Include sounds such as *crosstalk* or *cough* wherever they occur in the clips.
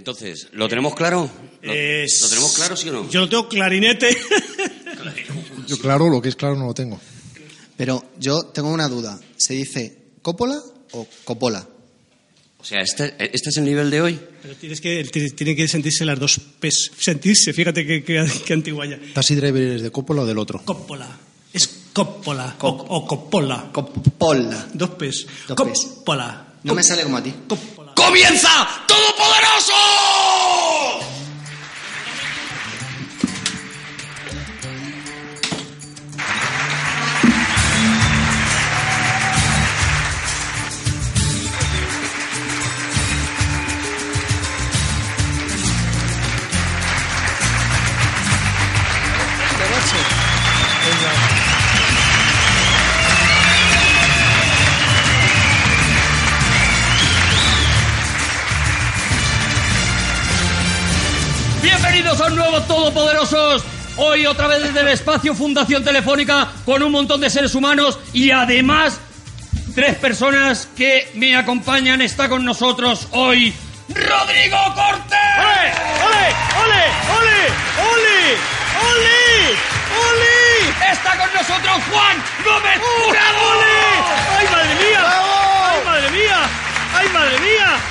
Entonces, ¿lo tenemos claro? ¿Lo, Es- ¿lo tenemos claro, sí o no? Yo lo tengo clarinete. *laughs* Yo claro, lo que es claro no lo tengo. Pero yo tengo una duda. ¿Se dice Coppola o Coppola? O sea, ¿este, ¿este es el nivel de hoy? Pero tienes que, t- tienen que sentirse las dos P's. Sentirse, fíjate qué, qué, qué antigua ya. ¿Taxi Driver es de Coppola o del otro? Coppola. Es Coppola. O, o Coppola. Coppola. Dos P's. Dos P's. Coppola. No me sale como a ti. Coppola. ¡Comienza Todopoderoso! Nuevo Todopoderosos. Hoy otra vez desde el espacio Fundación Telefónica con un montón de seres humanos y además tres personas que me acompañan. Está con nosotros hoy Rodrigo Cortés. ¡Ole! ¡Ole! ¡Ole! ¡Ole! ¡Ole! ¡Ole! ¡Ole! Está con nosotros Juan Gómez ¡Oh! ¡Ole! ¡Ay, madre mía! ¡Ay, madre mía! ¡Ay, madre mía!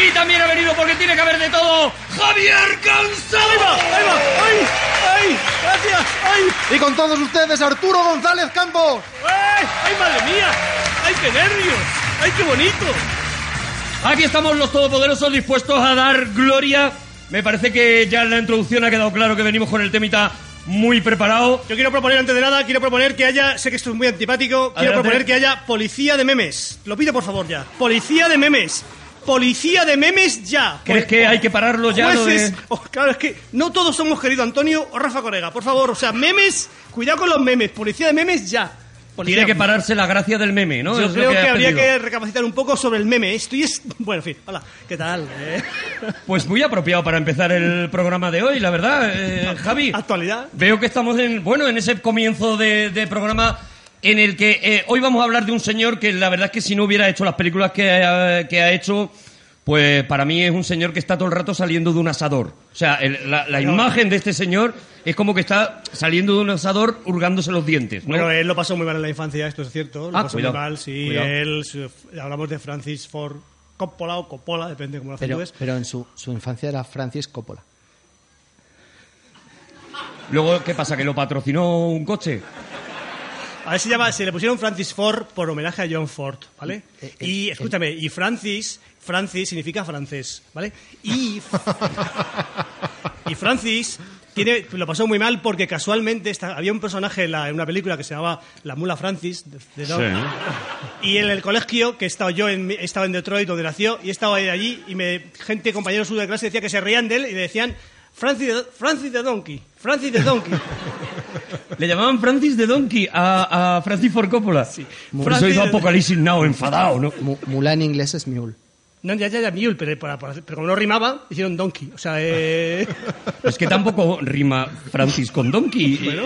Y también ha venido porque tiene que haber de todo Javier ¡Ahí va! Cansado. ¡Ahí va! ¡Ay! ¡Ay! ¡Gracias! ¡Ay! Y con todos ustedes, Arturo González Campos. ¡Ay! ¡Ay, madre mía! ¡Ay, qué nervios! ¡Ay, qué bonito! Aquí estamos los todopoderosos dispuestos a dar gloria. Me parece que ya en la introducción ha quedado claro que venimos con el temita muy preparado. Yo quiero proponer, antes de nada, quiero proponer que haya, sé que esto es muy antipático, quiero Adelante. proponer que haya policía de memes. Lo pido por favor ya. Policía de memes. Policía de memes ya. ¿Crees que hay que pararlo ya? lo de- Jueces, oh, claro, es que no todos somos querido Antonio o Rafa Corega, por favor, o sea, memes, cuidado con los memes, policía de memes ya. Policía- Tiene que pararse la gracia del meme, ¿no? Yo Es lo creo que, habría pedido. que recapacitar un poco sobre el meme. Esto y es. *laughs* Bueno, en fin, hola, ¿qué tal? Eh, *laughs* Pues muy apropiado para empezar el programa de hoy, la verdad, eh, Javi. Actualidad. Veo que estamos en, bueno, en ese comienzo de, de programa en el que eh, hoy vamos a hablar de un señor que la verdad es que si no hubiera hecho las películas que ha, que ha hecho, pues para mí es un señor que está todo el rato saliendo de un asador. O sea, el- la, la imagen de este señor es como que está saliendo de un asador hurgándose los dientes, ¿no? Bueno, él lo pasó muy mal en la infancia, esto es cierto. Lo Ah, pasó cuidado, muy mal, sí. cuidado. Él, su- hablamos de Francis Ford Coppola o Coppola, depende cómo lo Pero, pero en su, su infancia era Francis Coppola. Luego, ¿qué pasa? ¿Que lo patrocinó un coche? A ver, se, llama, se le pusieron Francis Ford por homenaje a John Ford, ¿vale? Eh, eh, y escúchame, y Francis, Francis significa francés, ¿vale? Y, *laughs* y Francis tiene, lo pasó muy mal porque casualmente había un personaje en, la- en una película que se llamaba La Mula Francis, de, de Dog, y en el colegio que he estado yo, en, he estado en Detroit donde nació, y he estado ahí- allí, y me, gente, compañeros suyos de clase decía que se reían de él y le decían Francis de, Francis de Donkey, Francis de Donkey. Le llamaban Francis de Donkey a, a Francis Ford Coppola. Sí. Por eso Francis hizo Apocalipsis Now, enfadado, ¿no? Mu- Mula en inglés es mule. No, ya, ya, ya, Mule, pero, para- para- pero como no rimaba, hicieron Donkey. O sea, eh, *laughs* Es que tampoco rima Francis con Donkey. bueno,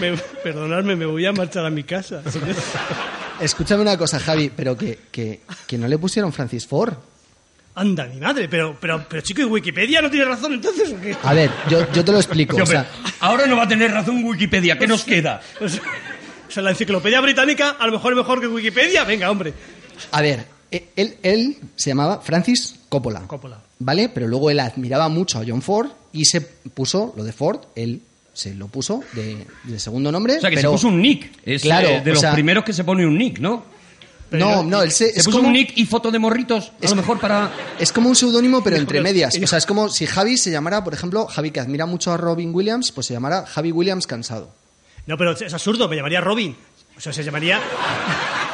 me- perdonadme, me voy a marchar a mi casa. Escúchame una cosa, Javi, pero que, que, que no le pusieron Francis Ford. Anda, mi madre, pero, pero, pero chico, ¿y Wikipedia no tiene razón entonces? ¿o qué? A ver, yo, yo te lo explico. O sea, ahora no va a tener razón Wikipedia. ¿Qué nos queda? O sea, o sea, la enciclopedia británica a lo mejor es mejor que Wikipedia. Venga, hombre. a ver, e- él, él se llamaba Francis Coppola. Coppola. ¿Vale? Pero luego él admiraba mucho a John Ford y se puso lo de Ford, él se lo puso de, de segundo nombre. O sea, que pero se puso un nick. Es Claro, eh, de los sea- primeros que se pone un nick, ¿no? No, no, él se, es puso como, un nick y foto de morritos, a Es- lo mejor para... Es como un seudónimo, pero entre medias. O sea, es como si Javi se llamara, por ejemplo, Javi que admira mucho a Robin Williams, pues se llamara Javi Williams cansado. No, pero es absurdo, me llamaría Robin. O sea, se llamaría.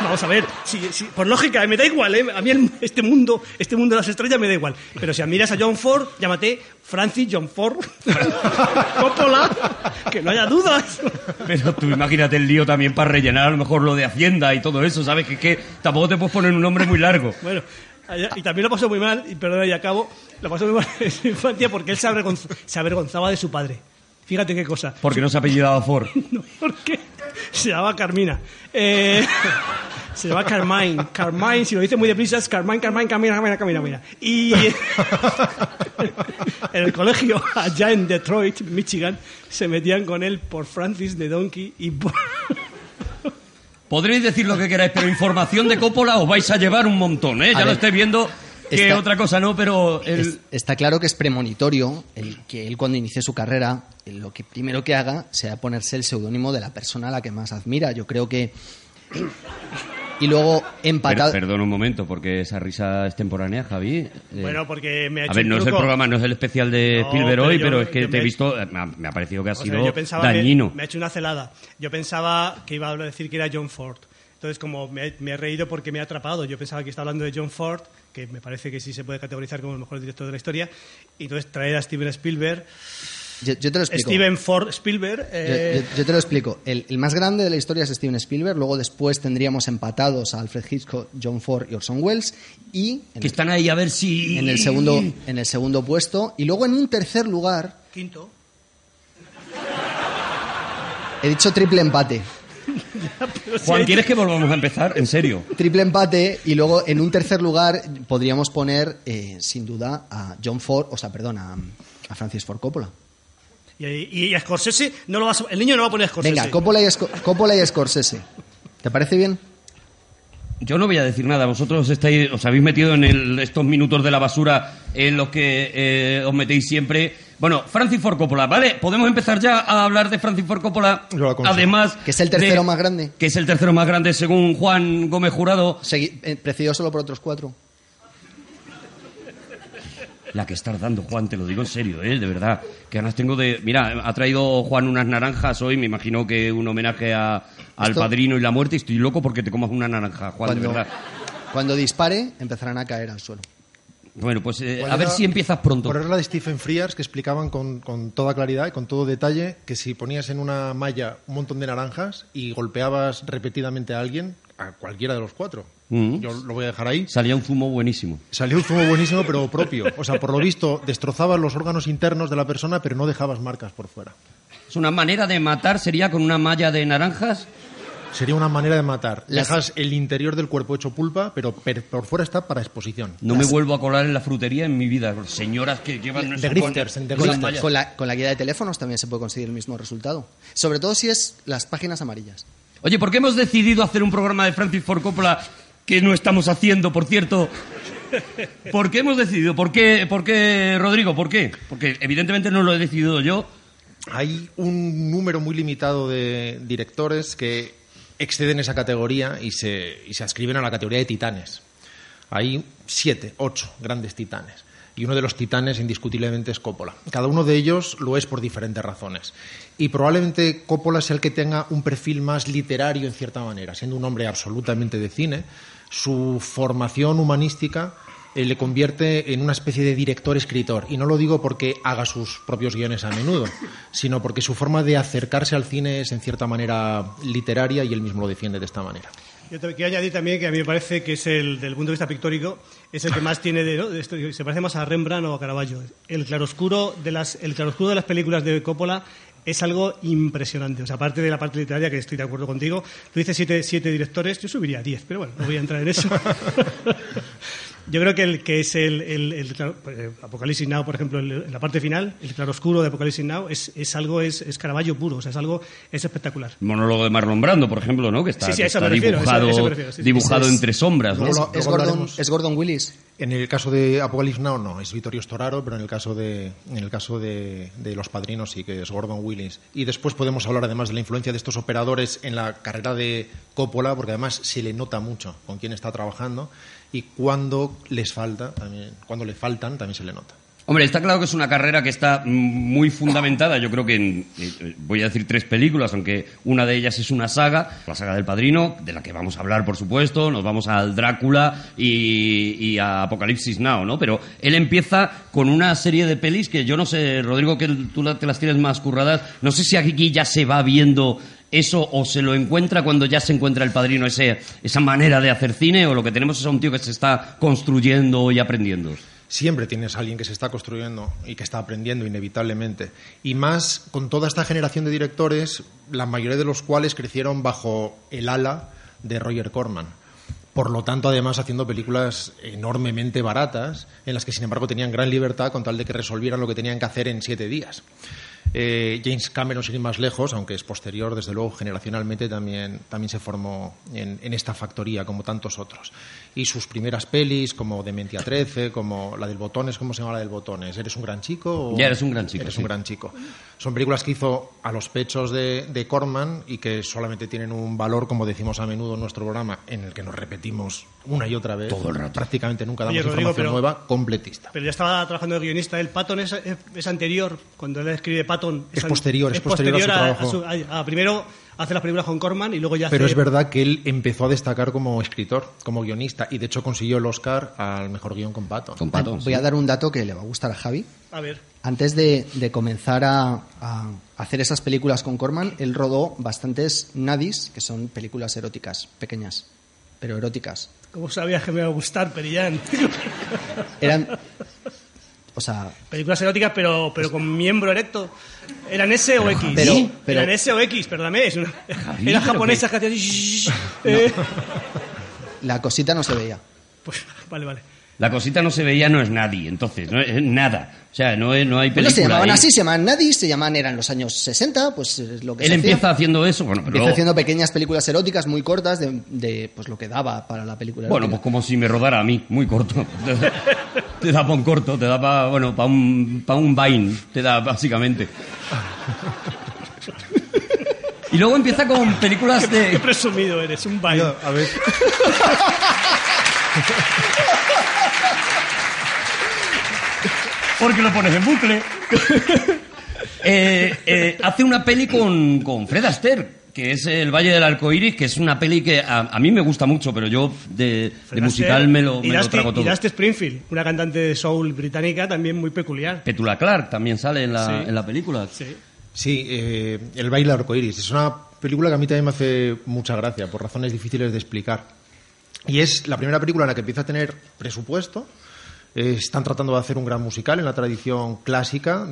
Vamos a ver, si, si- por lógica, me da igual, ¿eh? A mí el- este mundo, este mundo de las estrellas me da igual. Pero si admiras a John Ford, llámate Francis John Ford. *laughs* Coppola, que no haya dudas. Pero tú imagínate el lío también para rellenar a lo mejor lo de Hacienda y todo eso, ¿sabes? Que, que tampoco te puedes poner un nombre muy largo. Bueno, y también lo pasó muy mal, y perdona y acabo, lo pasó muy mal en su infancia porque él se, avergonz- se avergonzaba de su padre. Fíjate qué cosa. Porque no se apellidaba Ford. *laughs* No, porque *laughs* se llamaba Carmina. Eh, *laughs* se llama Carmine. Carmine, si lo dice muy deprisa, es Carmine, Carmine, Carmina, Carmina, Carmina. Carmina. Y, *laughs* en el colegio, allá en Detroit, Michigan, se metían con él por Francis de Donkey y por... Podréis decir lo que queráis, pero información de Coppola os vais a llevar un montón, ¿eh? Ya A lo estáis viendo, que está- otra cosa no, pero... el- Es- está claro que es premonitorio el que él cuando inicie su carrera, eh, lo que primero que haga sea ponerse el seudónimo de la persona a la que más admira. Yo creo que... Y luego Per- empatado... perdón un momento, porque esa risa es temporánea, Javi. Eh, Bueno, porque me ha hecho a ver, un no es el programa, no es el especial de No, Spielberg pero hoy, yo- pero es que te he visto, me ha, me ha parecido que ha O sea, sido que dañino. me ha hecho una celada. Yo pensaba que iba a decir que era John Ford. Entonces, como me, me he reído porque me ha atrapado, yo pensaba que estaba hablando de John Ford, que me parece que sí se puede categorizar como el mejor director de la historia, y entonces traer a Steven Spielberg, Yo, yo te lo explico. Steven Ford Spielberg, Yo, eh, yo- yo te lo explico. El, el más grande de la historia es Steven Spielberg. Luego después tendríamos empatados a Alfred Hitchcock, John Ford y Orson Welles. Y en Que el, están ahí a ver si... en el segundo, en el segundo puesto. Y luego en un tercer lugar quinto. he dicho triple empate. Juan, ¿quieres que volvamos a empezar? En serio. Triple empate y luego en un tercer lugar podríamos poner eh, sin duda a John Ford, o sea, perdón, a, a Francis Ford Coppola. Y, y a Scorsese, no lo vas a- el niño no va a poner Scorsese. Venga, Coppola y, Sco- Coppola y Scorsese. ¿Te parece bien? Yo no voy a decir nada. Vosotros estáis, os habéis metido en el- estos minutos de la basura en los que eh, os metéis siempre. Bueno, Francis Ford Coppola, ¿vale? Podemos empezar ya a hablar de Francis Ford Coppola. Yo lo aconsejo. Además. Que es el tercero de- más grande. Que es el tercero más grande según Juan Gómez Jurado. Segui- eh, precedido solo por otros cuatro. La que estás dando, Juan, te lo digo en serio, ¿eh? De verdad. Que ganas tengo de. Mira, ha traído Juan unas naranjas hoy, me imagino que un homenaje a- al Esto- padrino y la muerte. Y estoy loco porque te comas una naranja, Juan, de verdad. cuando dispare, empezarán a caer al suelo. Bueno, pues eh, ¿Cuál a ver si empiezas pronto. ¿Cuál era la de Stephen Frears que explicaban con, con toda claridad y con todo detalle que si ponías en una malla un montón de naranjas y golpeabas repetidamente a alguien, a cualquiera de los cuatro, Mm. yo lo voy a dejar ahí, Salía un zumo buenísimo. salió un zumo buenísimo pero propio. O sea, por lo visto, destrozabas los órganos internos de la persona pero no dejabas marcas por fuera. Es una manera de matar, sería con una malla de naranjas. Sería una manera de matar. Las- Dejas el interior del cuerpo hecho pulpa, pero per- por fuera está para exposición. No me vuelvo a colar en la frutería en mi vida. Señoras que llevan... De grifters, de. Con la, con la guía de teléfonos también se puede conseguir el mismo resultado. Sobre todo si es las páginas amarillas. Oye, ¿por qué hemos decidido hacer un programa de Francis Ford Coppola que no estamos haciendo, por cierto? ¿Por qué hemos decidido? ¿Por qué, por qué, Rodrigo? ¿Por qué? Porque evidentemente no lo he decidido yo. Hay un número muy limitado de directores que exceden esa categoría y se, y se adscriben a la categoría de titanes. Hay siete, ocho grandes titanes. Y uno de los titanes indiscutiblemente es Coppola. Cada uno de ellos lo es por diferentes razones. Y probablemente Coppola sea el que tenga un perfil más literario en cierta manera. Siendo un hombre absolutamente de cine, su formación humanística eh, le convierte en una especie de director-escritor. Y no lo digo porque haga sus propios guiones a menudo, sino porque su forma de acercarse al cine es en cierta manera literaria y él mismo lo defiende de esta manera. Yo te quiero añadir también que a mí me parece que es el, desde el punto de vista pictórico, es el que más tiene de, ¿no? esto, se parece más a Rembrandt o a Caravaggio. El claroscuro de las, el claroscuro de las películas de Coppola es algo impresionante. O sea, aparte de la parte literaria, que estoy de acuerdo contigo, tú dices siete, siete directores, yo subiría a diez, pero bueno, no voy a entrar en eso. *laughs* Yo creo que el que es el, el- el eh, Apocalipsis Now, por ejemplo, el- en la parte final, el claroscuro de Apocalipsis Now es, es algo, es, es Caravaggio puro, o sea, es algo, es espectacular. Monólogo de Marlon Brando, por ejemplo, ¿no? Que está, Sí, sí, que está refiero, dibujado, eso me refiero, sí, sí. dibujado entre sombras, ¿no? Luego Es, Gordon, es Gordon Willis. En el caso de Apocalypse Now no, es Vittorio Storaro, pero en el caso de en el caso de, de Los Padrinos sí que es Gordon Willis. Y después podemos hablar además de la influencia de estos operadores en la carrera de Coppola, porque además se le nota mucho con quién está trabajando y cuando les falta, también, cuando le faltan también se le nota. Hombre, está claro que es una carrera que está muy fundamentada. Yo creo que en, eh, voy a decir tres películas, aunque una de ellas es una saga, la saga del Padrino, de la que vamos a hablar, por supuesto. Nos vamos al Drácula y, y a Apocalipsis Now, ¿no? Pero él empieza con una serie de pelis que yo no sé, Rodrigo, que tú te las tienes más curradas. No sé si aquí ya se va viendo eso o se lo encuentra cuando ya se encuentra el padrino, ese, esa manera de hacer cine, o lo que tenemos es a un tío que se está construyendo y aprendiendo. Siempre tienes a alguien que se está construyendo y que está aprendiendo inevitablemente. Y más con toda esta generación de directores, la mayoría de los cuales crecieron bajo el ala de Roger Corman. Por lo tanto, además, haciendo películas enormemente baratas, en las que, sin embargo, tenían gran libertad con tal de que resolvieran lo que tenían que hacer en siete días. Eh, James Cameron, sin ir más lejos, aunque es posterior, desde luego, generacionalmente también, también se formó en, en esta factoría, como tantos otros. Y sus primeras pelis, como Dementia 13, como la del Botones, ¿cómo se llama la del Botones? ¿Eres un gran chico? o- Ya eres un gran chico, Eres sí. un gran chico. Son películas que hizo a los pechos de, de Corman y que solamente tienen un valor, como decimos a menudo en nuestro programa, en el que nos repetimos una y otra vez. Todo el rato. Prácticamente nunca damos Oye, Rodrigo, información pero- nueva, completista. Pero ya estaba trabajando de guionista. El Patton es, es- es anterior, cuando él escribe Patton. Es an- posterior, es posterior a su trabajo. a- a- primero hace las películas con Corman y luego ya Pero hace... es verdad que él empezó a destacar como escritor, como guionista, y de hecho consiguió el Oscar al mejor guion con Pato. Con Pato, Voy sí. a dar un dato que le va a gustar a Javi. A ver, Antes de, de comenzar a, a hacer esas películas con Corman, él rodó bastantes nadis, que son películas eróticas, pequeñas, pero eróticas. ¿cómo sabías que me iba a gustar, Perillán? Eran. O sea, películas eróticas, pero, pero con miembro erecto. ¿Eran S o X? Pero- Sí, pero- Eran S o X, perdóname. Es una... Javi, Eran japonesas que hacían... así, *laughs* eh, la cosita no se veía. Pues, *laughs* vale, vale. La cosita no se veía, no es nadie, entonces, no es nada. O sea, no, es- no hay Bueno, película. se llamaban ahí. así, se llamaban nadis, se llamaban, eran los años 60, pues es lo que Él se hacía. empieza haciendo eso, bueno, pero Empieza luego- haciendo pequeñas películas eróticas muy cortas de, de, pues lo que daba para la película Bueno, pues como si me rodara a mí, muy corto. *laughs* te da para un corto, te da para, bueno, para un, pa' un Vine, te da básicamente. Y luego empieza con películas Qué de... presumido eres, un baile. A ver, *laughs* Porque lo pones en bucle. *laughs* Eh, eh, hace una peli con, con Fred Astaire, que es El Valle del Arco Iris, que es una peli que a, a mí me gusta mucho, pero yo de, de musical me lo, y me lo Dusty- trago todo. Y Dusty Springfield, una cantante de soul británica también muy peculiar. Petula Clark también sale en la, Sí. en la película. Sí. Sí, eh, El baile arcoíris. Es una película que a mí también me hace mucha gracia, por razones difíciles de explicar. Y es la primera película en la que empieza a tener presupuesto. Eh, están tratando de hacer un gran musical en la tradición clásica.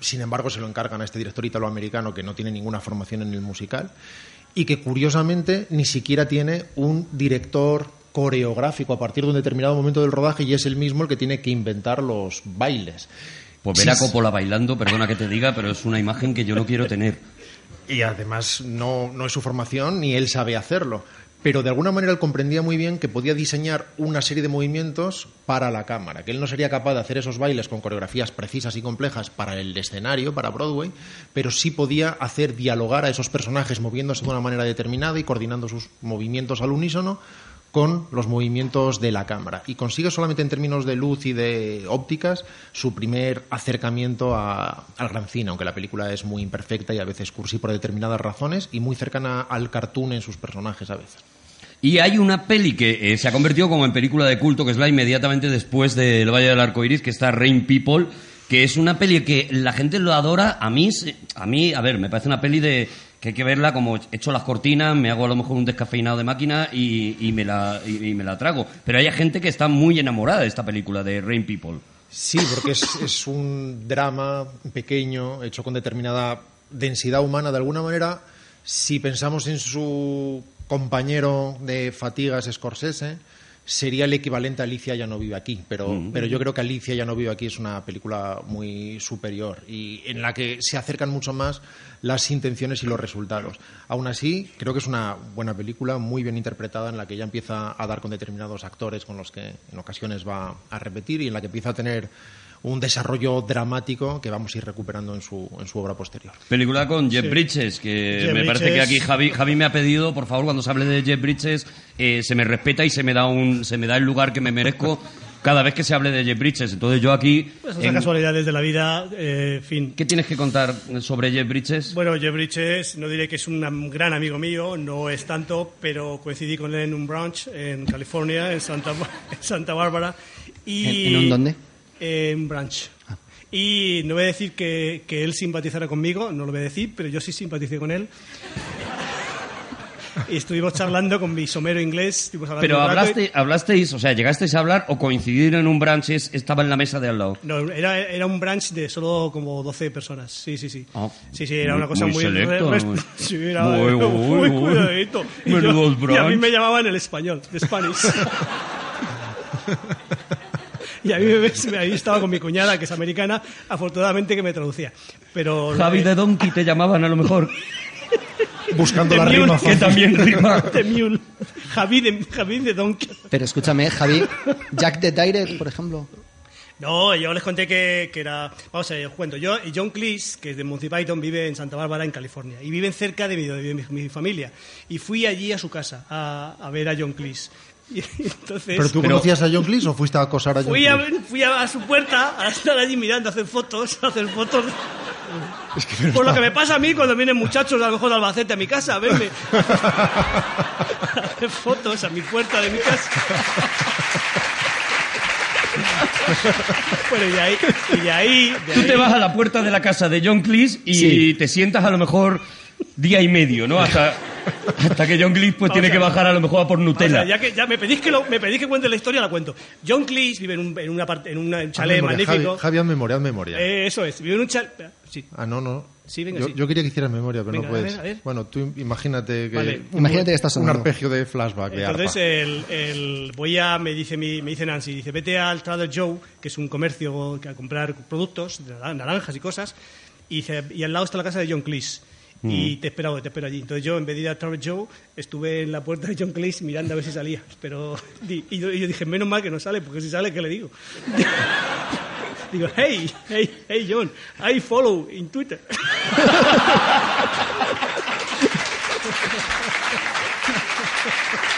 Sin embargo, se lo encargan a este director italoamericano que no tiene ninguna formación en el musical y que curiosamente ni siquiera tiene un director coreográfico a partir de un determinado momento del rodaje y es el mismo el que tiene que inventar los bailes. Pues ver a Coppola bailando, perdona que te diga, pero es una imagen que yo no quiero *laughs* tener. Y además no, no es su formación ni él sabe hacerlo. Pero de alguna manera él comprendía muy bien que podía diseñar una serie de movimientos para la cámara, que él no sería capaz de hacer esos bailes con coreografías precisas y complejas para el escenario, para Broadway, pero sí podía hacer dialogar a esos personajes moviéndose de una manera determinada y coordinando sus movimientos al unísono con los movimientos de la cámara. Y consigue solamente en términos de luz y de ópticas su primer acercamiento a- al gran cine, aunque la película es muy imperfecta y a veces cursi por determinadas razones y muy cercana al cartoon en sus personajes a veces. Y hay una peli que eh, se ha convertido como en película de culto, que es la inmediatamente después del Valle del Arco Iris, que está Rain People, que es una peli que la gente lo adora. A mí, a mí, a ver, me parece una peli de que hay que verla como echo las cortinas, me hago a lo mejor un descafeinado de máquina y, y me, la, y, y me la trago. Pero hay gente que está muy enamorada de esta película, de Rain People. Sí, porque es, *laughs* es un drama pequeño, hecho con determinada densidad humana. De alguna manera, si pensamos en su compañero de fatigas Scorsese, sería el equivalente a Alicia ya no vive aquí. Pero, pero yo creo que Alicia ya no vive aquí es una película muy superior y en la que se acercan mucho más las intenciones y los resultados. Aún así, creo que es una buena película, muy bien interpretada, en la que ella empieza a dar con determinados actores con los que en ocasiones va a repetir y en la que empieza a tener un desarrollo dramático que vamos a ir recuperando en su, en su obra posterior. Película con Jeff Sí. Bridges, que Jeff me parece que aquí Javi, Javi me ha pedido, por favor, cuando se hable de Jeff Bridges, eh, se me respeta y se me da un, se me da el lugar que me merezco *laughs* cada vez que se hable de Jeff Bridges. Entonces yo aquí, Pues esas en- casualidades de la vida, eh, en fin. ¿qué tienes que contar sobre Jeff Bridges? Bueno, Jeff Bridges, no diré que es un gran amigo mío, no es tanto, pero coincidí con él en un brunch en California, en Santa, *laughs* en Santa Bárbara. Y, ¿En- en un dónde? En un brunch. Y no voy a decir que, que él simpatizara conmigo, no lo voy a decir, pero yo sí simpaticé con él. y estuvimos charlando con mi somero inglés. Pero rato y- hablaste, hablasteis, o sea, llegasteis a hablar o coincidir en un brunch, es- estaba en la mesa de al lado. No, era, era un brunch de solo como 12 personas. Sí, sí, sí. Ah, sí, sí, era muy- una cosa muy muy... selecto, re- muy- *laughs* sí, era Muy, muy, cuidadito. Y, yo- y a mí me llamaban el español, de Spanish. *laughs* *laughs* y a mí me, ahí estaba con mi cuñada, que es americana, afortunadamente que me traducía. Pero... Javi de Donkey te llamaban a lo mejor, Buscando De la Mule, rima que también rima. *laughs* de Mule. Javi de, Javi de Donkey. Pero escúchame, Javi, Jack the Direct, por ejemplo. No, yo les conté que, que era. Vamos a ver, os cuento. Yo y John Cleese, que es de Monty Python, vive en Santa Bárbara, en California. Y viven cerca de mi, de mi, mi familia. Y fui allí a su casa a, a ver a John Cleese. *laughs* Y entonces. ¿Pero tú Pero- conocías a John Cleese o fuiste a acosar a John Fui a, Cleese? fui a, a su puerta a estar allí mirando, a hacer fotos, a hacer fotos. Por lo que me pasa a mí cuando vienen muchachos a lo mejor de Albacete a mi casa a verme. *laughs* A hacer fotos a mi puerta de mi casa. Bueno, y de ahí, y de ahí, de Tú te vas a la puerta de la casa de John Cleese y Sí. te sientas a lo mejor día y medio, ¿no? Hasta, hasta que John Cleese pues tiene que bajar a lo mejor a por O sea, Nutella. ya que ya me pedís que lo- me pedís que cuente la historia, la cuento. John Cleese vive en un, en una parte, en una- un chalet memoria, magnífico. Javi, Javi, haz memoria, memoria. Eh, eso es, vive en un chalet. Sí. Ah, no, no. Sí, venga, yo, sí. yo quería que hicieras memoria, pero Venga, no a puedes. ver, a ver. Bueno, tú im- imagínate que. Vale. un- Imagínate que estás Un arpegio de flashback de Entonces el, el- voy a me dice mi, me dice Nancy dice vete al Trader Joe que es un comercio que a comprar productos naranjas y cosas y dice y al lado está la casa de John Cleese y te espero te espero allí. Entonces yo en vez de ir al Trader Joe estuve en la puerta de John Cleese mirando a ver si salía. Pero *laughs* y yo, y yo dije menos mal que no sale porque si sale qué le digo *laughs* digo hey hey hey John I follow in Twitter. *laughs*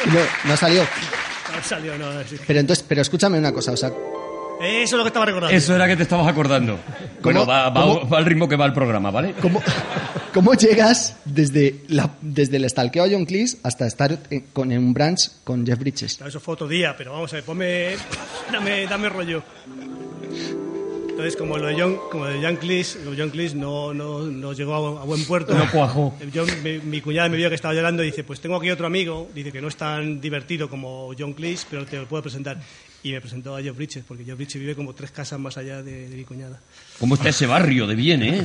No, no salió. no salió no sí. Pero entonces, pero escúchame una cosa, o sea, eso es lo que estaba recordando Eso era que te estabas acordando. Bueno, va, va- va al ritmo que va el programa, ¿vale? ¿cómo, *laughs* cómo llegas desde, la, desde el stalkeo a John Cleese hasta estar en, con, en un branch con Jeff Bridges? Claro, Eso fue otro día, pero vamos a ver, ponme. Dame, dame rollo. Entonces, como lo de John, como de John Cleese, lo de John Cleese no, no, no llegó a, a buen puerto. No cuajó. Yo- mi, mi cuñada me vio que estaba llorando y dice, pues tengo aquí otro amigo, dice que no es tan divertido como John Cleese, pero te lo puedo presentar. Y me presentó a Jeff Bridges, porque Jeff Bridges vive como tres casas más allá de, de mi cuñada. ¿Cómo está ese barrio de bien, eh?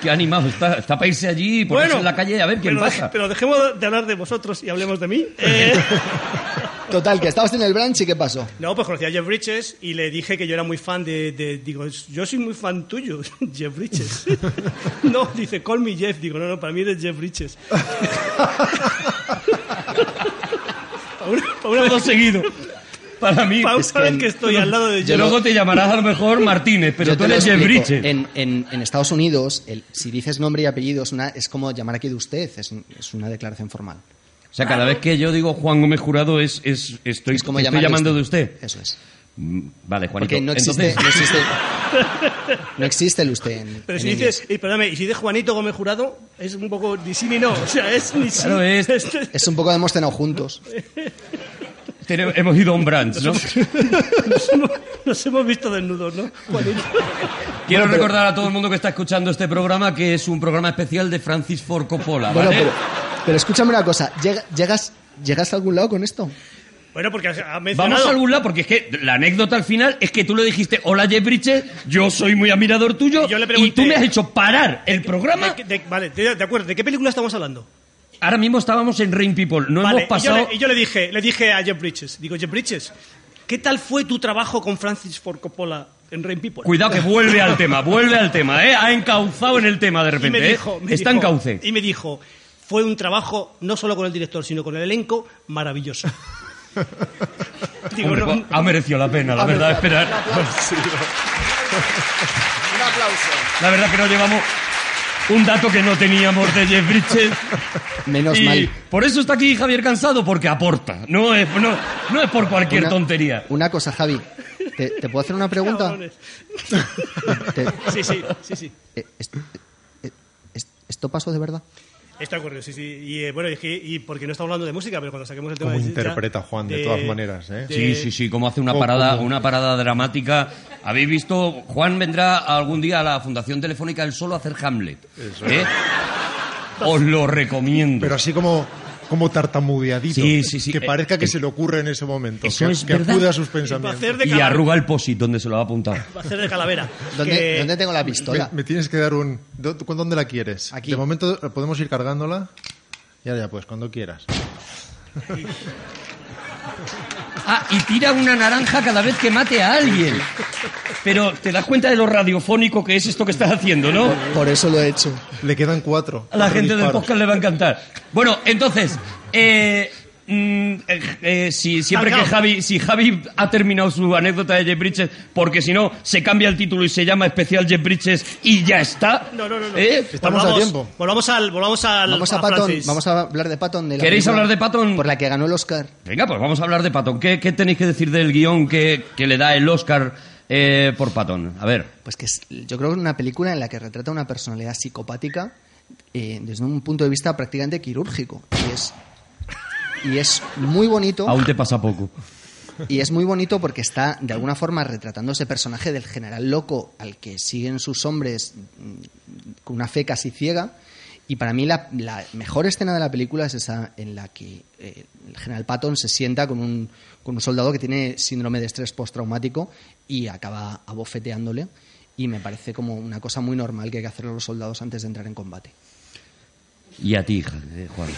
Qué animado está. Está para irse allí y ponerse en la calle a ver quién pero, pasa. pero dejemos de hablar de vosotros y hablemos de mí. Eh, *laughs* Total, que estabas en el branch y ¿qué pasó? No, pues conocí a Jeff Bridges y le dije que yo era muy fan de, de- Digo, yo soy muy fan tuyo, *laughs* Jeff Bridges. *laughs* no, dice, call me Jeff. Digo, no, no, para mí eres Jeff Bridges. para una, para una Todo seguido. Para mí. para una Es que vez en- que estoy al lado de Y Jeff. luego te llamarás a lo mejor Martínez, pero Yo tú eres Jeff. En, en- en Estados Unidos, el- si dices nombre y apellido es, una, es como llamar aquí de usted, es, es una declaración formal. O sea, cada vez que yo digo Juan Gómez Jurado es, es estoy, es como estoy llamando de usted. Eso es. Mm, Vale, Juanito. Porque no existe, Entonces, no existe, *laughs* no existe el usted en, Pero en si inglés. dices, y perdóname, y si dices Juanito Gómez Jurado, es un poco ni sí ni no. O sea, es ni sí. Claro, *laughs* es- Es un poco de hemos cenado juntos. *laughs* tenemos- hemos ido a un brunch, ¿no? *laughs* nos, hemos, nos hemos visto desnudos, ¿no? Quiero recordar a todo el mundo que está escuchando este programa que es un programa especial de Francis Ford Coppola, Bueno, pero, pero escúchame una cosa, ¿llega- ¿llegas, ¿llegas a algún lado con esto? Bueno, porque ha mencionado... Vamos a algún lado, porque es que la anécdota al final es que tú le dijiste, hola Jeff Bridges, yo soy muy admirador tuyo, Y yo le y pregunté- tú me has hecho parar el programa. De- de- vale, de, de acuerdo. ¿De qué película estamos hablando? Ahora mismo estábamos en Rain People, no Vale, hemos y yo, pasado... le, y yo le dije, le dije a Jeff Bridges, digo, Jeff Bridges, ¿qué tal fue tu trabajo con Francis Ford Coppola en Rain People? Cuidado que vuelve al tema, vuelve al tema, ¿eh? Ha encauzado en el tema de y repente, me ¿eh? dijo, me Está en dijo- cauce. Y me dijo, fue un trabajo no solo con el director, sino con el elenco maravilloso. *laughs* digo, Hombre, no, pues, ha merecido la pena, la verdad, esperar. *laughs* Un aplauso. La verdad que nos llevamos un dato que no teníamos de Jeff Bridges. Menos y mal. por eso está aquí Javier Cansado, porque aporta. No es, no, no es por cualquier Una- tontería. Una cosa, Javi. ¿Te, te puedo hacer una pregunta? Te- Sí, sí, sí, sí. eh, est- eh, est- ¿Esto pasó de verdad? Esto ha ocurrido, sí, sí. Y eh, bueno, y, es que- y porque no estamos hablando de música, pero cuando saquemos el tema Cómo de- interpreta Juan, de todas maneras, ¿eh? de- Sí, sí, sí, como hace una parada, cómo- una parada dramática. ¿Habéis visto? Juan vendrá algún día a la Fundación Telefónica él solo a hacer Hamlet. ¿eh? Os lo recomiendo. Pero así como, como tartamudeadito. Sí, sí, sí. Que Eh, parezca que eh, se le ocurre en ese momento. eso que, es que verdad. acude a sus pensamientos. hacer de Y arruga el posit donde se lo va a apuntar. va a hacer de calavera. ¿Dónde, Que- dónde tengo la Me, pistola? me tienes que dar un... ¿dó- ¿Dónde la quieres? Aquí. De momento eh, podemos ir cargándola. Ya, ya, pues, cuando quieras. *laughs* Ah, y tira una naranja cada vez que mate a alguien. Pero te das cuenta de lo radiofónico que es esto que estás haciendo, ¿no? Por eso lo he hecho. Le quedan cuatro. A la gente del disparos. podcast le va a encantar. Bueno, entonces, eh, mm, eh, eh, si, siempre que. Javi, si Javi ha terminado su anécdota de Jeff Bridges, porque si no, se cambia el título y se llama especial Jeff Bridges y ya está. No, no, no. no. ¿Eh? Estamos a tiempo. Volvamos al. Volvamos al. Vamos a Patton, vamos a hablar de Patton. De la ¿Queréis hablar de Patton? Por la que ganó el Oscar. Venga, pues vamos a hablar de Patton. ¿Qué, qué tenéis que decir del guion que, que le da el Oscar eh, por Patton? A ver. Pues que es, yo creo que es una película en la que retrata una personalidad psicopática eh, desde un punto de vista prácticamente quirúrgico. Y es, y es muy bonito. Aún te pasa poco. Y es muy bonito porque está de alguna forma retratando ese personaje del general loco al que siguen sus hombres mm, con una fe casi ciega. Y para mí la, la mejor escena de la película es esa en la que eh, el general Patton se sienta con un, con un soldado que tiene síndrome de estrés postraumático y acaba abofeteándole. Y me parece como una cosa muy normal que hay que hacer los soldados antes de entrar en combate. Y a ti, eh, Juan.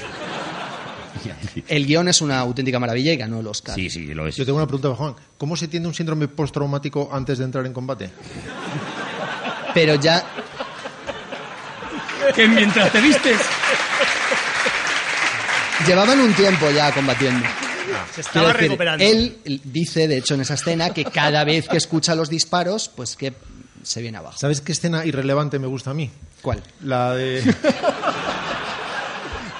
El guion es una auténtica maravilla y ganó el Oscar. Sí, sí, lo es. Yo tengo una pregunta, Juan. ¿Cómo se tiene un síndrome postraumático antes de entrar en combate? Pero ya Que mientras te vistes... llevaban un tiempo ya combatiendo. Se estaba decir, recuperando. Él dice, de hecho, en esa escena, que cada vez que escucha los disparos, pues que se viene abajo. ¿Sabes qué escena irrelevante me gusta a mí? ¿Cuál? La de... *laughs*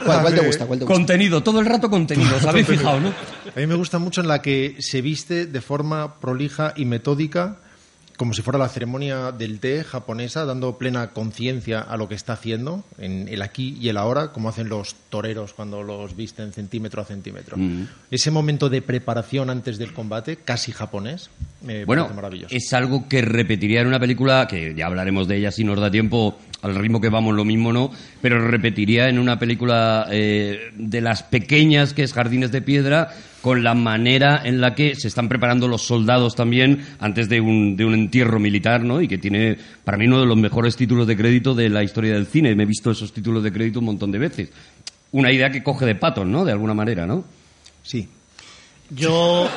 ¿Cuál, cuál te gusta? ¿Cuál te gusta? Contenido, todo el rato contenido, ¿os habéis *laughs* fijado, no? A mí me gusta mucho en la que se viste de forma prolija y metódica, como si fuera la ceremonia del té japonesa, dando plena conciencia a lo que está haciendo, en el aquí y el ahora, como hacen los toreros cuando los visten centímetro a centímetro. Ese momento de preparación antes del combate, casi japonés, me Bueno, parece maravilloso. es algo que repetiría en una película, que ya hablaremos de ella si nos da tiempo, al ritmo que vamos lo mismo no, pero repetiría en una película eh, de las pequeñas que es Jardines de Piedra, con la manera en la que se están preparando los soldados también antes de un, de un entierro militar, ¿no? Y que tiene, para mí, uno de los mejores títulos de crédito de la historia del cine. Me he visto esos títulos de crédito un montón de veces. Una idea que coge de Patton, ¿no? De alguna manera, ¿no? Sí. Yo.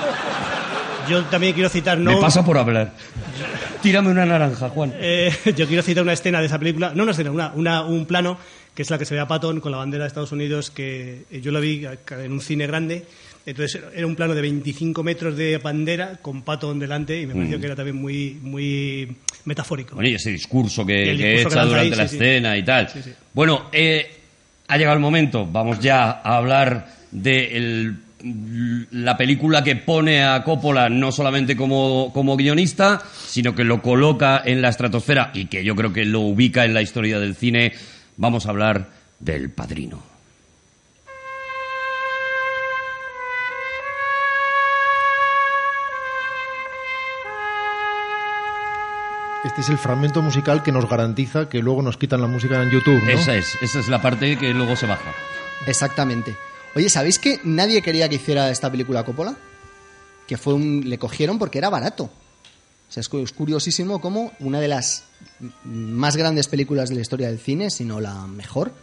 Yo también quiero citar. No, Me pasa por hablar. Tírame una naranja, Juan. Eh, *laughs* yo quiero citar una escena de esa película, no una escena, una, una- un plano, que es la que se ve a Patton con la bandera de Estados Unidos, que eh, yo la vi en un cine grande. Entonces era un plano de 25 metros de bandera con Patton delante y me pareció que era también muy, muy metafórico. Bueno, y ese discurso que, que discurso que echa lanza durante ahí, la sí, sí. escena y tal. Sí. Bueno, eh, ha llegado el momento. Vamos ya a hablar de el- la película que pone a Coppola no solamente como, como guionista, sino que lo coloca en la estratosfera y que yo creo que lo ubica en la historia del cine. Vamos a hablar del Padrino. Este es el fragmento musical que nos garantiza que luego nos quitan la música en YouTube, ¿no? Esa es, esa es la parte que luego se baja. Exactamente. Oye, ¿sabéis que nadie quería que hiciera esta película Coppola? Que fue un, le cogieron porque era barato. O sea, es cu- es curiosísimo cómo una de las más grandes películas de la historia del cine, si no la mejor,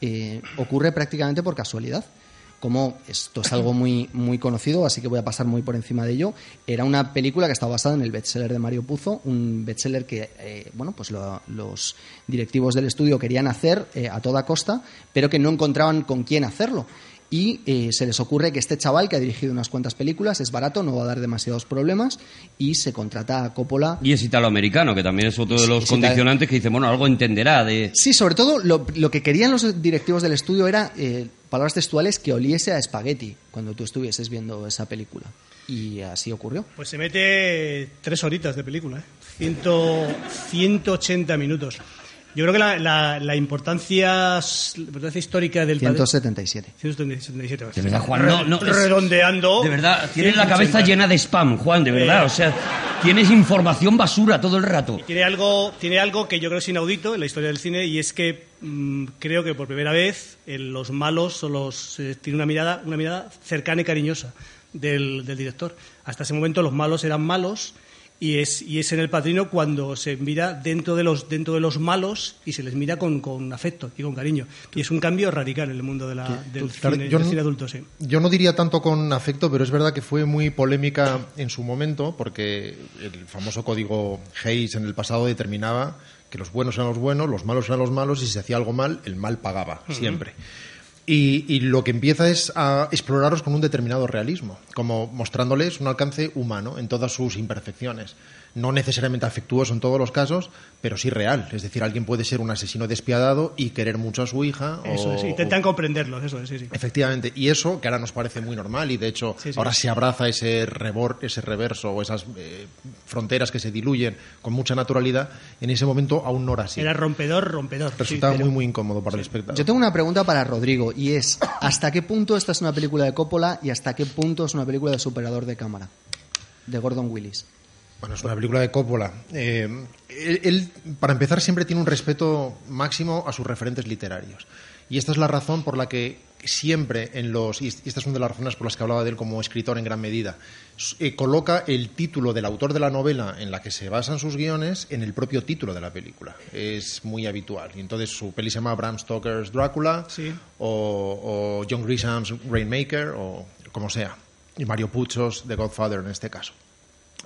eh, ocurre prácticamente por casualidad. Como esto es algo muy, muy conocido, así que voy a pasar muy por encima de ello. Era una película que estaba basada en el bestseller de Mario Puzo, un bestseller que eh, bueno, pues lo- los directivos del estudio querían hacer eh, a toda costa, pero que no encontraban con quién hacerlo. Y eh, se les ocurre que este chaval, que ha dirigido unas cuantas películas, es barato, no va a dar demasiados problemas, y se contrata a Coppola Y es italoamericano, que también es otro de los condicionantes que dice, bueno, algo entenderá de... Sí, sobre todo lo, lo que querían los directivos del estudio era, eh, palabras textuales, que oliese a espagueti cuando tú estuvieses viendo esa película. Y así ocurrió. Pues se mete tres horitas de película, ¿eh? Ciento- 180 minutos. Yo creo que la, la- la importancia, la importancia histórica del padre- 177. 177. De verdad, Juan, no, no, redondeando. De verdad, tienes la cabeza 180. llena de spam, Juan, de verdad. Eh. O sea, tienes información basura todo el rato. Tiene algo, tiene algo que yo creo es inaudito en la historia del cine y es que mm, creo que por primera vez eh, los malos son los, eh, tiene una mirada, una mirada cercana y cariñosa del, del director. Hasta ese momento los malos eran malos y es, y es en el padrino cuando se mira dentro de los, dentro de los malos y se les mira con, con afecto y con cariño. Y es un cambio radical en el mundo de la, del, cine, yo del no- cine adulto. Sí. Yo no diría tanto con afecto, pero es verdad que fue muy polémica en su momento, porque el famoso código Hayes en el pasado determinaba que los buenos eran los buenos, los malos eran los malos, y si se hacía algo mal, el mal pagaba, siempre. Y, y lo que empieza es a exploraros con un determinado realismo, como mostrándoles un alcance humano en todas sus imperfecciones. No necesariamente afectuoso en todos los casos, pero sí real. Es decir, alguien puede ser un asesino despiadado y querer mucho a su hija. Eso o- es, o- intentan comprenderlos, eso es, sí, sí. Efectivamente, y eso que ahora nos parece muy normal y de hecho Sí, sí. ahora se abraza ese rebor, ese reverso o esas eh, fronteras que se diluyen con mucha naturalidad, en ese momento aún no era así. Era rompedor, rompedor. sí, Resultaba pero- muy muy incómodo para el espectador. Yo tengo una pregunta para Rodrigo y es ¿hasta qué punto esta es una película de Coppola y hasta qué punto es una película de superador de cámara? De Gordon Willis. Bueno, es una película de Coppola. Eh, él, él, para empezar, siempre tiene un respeto máximo a sus referentes literarios. Y esta es la razón por la que siempre en los. Y esta es una de las razones por las que hablaba de él como escritor en gran medida. eh, coloca el título del autor de la novela en la que se basan sus guiones en el propio título de la película. Es muy habitual. Y entonces su peli se llama Bram Stoker's Drácula Sí. o, o John Grisham's Rainmaker o como sea. Y Mario Puchos The Godfather en este caso.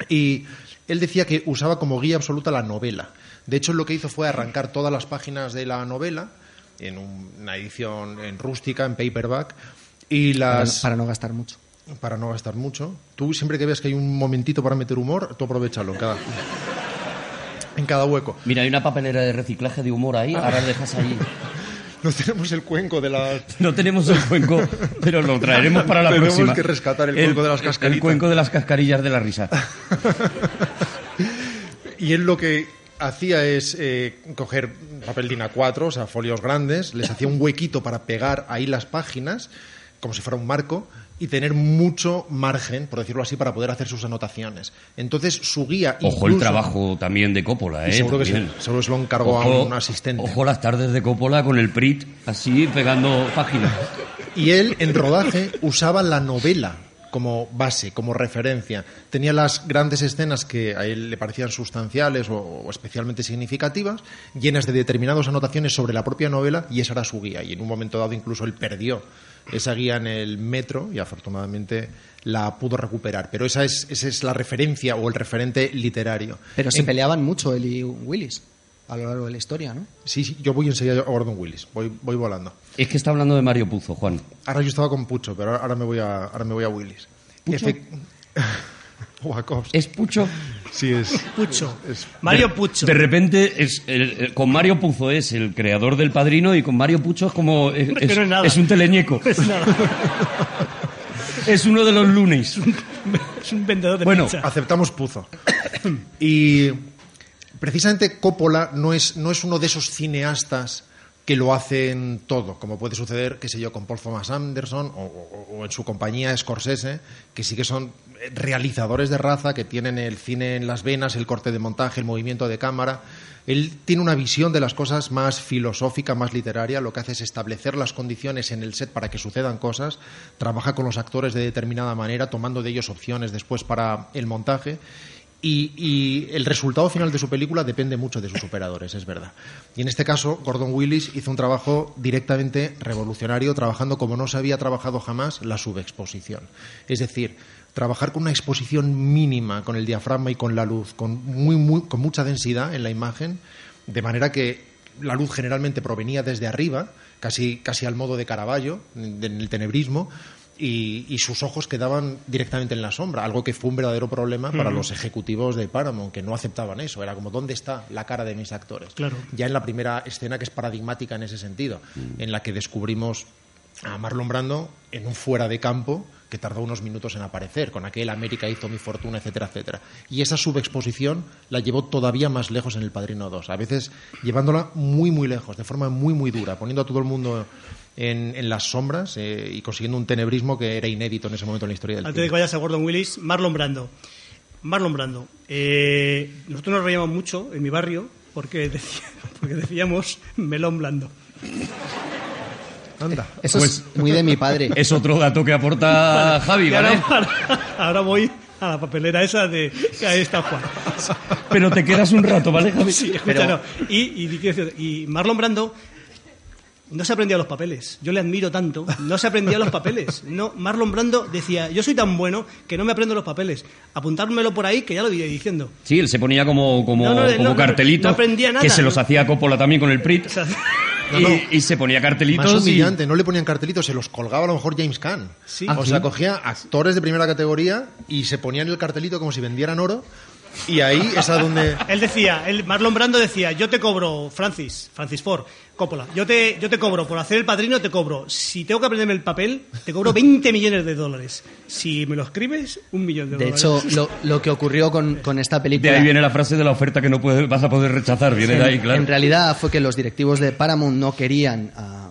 Y él decía que usaba como guía absoluta la novela. De hecho, lo que hizo fue arrancar todas las páginas de la novela en un- una edición en rústica, en paperback, y Para, las para no gastar mucho. para no gastar mucho. Tú siempre que ves que hay un momentito para meter humor, tú aprovechalo en cada en cada hueco. Mira, hay una papelera de reciclaje de humor ahí, ahora lo dejas ahí. *laughs* No tenemos el cuenco de las No tenemos el cuenco, pero lo traeremos para la Tenemos próxima. que rescatar el cuenco de las cascaritas. El cuenco de las cascarillas de la risa. *laughs* Y él lo que hacía es eh, coger papel DIN A4, o sea, folios grandes, les hacía un huequito para pegar ahí las páginas, como si fuera un marco, y tener mucho margen, por decirlo así, para poder hacer sus anotaciones. Entonces, su guía... Ojo el trabajo también de Coppola, ¿eh? seguro que sí, También. seguro que se lo encargó a un asistente. Ojo las tardes de Coppola con el Prit, así pegando páginas. Y él, en rodaje, usaba la novela como base, como referencia. Tenía las grandes escenas que a él le parecían sustanciales o, o especialmente significativas, llenas de determinadas anotaciones sobre la propia novela, y esa era su guía. Y en un momento dado incluso él perdió esa guía en el metro y afortunadamente la pudo recuperar. Pero esa es, esa es la referencia o el referente literario. Pero se En- peleaban mucho él y Willis a lo largo de la historia, ¿no? Sí, sí, yo voy enseguida a Gordon Willis, voy, voy volando. Es que está hablando de Mario Puzo, Juan. Ahora yo estaba con Pucho, pero ahora me voy a, ahora me voy a Willis. ¿Pucho? Efec- o *laughs* a Cobbs. ¿Es Pucho? Sí, es. Pucho. Es- Mario Pucho. De repente, es el- el- con Mario Puzo es el creador del padrino y con Mario Pucho es como. Es, Hombre, que no es nada. es un teleñeco. *laughs* Es nada. *laughs* Es uno de los lunes. Es un vendedor de Bueno, pizza. Aceptamos Puzo. *coughs* Y precisamente Coppola no es, no es uno de esos cineastas que lo hacen todo, como puede suceder, qué sé yo, con Paul Thomas Anderson o, o- o en su compañía Scorsese, que sí que son realizadores de raza, que tienen el cine en las venas, el corte de montaje, el movimiento de cámara. Él tiene una visión de las cosas más filosófica, más literaria, lo que hace es establecer las condiciones en el set para que sucedan cosas, trabaja con los actores de determinada manera, tomando de ellos opciones después para el montaje. Y, y el resultado final de su película depende mucho de sus operadores, es verdad. Y en este caso, Gordon Willis hizo un trabajo directamente revolucionario, trabajando como no se había trabajado jamás la subexposición. Es decir, trabajar con una exposición mínima con el diafragma y con la luz, con, muy, muy, con mucha densidad en la imagen, de manera que la luz generalmente provenía desde arriba, casi, casi al modo de Caravaggio, en el tenebrismo, y, y sus ojos quedaban directamente en la sombra, algo que fue un verdadero problema para los ejecutivos de Paramount, que no aceptaban eso. Era como, ¿dónde está la cara de mis actores? Claro. Ya en la primera escena, que es paradigmática en ese sentido, en la que descubrimos a Marlon Brando en un fuera de campo que tardó unos minutos en aparecer, con aquel América hizo mi fortuna, etcétera, etcétera. Y esa subexposición la llevó todavía más lejos en El Padrino 2, a veces llevándola muy, muy lejos, de forma muy, muy dura, poniendo a todo el mundo en, en las sombras eh, y consiguiendo un tenebrismo que era inédito en ese momento en la historia del Antes de que vayas a Gordon Willis, Marlon Brando. Marlon Brando. Eh, nosotros nos reíamos mucho en mi barrio porque, decía- *laughs* porque decíamos melón blando. Anda. Eso Pues- es muy de mi padre. *laughs* Es otro dato que aporta Javi, ¿vale? ahora, ahora- ahora voy a la papelera esa de que ahí está Juan. Pero te quedas un rato, ¿vale, Javi? Sí, escucha, Pero- no. y, y, y Marlon Brando no se aprendía los papeles. Yo le admiro tanto. No se aprendía los papeles. No, Marlon Brando decía, yo soy tan bueno que no me aprendo los papeles. Apuntármelo por ahí que ya lo iré diciendo. Sí, él se ponía como, como, No, no, como no, cartelitos no aprendía nada, que se los hacía Coppola también con el Prit No, y, se ponía cartelitos Más y- humillante, no le ponían cartelitos, se los colgaba a lo mejor James Caan. Sí. O sea, cogía actores de primera categoría y se ponían el cartelito como si vendieran oro. Y ahí es a donde. *laughs* él decía, él, Marlon Brando decía, yo te cobro, Francis, Francis Ford, Coppola, yo te, yo te cobro por hacer el padrino, te cobro. Si tengo que aprenderme el papel, te cobro 20 millones de dólares. Si me lo escribes, un millón de, De dólares. hecho, lo, lo que ocurrió con, con esta De película... ahí viene la frase de la oferta que no puedes, vas a poder rechazar, viene de ahí, claro. en realidad fue que los directivos de Paramount no querían a,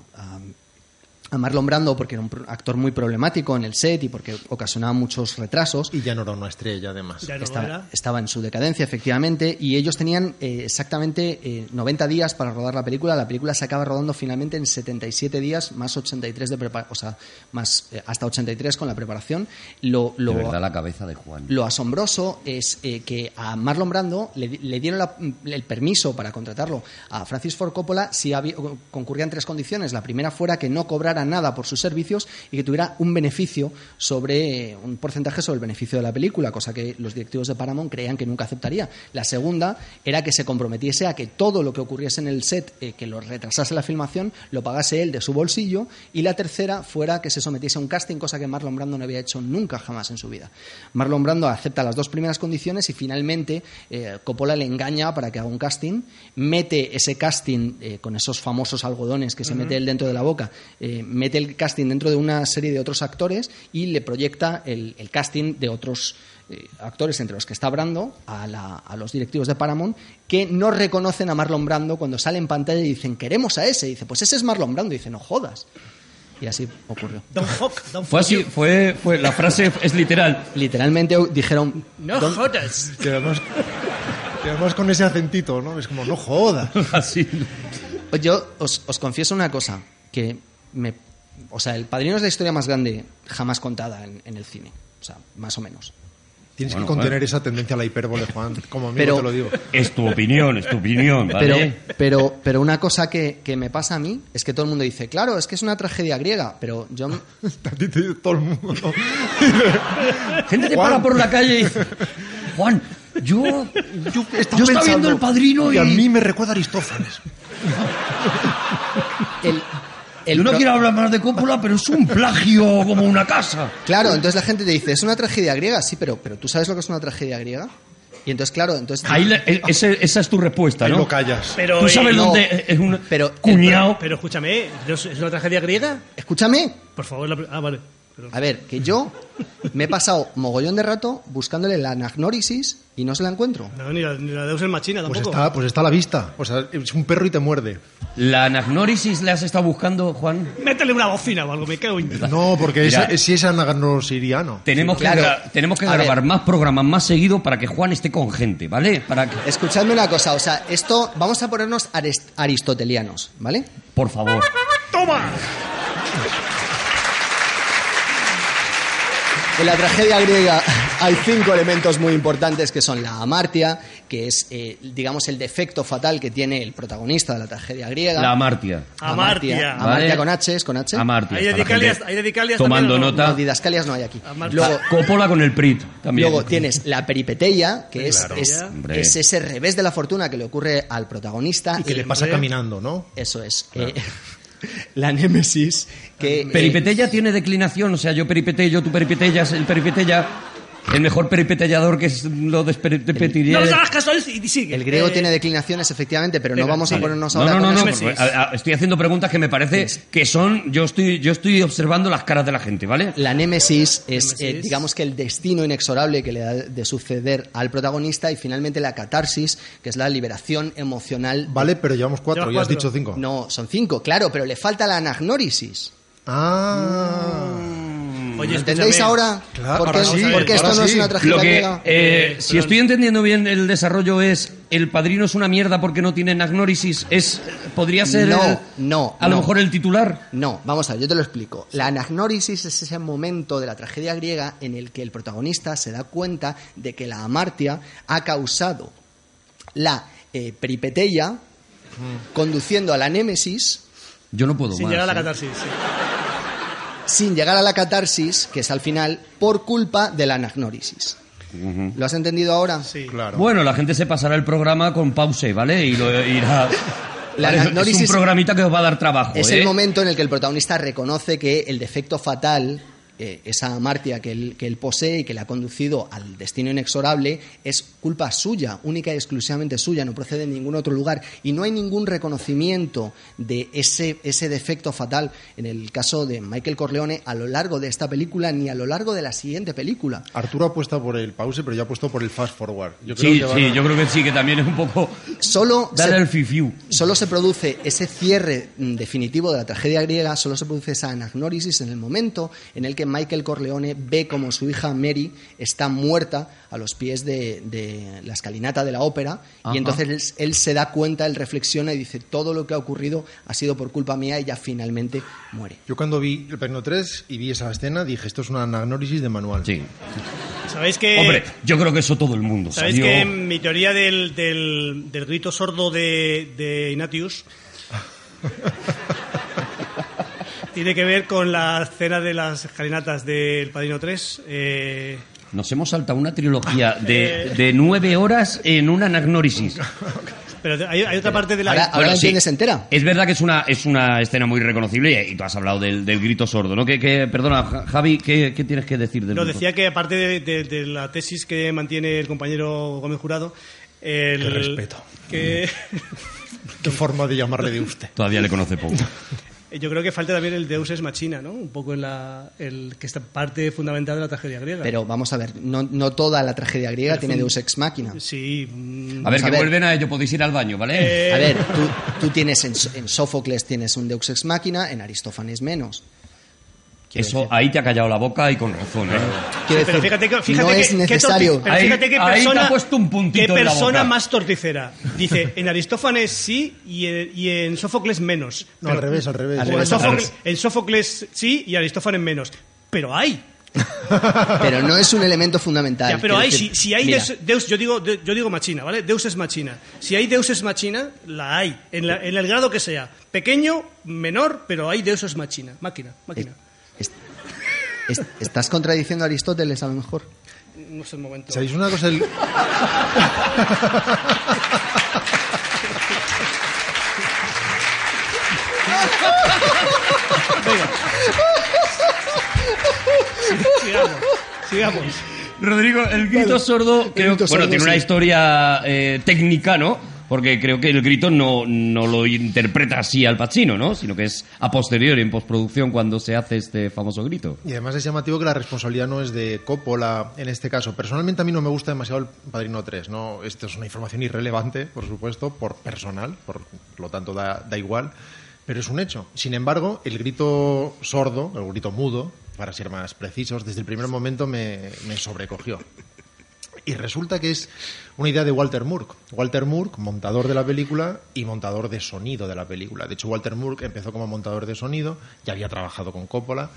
a- Marlon Brando porque era un actor muy problemático en el set y porque ocasionaba muchos retrasos. Y ya no era una estrella, además. Ya no lo Estaba, era. estaba en su decadencia, efectivamente, y ellos tenían eh, exactamente eh, 90 días para rodar la película. La película se acaba rodando finalmente en 77 días, más 83 de preparación, o sea, más, eh, hasta 83 con la preparación. Lo, lo, De verdad la cabeza de Juan. lo asombroso es eh, que a Marlon Brando le, le dieron la- el permiso para contratarlo a Francis Ford Coppola si había, concurrían tres condiciones. La primera fuera que no cobrara nada por sus servicios y que tuviera un beneficio sobre eh, un porcentaje sobre el beneficio de la película, cosa que los directivos de Paramount creían que nunca aceptaría. La segunda era que se comprometiese a que todo lo que ocurriese en el set, eh, que lo retrasase la filmación, lo pagase él de su bolsillo. Y la tercera fuera que se sometiese a un casting, cosa que Marlon Brando no había hecho nunca jamás en su vida. Marlon Brando acepta las dos primeras condiciones y finalmente eh, Coppola le engaña para que haga un casting, mete ese casting eh, con esos famosos algodones que se mete él dentro de la boca, eh, mete el casting dentro de una serie de otros actores y le proyecta el, el casting de otros eh, actores entre los que está Brando a, la- a los directivos de Paramount que no reconocen a Marlon Brando cuando sale en pantalla y dicen queremos a ese y dice pues ese es Marlon Brando y dice no jodas y así ocurrió Don't fuck, don't Fue fuck así, you. fue, fue, la frase es literal. literalmente dijeron No "Don't- jodas. Que además, con ese acentito, ¿no? Es como, no jodas. *laughs* Así. Yo os, os confieso una cosa, que me, o sea, El Padrino es la historia más grande jamás contada en, en el cine, o sea, más o menos. Tienes Bueno, que contener esa tendencia a la hipérbole, Juan. Como amigo Pero- te lo digo. Es tu opinión, es tu opinión, Pero, ¿vale? pero, pero una cosa que, que me pasa a mí es que todo el mundo dice, claro, es que es una tragedia griega, pero yo *laughs* A ti te dice todo el mundo. *laughs* Gente te Juan. para por la calle y dice, Juan, yo, Yo, *laughs* yo estaba viendo el padrino y, a mí me recuerda a Aristófanes. el, el yo no pro- quiero hablar más de Coppola, pero es un plagio como una casa. Claro, entonces la gente te dice, es una tragedia griega, sí, pero, pero ¿tú sabes lo que es una tragedia griega? Y entonces, claro, entonces... Ahí le- e- ese- esa es tu respuesta, Ahí ¿no? lo callas. Pero, Tú eh, sabes no, dónde es un pero- cuñado. Pero escúchame, ¿no ¿es es una tragedia griega? Escúchame, Por favor, la... ah, vale. A ver, que yo me he pasado mogollón de rato buscándole la anagnórisis y no se la encuentro. No, ni la, ni la Deus en Machina Pues tampoco. está, pues está a la vista. O sea, es un perro y te muerde. ¿La anagnórisis le has estado buscando, Juan? Métele una bocina o algo, me cago en... No, porque Mira. ese- si es anagnosiриano. Tenemos, claro. que, gra- tenemos que A grabar ver. más programas más seguido para que Juan esté con gente, ¿vale? Para que, Escuchadme una cosa, o sea, esto vamos a ponernos arist- aristotelianos, ¿vale? por favor. ¡Toma! En la tragedia griega hay cinco elementos muy importantes que son la amartia, que es, eh, digamos, el defecto fatal que tiene el protagonista de la tragedia griega. La amartia. Amartia. Amartia ¿Vale? con H, es con H. Amartia. Hay dedicalias- hay dedicalias Tomando también, ¿o no? nota. No, didascalias no hay aquí. Amartia. Luego, Coppola con el Prit también. luego tienes la peripeteia, que es, Claro. es, Hombre. es ese revés de la fortuna que le ocurre al protagonista. Y que le pasa hombre. caminando, ¿no? Eso es. eh, la némesis, que... Peripetella tiene declinación, o sea, yo peripetello, tú peripetellas, el peripetella, el mejor peripetellador que es lo No desperipetiría. les hagas caso y sigue. el griego Eh, tiene declinaciones, efectivamente, pero no vamos a ponernos No, ahora no, no, con no, a- a- estoy haciendo preguntas que me parece que son, yo estoy, yo estoy observando las caras de la gente, ¿vale? La némesis es, eh, digamos que el destino inexorable que le da de suceder al protagonista y finalmente la catarsis, que es la liberación emocional. Vale, pero llevamos cuatro, ya has dicho cinco. No, son cinco, claro, pero le falta la anagnórisis. Ah. Oye, ¿Entendéis ahora Claro, por qué, ahora sí, esto ahora no es una tragedia Lo que, griega? eh, Eh, si estoy entendiendo bien el desarrollo es el padrino es una mierda porque no tiene anagnórisis es podría ser No, el- no, a lo no. mejor el titular No, vamos a ver, yo te lo explico. La anagnórisis es ese momento de la tragedia griega en el que el protagonista se da cuenta de que la amartia ha causado la eh, peripeteia conduciendo a la némesis yo no puedo Sin más llegar a la ¿eh? catarsis. sí. Sin llegar a la catarsis, que es al final, por culpa de la anagnórisis. ¿Lo has entendido ahora? Sí. Claro. bueno la gente se pasará el programa con pause vale y lo irá La *laughs* Vale, es- un programita que os va a dar trabajo Es ¿eh? el momento en el que el protagonista reconoce que el defecto fatal, eh, esa amartia que él, que él posee y que le ha conducido al destino inexorable, es culpa suya, única y exclusivamente suya, no procede de ningún otro lugar. Y no hay ningún reconocimiento de ese, ese defecto fatal, en el caso de Michael Corleone, a lo largo de esta película ni a lo largo de la siguiente película. Arturo apuesta por el pause, pero yo apuesto por el fast forward. Yo creo sí que sí a- yo creo que sí que también es un poco Solo *laughs* darle se- el fifiu Solo se produce ese cierre mm, definitivo de la tragedia griega, solo se produce esa anagnórisis en el momento en el que Michael Corleone ve como su hija Mary está muerta a los pies de, de la escalinata de la ópera Ajá. y entonces él, él se da cuenta, él reflexiona y dice todo lo que ha ocurrido ha sido por culpa mía y ella finalmente muere. Yo cuando vi el Perno 3 y vi esa escena dije, esto es una anagnórisis de manual. sí ¿Sabéis que, hombre yo creo que eso todo el mundo ¿sabéis salió que mi teoría del, del, del grito sordo de, de Ignatius *laughs* tiene que ver con la escena de las escalinatas del Padrino 3? Eh, Nos hemos saltado una trilogía *laughs* de, de nueve horas en una anagnórisis. pero hay, hay otra parte de la... Ahora, ahora Bueno, la sí. entiendes entera. Es verdad que es una, es una escena muy reconocible y, y tú has hablado del, del grito sordo, ¿no? Que, que- perdona, Ja- Javi, ¿qué, qué tienes que decir del No, decía que aparte de, de- de la tesis que mantiene el compañero Gómez Jurado, el, Qué respeto. que *laughs* Qué forma de llamarle de usted. Todavía le conoce poco. *laughs* yo creo que falta también el Deus es machina, ¿no? Un poco en la el que está parte fundamental de la tragedia griega. Pero vamos a ver, no, no toda la tragedia griega Pero tiene Deus ex machina. sí, mm, A ver, a que ver. vuelven a ello, podéis ir al baño, ¿vale? Eh, A ver, tú, tú tienes en, en Sófocles tienes un Deus ex machina, en Aristófanes menos. Eso, decir. ahí te ha callado la boca y con razón, ¿eh? Quiero pero fíjate que, fíjate no que- es necesario. Ahí- fíjate ahí te persona, ha puesto un puntito qué en la persona boca. más torticera. Dice, en Aristófanes sí y en, y en Sófocles menos. No, al revés, al revés. Al revés, Sófocles, en Sófocles sí y Aristófanes menos. Pero hay. *laughs* Pero no es un elemento fundamental. Ya, pero hay, decir, si, si hay mira, Deus, Deus- yo digo, de- yo digo machina, ¿vale? Deus es machina. Si hay Deus es machina, la hay, en, la- en el grado que sea. Pequeño, menor, pero hay Deus es machina. Máquina, máquina. es- estás contradiciendo a Aristóteles a lo mejor. No es el momento. ¿Sabéis una cosa? El- Sigamos, sigamos. Rodrigo, el grito sordo, creo, grito bueno, sordo, tiene una historia eh, técnica, ¿no? Porque creo que el grito no, no lo interpreta así al Pacino, ¿no? Sino que es a posteriori, en postproducción, cuando se hace este famoso grito. Y además es llamativo que la responsabilidad no es de Coppola en este caso. Personalmente a mí no me gusta demasiado el Padrino 3. ¿no? Esto es una información irrelevante, por supuesto, por personal, por lo tanto da, da igual, pero es un hecho. Sin embargo, el grito sordo, el grito mudo, para ser más precisos, desde el primer momento me, me sobrecogió. Y resulta que es una idea de Walter Moore. Walter Moore, montador de la película y montador de sonido de la película. De hecho, Walter Moore empezó como montador de sonido, ya había trabajado con Coppola,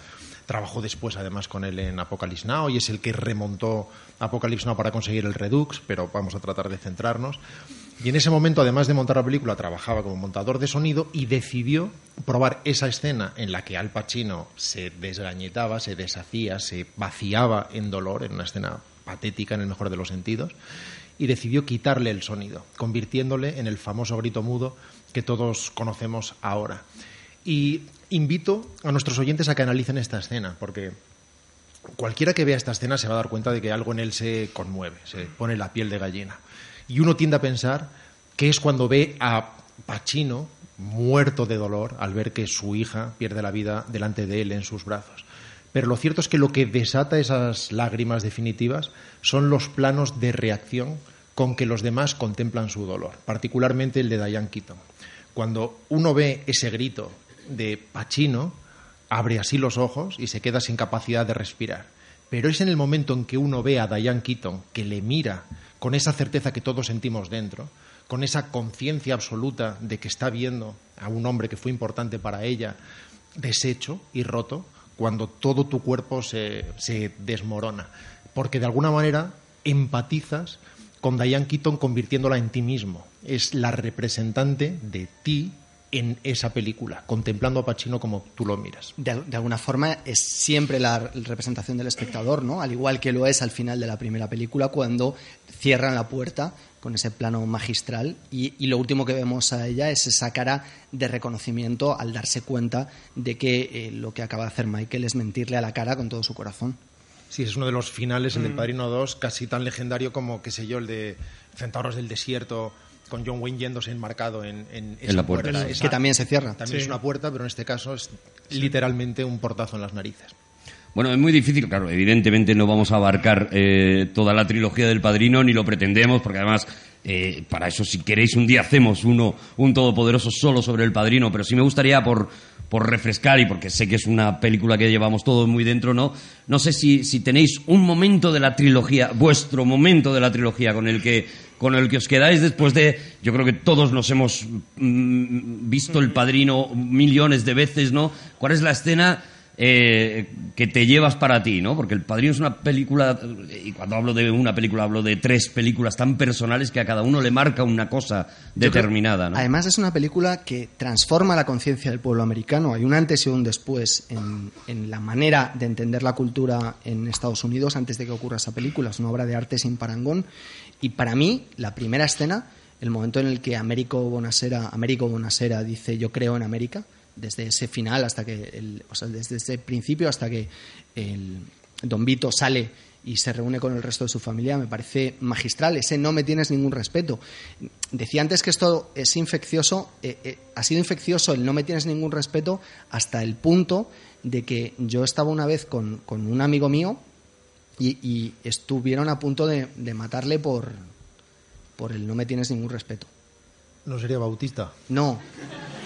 trabajó después además con él en Apocalypse Now y es el que remontó Apocalypse Now para conseguir el Redux, pero vamos a tratar de centrarnos. Y en ese momento, además de montar la película, trabajaba como montador de sonido y decidió probar esa escena en la que Al Pacino se desgañetaba, se deshacía, se vaciaba en dolor, en una escena patética en el mejor de los sentidos, y decidió quitarle el sonido, convirtiéndole en el famoso grito mudo que todos conocemos ahora. Y invito a nuestros oyentes a que analicen esta escena, porque cualquiera que vea esta escena se va a dar cuenta de que algo en él se conmueve, se pone la piel de gallina. Y uno tiende a pensar que es cuando ve a Pacino muerto de dolor al ver que su hija pierde la vida delante de él en sus brazos. Pero lo cierto es que lo que desata esas lágrimas definitivas son los planos de reacción con que los demás contemplan su dolor, particularmente el de Diane Keaton. Cuando uno ve ese grito de Pacino, abre así los ojos y se queda sin capacidad de respirar. Pero es en el momento en que uno ve a Diane Keaton que le mira con esa certeza que todos sentimos dentro, con esa conciencia absoluta de que está viendo a un hombre que fue importante para ella deshecho y roto, cuando todo tu cuerpo se, se desmorona. Porque de alguna manera empatizas con Diane Keaton convirtiéndola en ti mismo. Es la representante de ti en esa película, contemplando a Pacino como tú lo miras. De, de alguna forma es siempre la representación del espectador, ¿no? Al igual que lo es al final de la primera película cuando cierran la puerta con ese plano magistral y, y lo último que vemos a ella es esa cara de reconocimiento al darse cuenta de que eh, lo que acaba de hacer Michael es mentirle a la cara con todo su corazón. Sí, es uno de los finales, Mm. el del Padrino 2, casi tan legendario como, qué sé yo, el de Centauros del Desierto, con John Wayne yéndose enmarcado en, en, esa la puerta. Esa- Que también se cierra. También Sí. es una puerta, pero en este caso es literalmente un portazo en las narices. Bueno, es muy difícil, claro, evidentemente no vamos a abarcar eh, toda la trilogía del Padrino, ni lo pretendemos, porque además, eh, para eso, si queréis, un día hacemos uno, un todopoderoso solo sobre el Padrino, pero sí me gustaría, por, por refrescar, y porque sé que es una película que llevamos todos muy dentro, ¿no? No sé si, si tenéis un momento de la trilogía, vuestro momento de la trilogía, con el que, con el que os quedáis después de, yo creo que todos nos hemos mm, visto el Padrino millones de veces, ¿no? ¿Cuál es la escena eh, que te llevas para ti, ¿no? Porque El Padrino es una película, y cuando hablo de una película hablo de tres películas tan personales que a cada uno le marca una cosa creo- determinada, ¿no? Además es una película que transforma la conciencia del pueblo americano. Hay un antes y un después en, en la manera de entender la cultura en Estados Unidos antes de que ocurra esa película. Es una obra de arte sin parangón. Y para mí, la primera escena, el momento en el que Américo Bonasera, Américo Bonasera dice yo creo en América, desde ese final hasta que, el- o sea, desde ese principio hasta que el Don Vito sale y se reúne con el resto de su familia, me parece magistral. Ese no me tienes ningún respeto. Decía antes que esto es infeccioso, eh, eh, ha sido infeccioso el no me tienes ningún respeto hasta el punto de que yo estaba una vez con, con un amigo mío y, estuvieron a punto de, de matarle por, por el no me tienes ningún respeto. ¿No sería Bautista? No.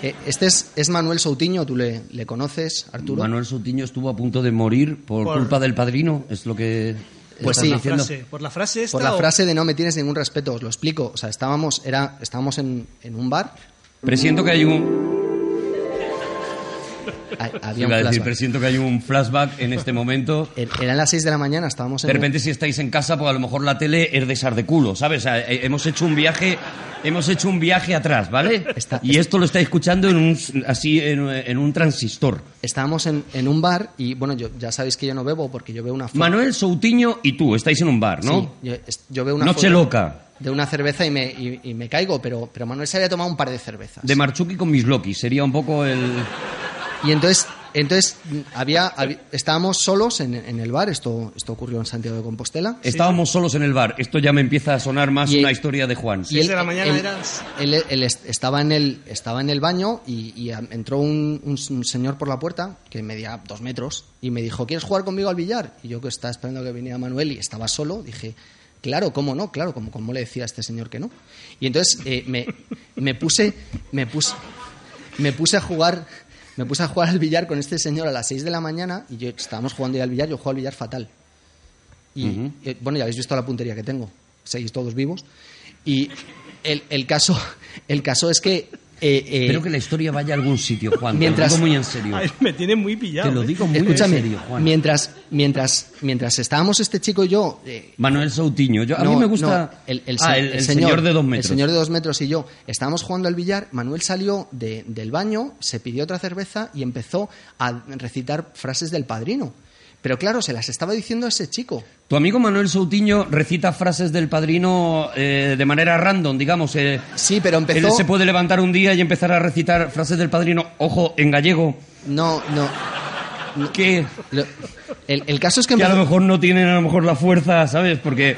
Eh, este es, es Manuel Soutiño, tú le, le conoces, Arturo. Manuel Soutiño estuvo a punto de morir por, Por- culpa del Padrino, es lo que Pues sí. Frase, por la frase esta Por la o- frase de no me tienes ningún respeto, os lo explico. O sea, estábamos, era, estábamos en, en un bar. Presiento que hay un Había un iba a decir, flashback. presiento que hay un flashback en este momento. *laughs* Er- Eran las 6 de la mañana, estábamos en De repente si estáis en casa, pues a lo mejor la tele es de sar de culo, ¿sabes? O sea, eh, hemos hecho un viaje, hemos hecho un viaje atrás, ¿vale? Está- y esto lo estáis escuchando en un, así en, en un transistor. estábamos en, en un bar y, bueno, yo, ya sabéis que yo no bebo porque yo veo una foto. Manuel Soutiño y tú estáis en un bar, ¿no? Sí, yo, yo veo una Noche foto loca. de una cerveza y me, y, y me caigo, pero, pero Manuel se había tomado un par de cervezas. De Marchuki con mis Loki, sería un poco el... Y entonces, entonces había, había- estábamos solos en, en el bar, esto, esto ocurrió en Santiago de Compostela. Estábamos solos en el bar. Esto ya me empieza a sonar más Y- una historia de Juan. Seis de la mañana eras- él- él est- estaba, en el, estaba en el baño y, y entró un, un señor por la puerta que medía dos metros y me dijo, ¿quieres jugar conmigo al billar? Y yo que estaba esperando que viniera Manuel y estaba solo, dije, claro, ¿cómo no? Claro, ¿cómo, cómo le decía a este señor que no? Y entonces eh, me, me puse... Me puse me puse a jugar me puse a jugar al billar con este señor a las 6 de la mañana y yo estábamos jugando ya al billar yo juego al billar fatal. Y eh, bueno ya habéis visto la puntería que tengo seguís todos vivos. Y el, el caso el caso es que eh, eh, Espero que la historia vaya a algún sitio, Juan. Mientras- Te lo digo muy en serio. Ay, me tiene muy pillado. Te lo ¿eh? digo muy escúchame en serio, Juan. mientras mientras mientras estábamos este chico y yo eh, Manuel Soutiño. Yo, a mí me gusta... no, el, el Ah, el, el señor, de dos metros. El señor de dos metros y yo estábamos jugando al billar. Manuel salió de- del baño, se pidió otra cerveza y empezó a recitar frases del padrino. Pero claro, se las estaba diciendo a ese chico. Tu amigo Manuel Soutiño recita frases del padrino eh, de manera random, digamos. eh, Sí, pero empezó. Él se puede levantar un día y empezar a recitar frases del padrino, ojo, en gallego, No, no. que, Lo- el, el caso es que que a lo mejor no tienen a lo mejor la fuerza, ¿sabes? Porque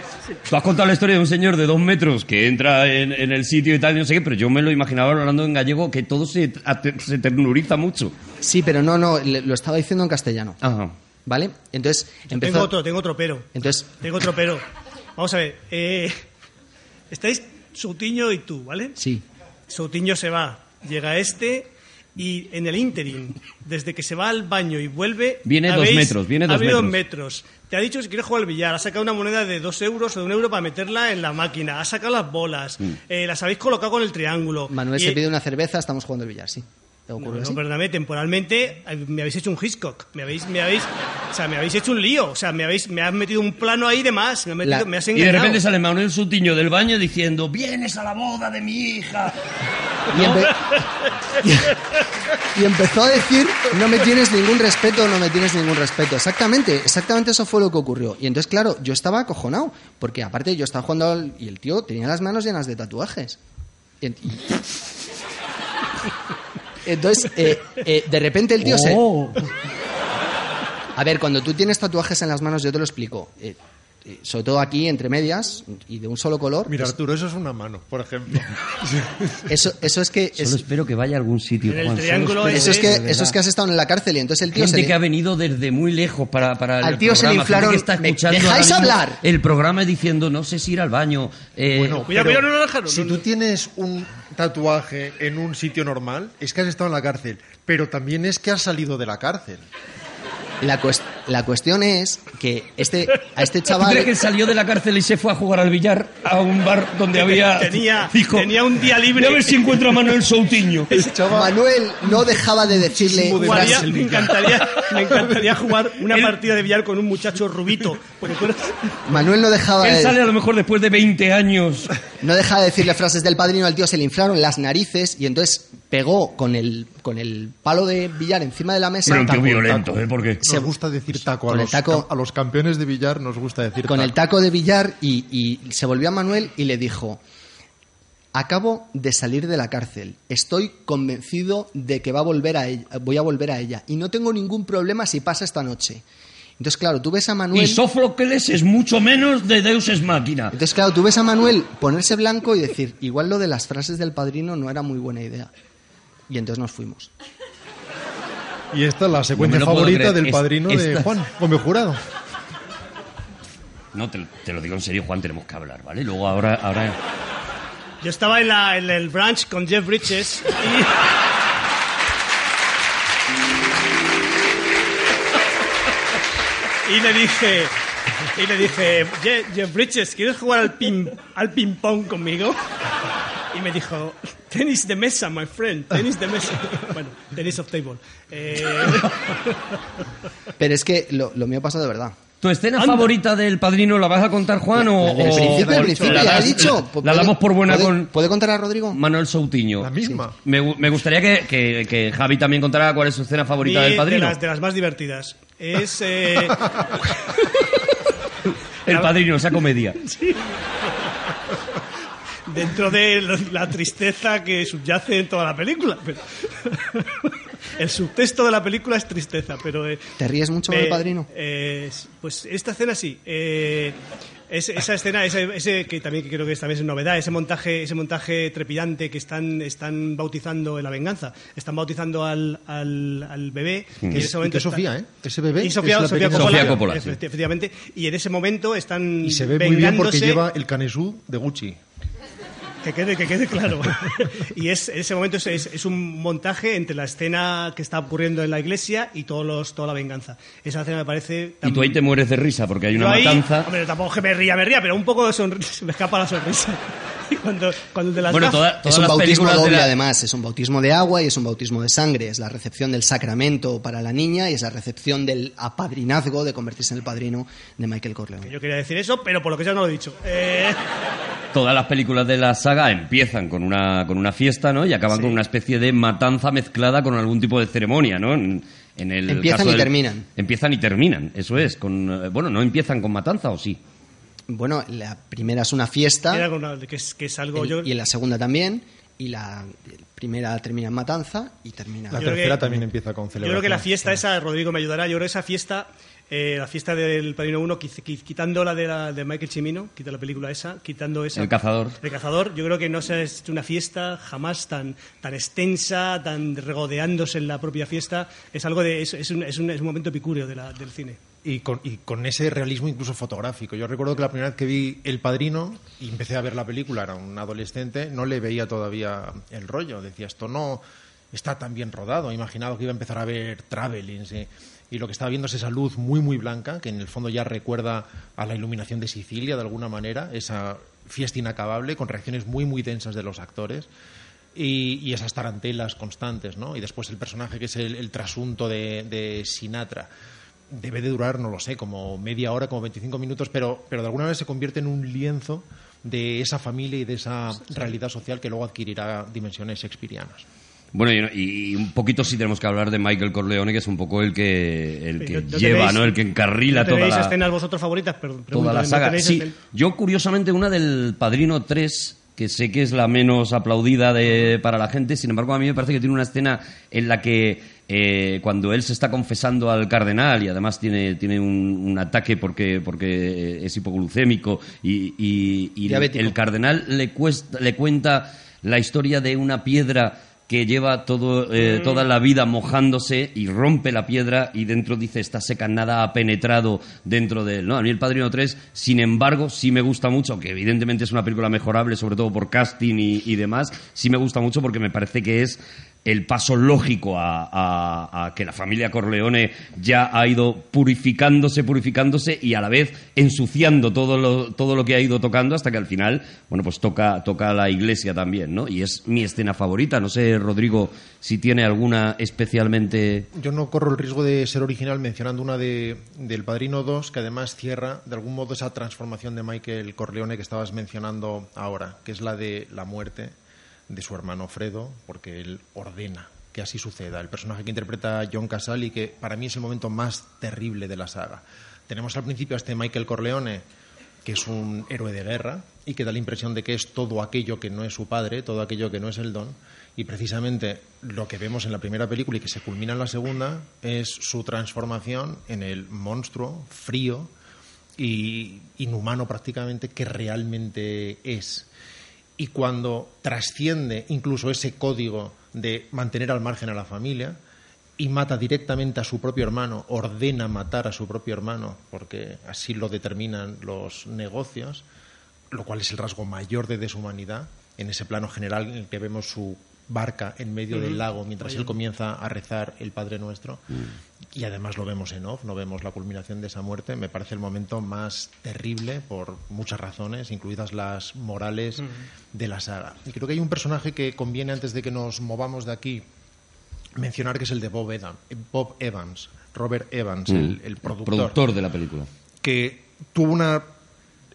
tú has contado la historia de un señor de dos metros que entra en, en el sitio y tal, y no sé qué, pero yo me lo imaginaba hablando en gallego que todo se, se ternuriza mucho. Sí, pero no, no, lo estaba diciendo en castellano. Ajá. ¿Vale? Entonces empezó. Tengo otro, tengo otro pero. Entonces, Tengo otro pero. Vamos a ver. eh, estáis Soutiño y tú, ¿vale? sí. Soutiño se va. Llega este Y en el interim, desde que se va al baño y vuelve... Viene dos metros, viene ha dos habido metros. metros. Te ha dicho que si quiere jugar al billar, ha sacado una moneda de dos euros o de un euro para meterla en la máquina, ha sacado las bolas, Mm. eh, las habéis colocado con el triángulo. Manuel Y- se pide una cerveza, estamos jugando al billar, sí. ¿Te ocurre no, perdóname, temporalmente me habéis hecho un Hitchcock, me habéis, me habéis, o sea, me habéis hecho un lío, o sea, me habéis, me has metido un plano ahí de más, me, has metido- La- me has Y de repente sale Manuel Sutiño del baño diciendo, vienes a la boda de mi hija. *laughs* Y, empe- y empezó a decir, no me tienes ningún respeto, no me tienes ningún respeto. Exactamente, exactamente eso fue lo que ocurrió. Y entonces, claro, yo estaba acojonado, porque aparte yo estaba jugando al- y el tío tenía las manos llenas de tatuajes. Y- Entonces, eh, eh, de repente el tío se... Oh. A ver, cuando tú tienes tatuajes en las manos, yo te lo explico. Eh, sobre todo aquí, entre medias, y de un solo color. Mira, es- Arturo, eso es una mano, por ejemplo. *laughs* eso, eso es que... es- Solo espero que vaya a algún sitio, En el Juan. solo triángulo espero eso es que, eso es que has estado en la cárcel y entonces el tío Gente se le- que ha venido desde muy lejos para, para Al el tío se le programa, inflaron- gente que está ¿Me escuchando dejáis hablar? el programa diciendo no sé si ir al baño eh, Bueno, Cuidado, cuidado, no lo dejaron. Si no, tú no. tienes un tatuaje en un sitio normal, es que has estado en la cárcel. Pero también es que has salido de la cárcel. La, cuest- la cuestión es que este, a este *laughs* ¿Tú chaval... crees que salió de la cárcel y se fue a jugar al billar a un bar donde había *laughs* Tenía- Dijo, tenía un día libre. A ver si encuentro a Manuel Soutiño. *laughs* Manuel no dejaba de decirle Jugaría- me, encantaría, me encantaría jugar una Él- partida de billar con un muchacho rubito. Tú Manuel no dejaba él de, sale a lo mejor después de 20 años. No dejaba de decirle frases del padrino al tío se le inflaron las narices y entonces pegó con el con el palo de billar encima de la mesa Pero un tío Taco, violento, taco. ¿eh? Porque Nos gusta decir taco. A con el los, taco- a los campeones de billar nos gusta decir con taco. el taco de billar y, y se volvió a Manuel y le dijo acabo de salir de la cárcel estoy convencido de que va a volver a ella, voy a volver a ella y no tengo ningún problema si pasa esta noche entonces claro tú ves a Manuel y Sófocles es mucho menos de Deus es máquina. entonces claro tú ves a Manuel ponerse blanco y decir igual lo de las frases del padrino no era muy buena idea y entonces nos fuimos Y esta es la secuencia No favorita del Es- padrino de esta- Juan Gómez Jurado. No, te, te lo digo en serio, Juan, tenemos que hablar, ¿vale? Luego ahora... ahora... Yo estaba en, la- en el branch con Jeff Bridges y, *laughs* y le dije y le dije "Je- Jeff Bridges ¿quieres jugar al ping al ping pong conmigo? Y me dijo tenis de mesa my friend tenis de mesa bueno tenis of table Eh, pero es que lo, lo mío pasa de verdad ¿Tu escena Anda. favorita del Padrino la vas a contar, Juan, o...? el principio, el principio, la, he dicho. La, ¿Puede- damos por buena puede- con ¿Puede contar a Rodrigo? Manuel Soutinho. La misma. Me, gu- me gustaría que, que- que Javi también contara cuál es su escena favorita y del de Padrino. las, de las más divertidas es eh, *laughs* El Padrino, esa comedia. *laughs* dentro de lo- la tristeza que subyace en toda la película. pero- *laughs* el subtexto de la película es tristeza, pero... eh, ¿Te ríes mucho me- del padrino? eh, pues esta escena sí. eh, es- esa escena, ese, ese que también creo que esta vez es novedad, ese montaje, ese montaje trepidante que están, están bautizando en la venganza, están bautizando al, al, al bebé. que en es, y que está- Sofía, ¿eh? Ese bebé Y Sofía, es la Sofía Coppola, Sofía Coppola, efectivamente. Y en ese momento están Y se ve muy bien porque lleva el canesú de Gucci. Que quede, que quede claro. *laughs* y es, en ese momento es, es- es un montaje entre la escena que está ocurriendo en la iglesia y todos los, toda la venganza. Esa escena me parece... Y tú ahí te mueres de risa porque hay una ahí- matanza. Hombre, tampoco que me ría, me ría, pero un poco de sonrisa, *laughs* se me escapa la sonrisa. *laughs* Cuando, cuando de las Bueno, toda- todas es un las bautismo doble la- además, es un bautismo de agua y es un bautismo de sangre, es la recepción del sacramento para la niña y es la recepción del apadrinazgo de convertirse en el padrino de Michael Corleone. Yo quería decir eso, pero por lo que sea no lo he dicho. Eh, Todas las películas de la saga empiezan con una, con una fiesta, ¿no? Y acaban con una especie de matanza mezclada con algún tipo de ceremonia, ¿no? En, en el Empiezan caso y del- terminan. Empiezan y terminan, eso es. Con, eh, bueno, no empiezan con matanza, ¿o sí? Bueno, la primera es una fiesta era con una- que, es, que es algo... el- yo, y en la segunda también y la primera termina en matanza y termina... La Yo tercera que- también empieza con Yo celebración. creo que la fiesta esa, Rodrigo me ayudará, yo creo que esa fiesta, eh, la fiesta del Padrino 1, qui- qui- quitando la de, la de Michael Cimino, quita la película esa, quitando esa... El cazador. El cazador, yo creo que no se ha hecho una fiesta jamás tan, tan extensa, tan regodeándose en la propia fiesta. Es algo de, es, es un, es un- es un momento epicúreo de la- del cine. Y con, y con ese realismo incluso fotográfico. Yo recuerdo que la primera vez que vi El Padrino y empecé a ver la película, era un adolescente, no le veía todavía el rollo. Decía, esto no, está tan bien rodado. He imaginado que iba a empezar a ver travelings eh, y lo que estaba viendo es esa luz muy, muy blanca, que en el fondo ya recuerda a la iluminación de Sicilia de alguna manera, esa fiesta inacabable con reacciones muy, muy densas de los actores. Y, y esas tarantelas constantes, ¿no? Y después el personaje que es el, el trasunto de, de Sinatra debe de durar, no lo sé, como media hora, como 25 minutos, pero, pero de alguna manera se convierte en un lienzo de esa familia y de esa realidad social que luego adquirirá dimensiones shakespearianas. Bueno, y, y un poquito sí tenemos que hablar de Michael Corleone, que es un poco el que, el que ¿No- no lleva, tenéis- ¿no? El que encarrila ¿no toda tenéis la, escenas vosotros favoritas? Perdón, toda la ¿no saga. Sí, yo curiosamente una del Padrino 3, que sé que es la menos aplaudida de, para la gente, sin embargo a mí me parece que tiene una escena en la que eh, cuando él se está confesando al cardenal y además tiene, tiene un, un ataque porque, porque es hipoglucémico y, y- el cardenal le, cuesta, le cuenta la historia de una piedra que lleva todo, eh, toda la vida mojándose y rompe la piedra y dentro dice está seca, nada ha penetrado dentro de él. ¿no? A mí el Padrino 3, sin embargo, sí me gusta mucho, que evidentemente es una película mejorable, sobre todo por casting y, y demás, sí me gusta mucho porque me parece que es el paso lógico a, que la familia Corleone ya ha ido purificándose, purificándose y a la vez ensuciando todo lo, todo lo que ha ido tocando hasta que al final, bueno, pues toca, toca la iglesia también, ¿no? Y es mi escena favorita. No sé, Rodrigo, si tiene alguna especialmente... Yo no corro el riesgo de ser original mencionando una de, del Padrino 2 que además cierra de algún modo esa transformación de Michael Corleone que estabas mencionando ahora, que es la de la muerte de su hermano Fredo, porque él ordena que así suceda. El personaje que interpreta John Casali, que para mí es el momento más terrible de la saga. Tenemos al principio a este Michael Corleone, que es un héroe de guerra y que da la impresión de que es todo aquello que no es su padre, todo aquello que no es el don. Y precisamente lo que vemos en la primera película y que se culmina en la segunda es su transformación en el monstruo frío y inhumano prácticamente que realmente es. Y cuando trasciende incluso ese código de mantener al margen a la familia y mata directamente a su propio hermano, ordena matar a su propio hermano, porque así lo determinan los negocios, lo cual es el rasgo mayor de deshumanidad en ese plano general en el que vemos su barca en medio del lago mientras él comienza a rezar el Padre Nuestro. Y además lo vemos en off, no vemos la culminación de esa muerte. Me parece el momento más terrible por muchas razones, incluidas las morales de la saga. Y creo que hay un personaje que conviene antes de que nos movamos de aquí mencionar que es el de Bob Evans, Bob Evans Robert Evans, el, el productor productor de la película. que tuvo una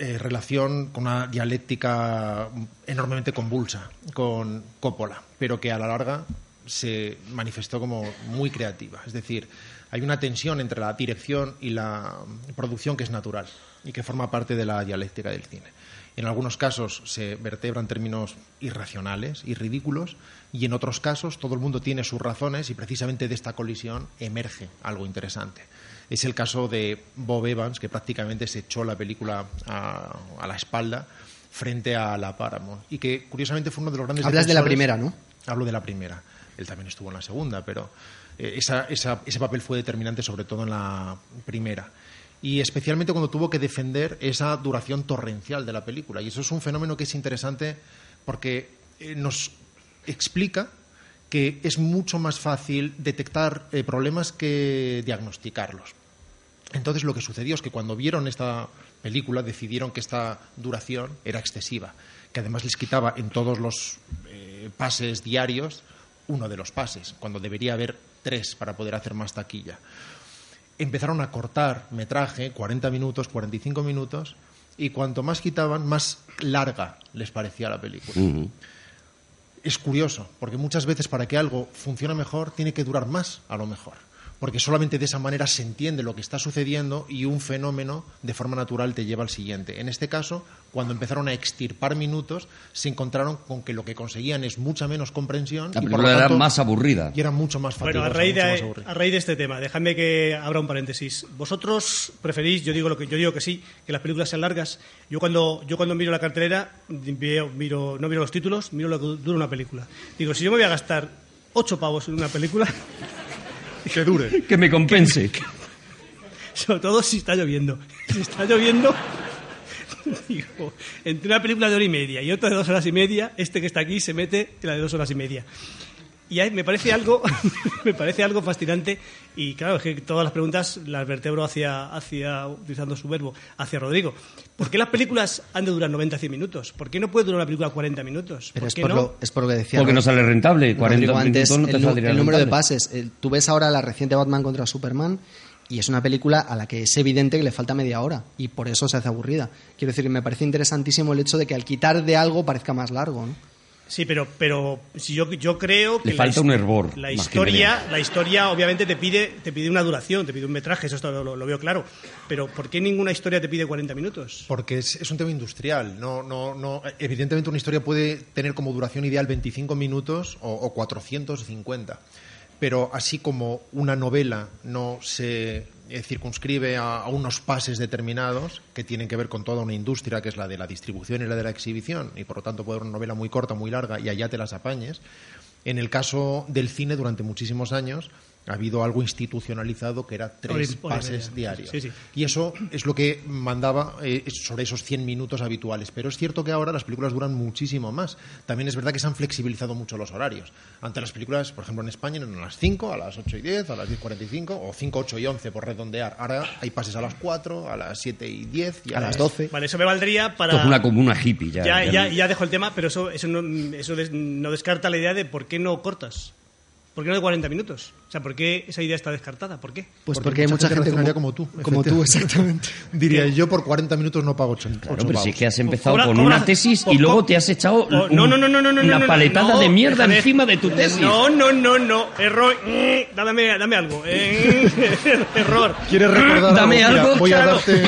eh, relación con una dialéctica enormemente convulsa con Coppola, pero que a la larga se manifestó como muy creativa. Es decir, hay una tensión entre la dirección y la producción que es natural y que forma parte de la dialéctica del cine. En algunos casos se vertebran términos irracionales y ridículos y en otros casos todo el mundo tiene sus razones y precisamente de esta colisión emerge algo interesante. Es el caso de Bob Evans, que prácticamente se echó la película a, a la espalda frente a la Paramount y que curiosamente fue uno de los grandes Hablas de la primera, ¿no? Hablo de la primera. Él también estuvo en la segunda, pero eh, esa- esa- ese papel fue determinante sobre todo en la primera. Y especialmente cuando tuvo que defender esa duración torrencial de la película. Y eso es un fenómeno que es interesante porque eh, nos explica que es mucho más fácil detectar eh, problemas que diagnosticarlos. Entonces lo que sucedió es que cuando vieron esta película decidieron que esta duración era excesiva, que además les quitaba en todos los eh, pases diarios uno de los pases, cuando debería haber tres para poder hacer más taquilla. Empezaron a cortar metraje, 40 minutos, 45 minutos, y cuanto más quitaban, más larga les parecía la película es curioso, porque muchas veces para que algo funcione mejor tiene que durar más, a lo mejor. Porque solamente de esa manera se entiende lo que está sucediendo y un fenómeno de forma natural te lleva al siguiente. En este caso, cuando empezaron a extirpar minutos, se encontraron con que lo que conseguían es mucha menos comprensión La y, por lo era tanto, más aburrida. y era mucho más Bueno, fatigosa, a raíz, de, a raíz de este tema, dejadme que abra un paréntesis. Vosotros preferís, yo digo lo que yo digo que sí, que las películas sean largas. Yo cuando yo cuando miro la cartelera, veo- miro, no miro los títulos, miro lo que dura una película. Digo, si yo me voy a gastar ocho pavos en una película, *laughs* *laughs* Que dure. Que me compense. *laughs* sobre todo si está lloviendo. Si está lloviendo, *laughs* digo, entre una película de hora y media y otra de dos horas y media, este que está aquí se mete en la de dos horas y media. Y ahí me parece algo, *laughs* me parece algo fascinante. Y claro, es que todas las preguntas las vertebro hacia, hacia, utilizando su verbo, hacia Rodrigo. ¿Por qué las películas han de durar 90 100 minutos? ¿Por qué no puede durar una película 40 minutos? Pero ¿Por es qué por, no? lo, es por lo que decía. Porque no sale rentable. 40 Rodrigo antes, minutos no te el, el número de pases. Tú ves ahora la reciente Batman contra Superman y es una película a la que es evidente que le falta media hora y por eso se hace aburrida. Quiero decir, me parece interesantísimo el hecho de que al quitar de algo parezca más largo. ¿no? Sí, pero, pero si yo, yo creo que Le la falta his- un hervor, La historia, la historia obviamente te pide, te pide una duración, te pide un metraje, eso está- lo, lo veo claro. Pero ¿por qué ninguna historia te pide 40 minutos? Porque es, es un tema industrial. No, no, no, evidentemente una historia puede tener como duración ideal 25 minutos o, o 450. Pero así como una novela no se circunscribe a, a unos pases determinados que tienen que ver con toda una industria que es la de la distribución y la de la exhibición y por lo tanto puede ser una novela muy corta, muy larga y allá te las apañes. En el caso del cine durante muchísimos años ha habido algo institucionalizado que era tres y pases media. diarios. Sí, sí. Y eso es lo que mandaba eh, sobre esos 100 minutos habituales. Pero es cierto que ahora las películas duran muchísimo más. También es verdad que se han flexibilizado mucho los horarios. Antes las películas, por ejemplo, en España eran a las 5, a las 8 y 10, a las 10.45 o 5, 8 y 11 por redondear. Ahora hay pases a las 4, a las 7 y 10 y A las 12. Vale, eso me valdría para... Esto es una comuna hippie. Ya, ya, ya ya, ya dejo el tema, pero eso, eso, no, eso des- no descarta la idea de por qué no cortas. ¿Por qué no de 40 minutos? O sea, ¿por qué esa idea está descartada? ¿Por qué? Pues Porque porque, hay mucha mucha gente gente como, como tú, Como tú, exactamente. *laughs* Diría, yo por 40 minutos no pago 8, Claro, pero si es que has empezado Cobra- con cobra- una tesis y luego te has echado un- no, no, no, no, no, no, una paletada de mierda déjame- encima de tu tesis. No, no, no, no. Error. Mm, Dame, dame algo. Eh, *laughs* Error. ¿Quieres recordar Dame Mira, algo, voy a darte...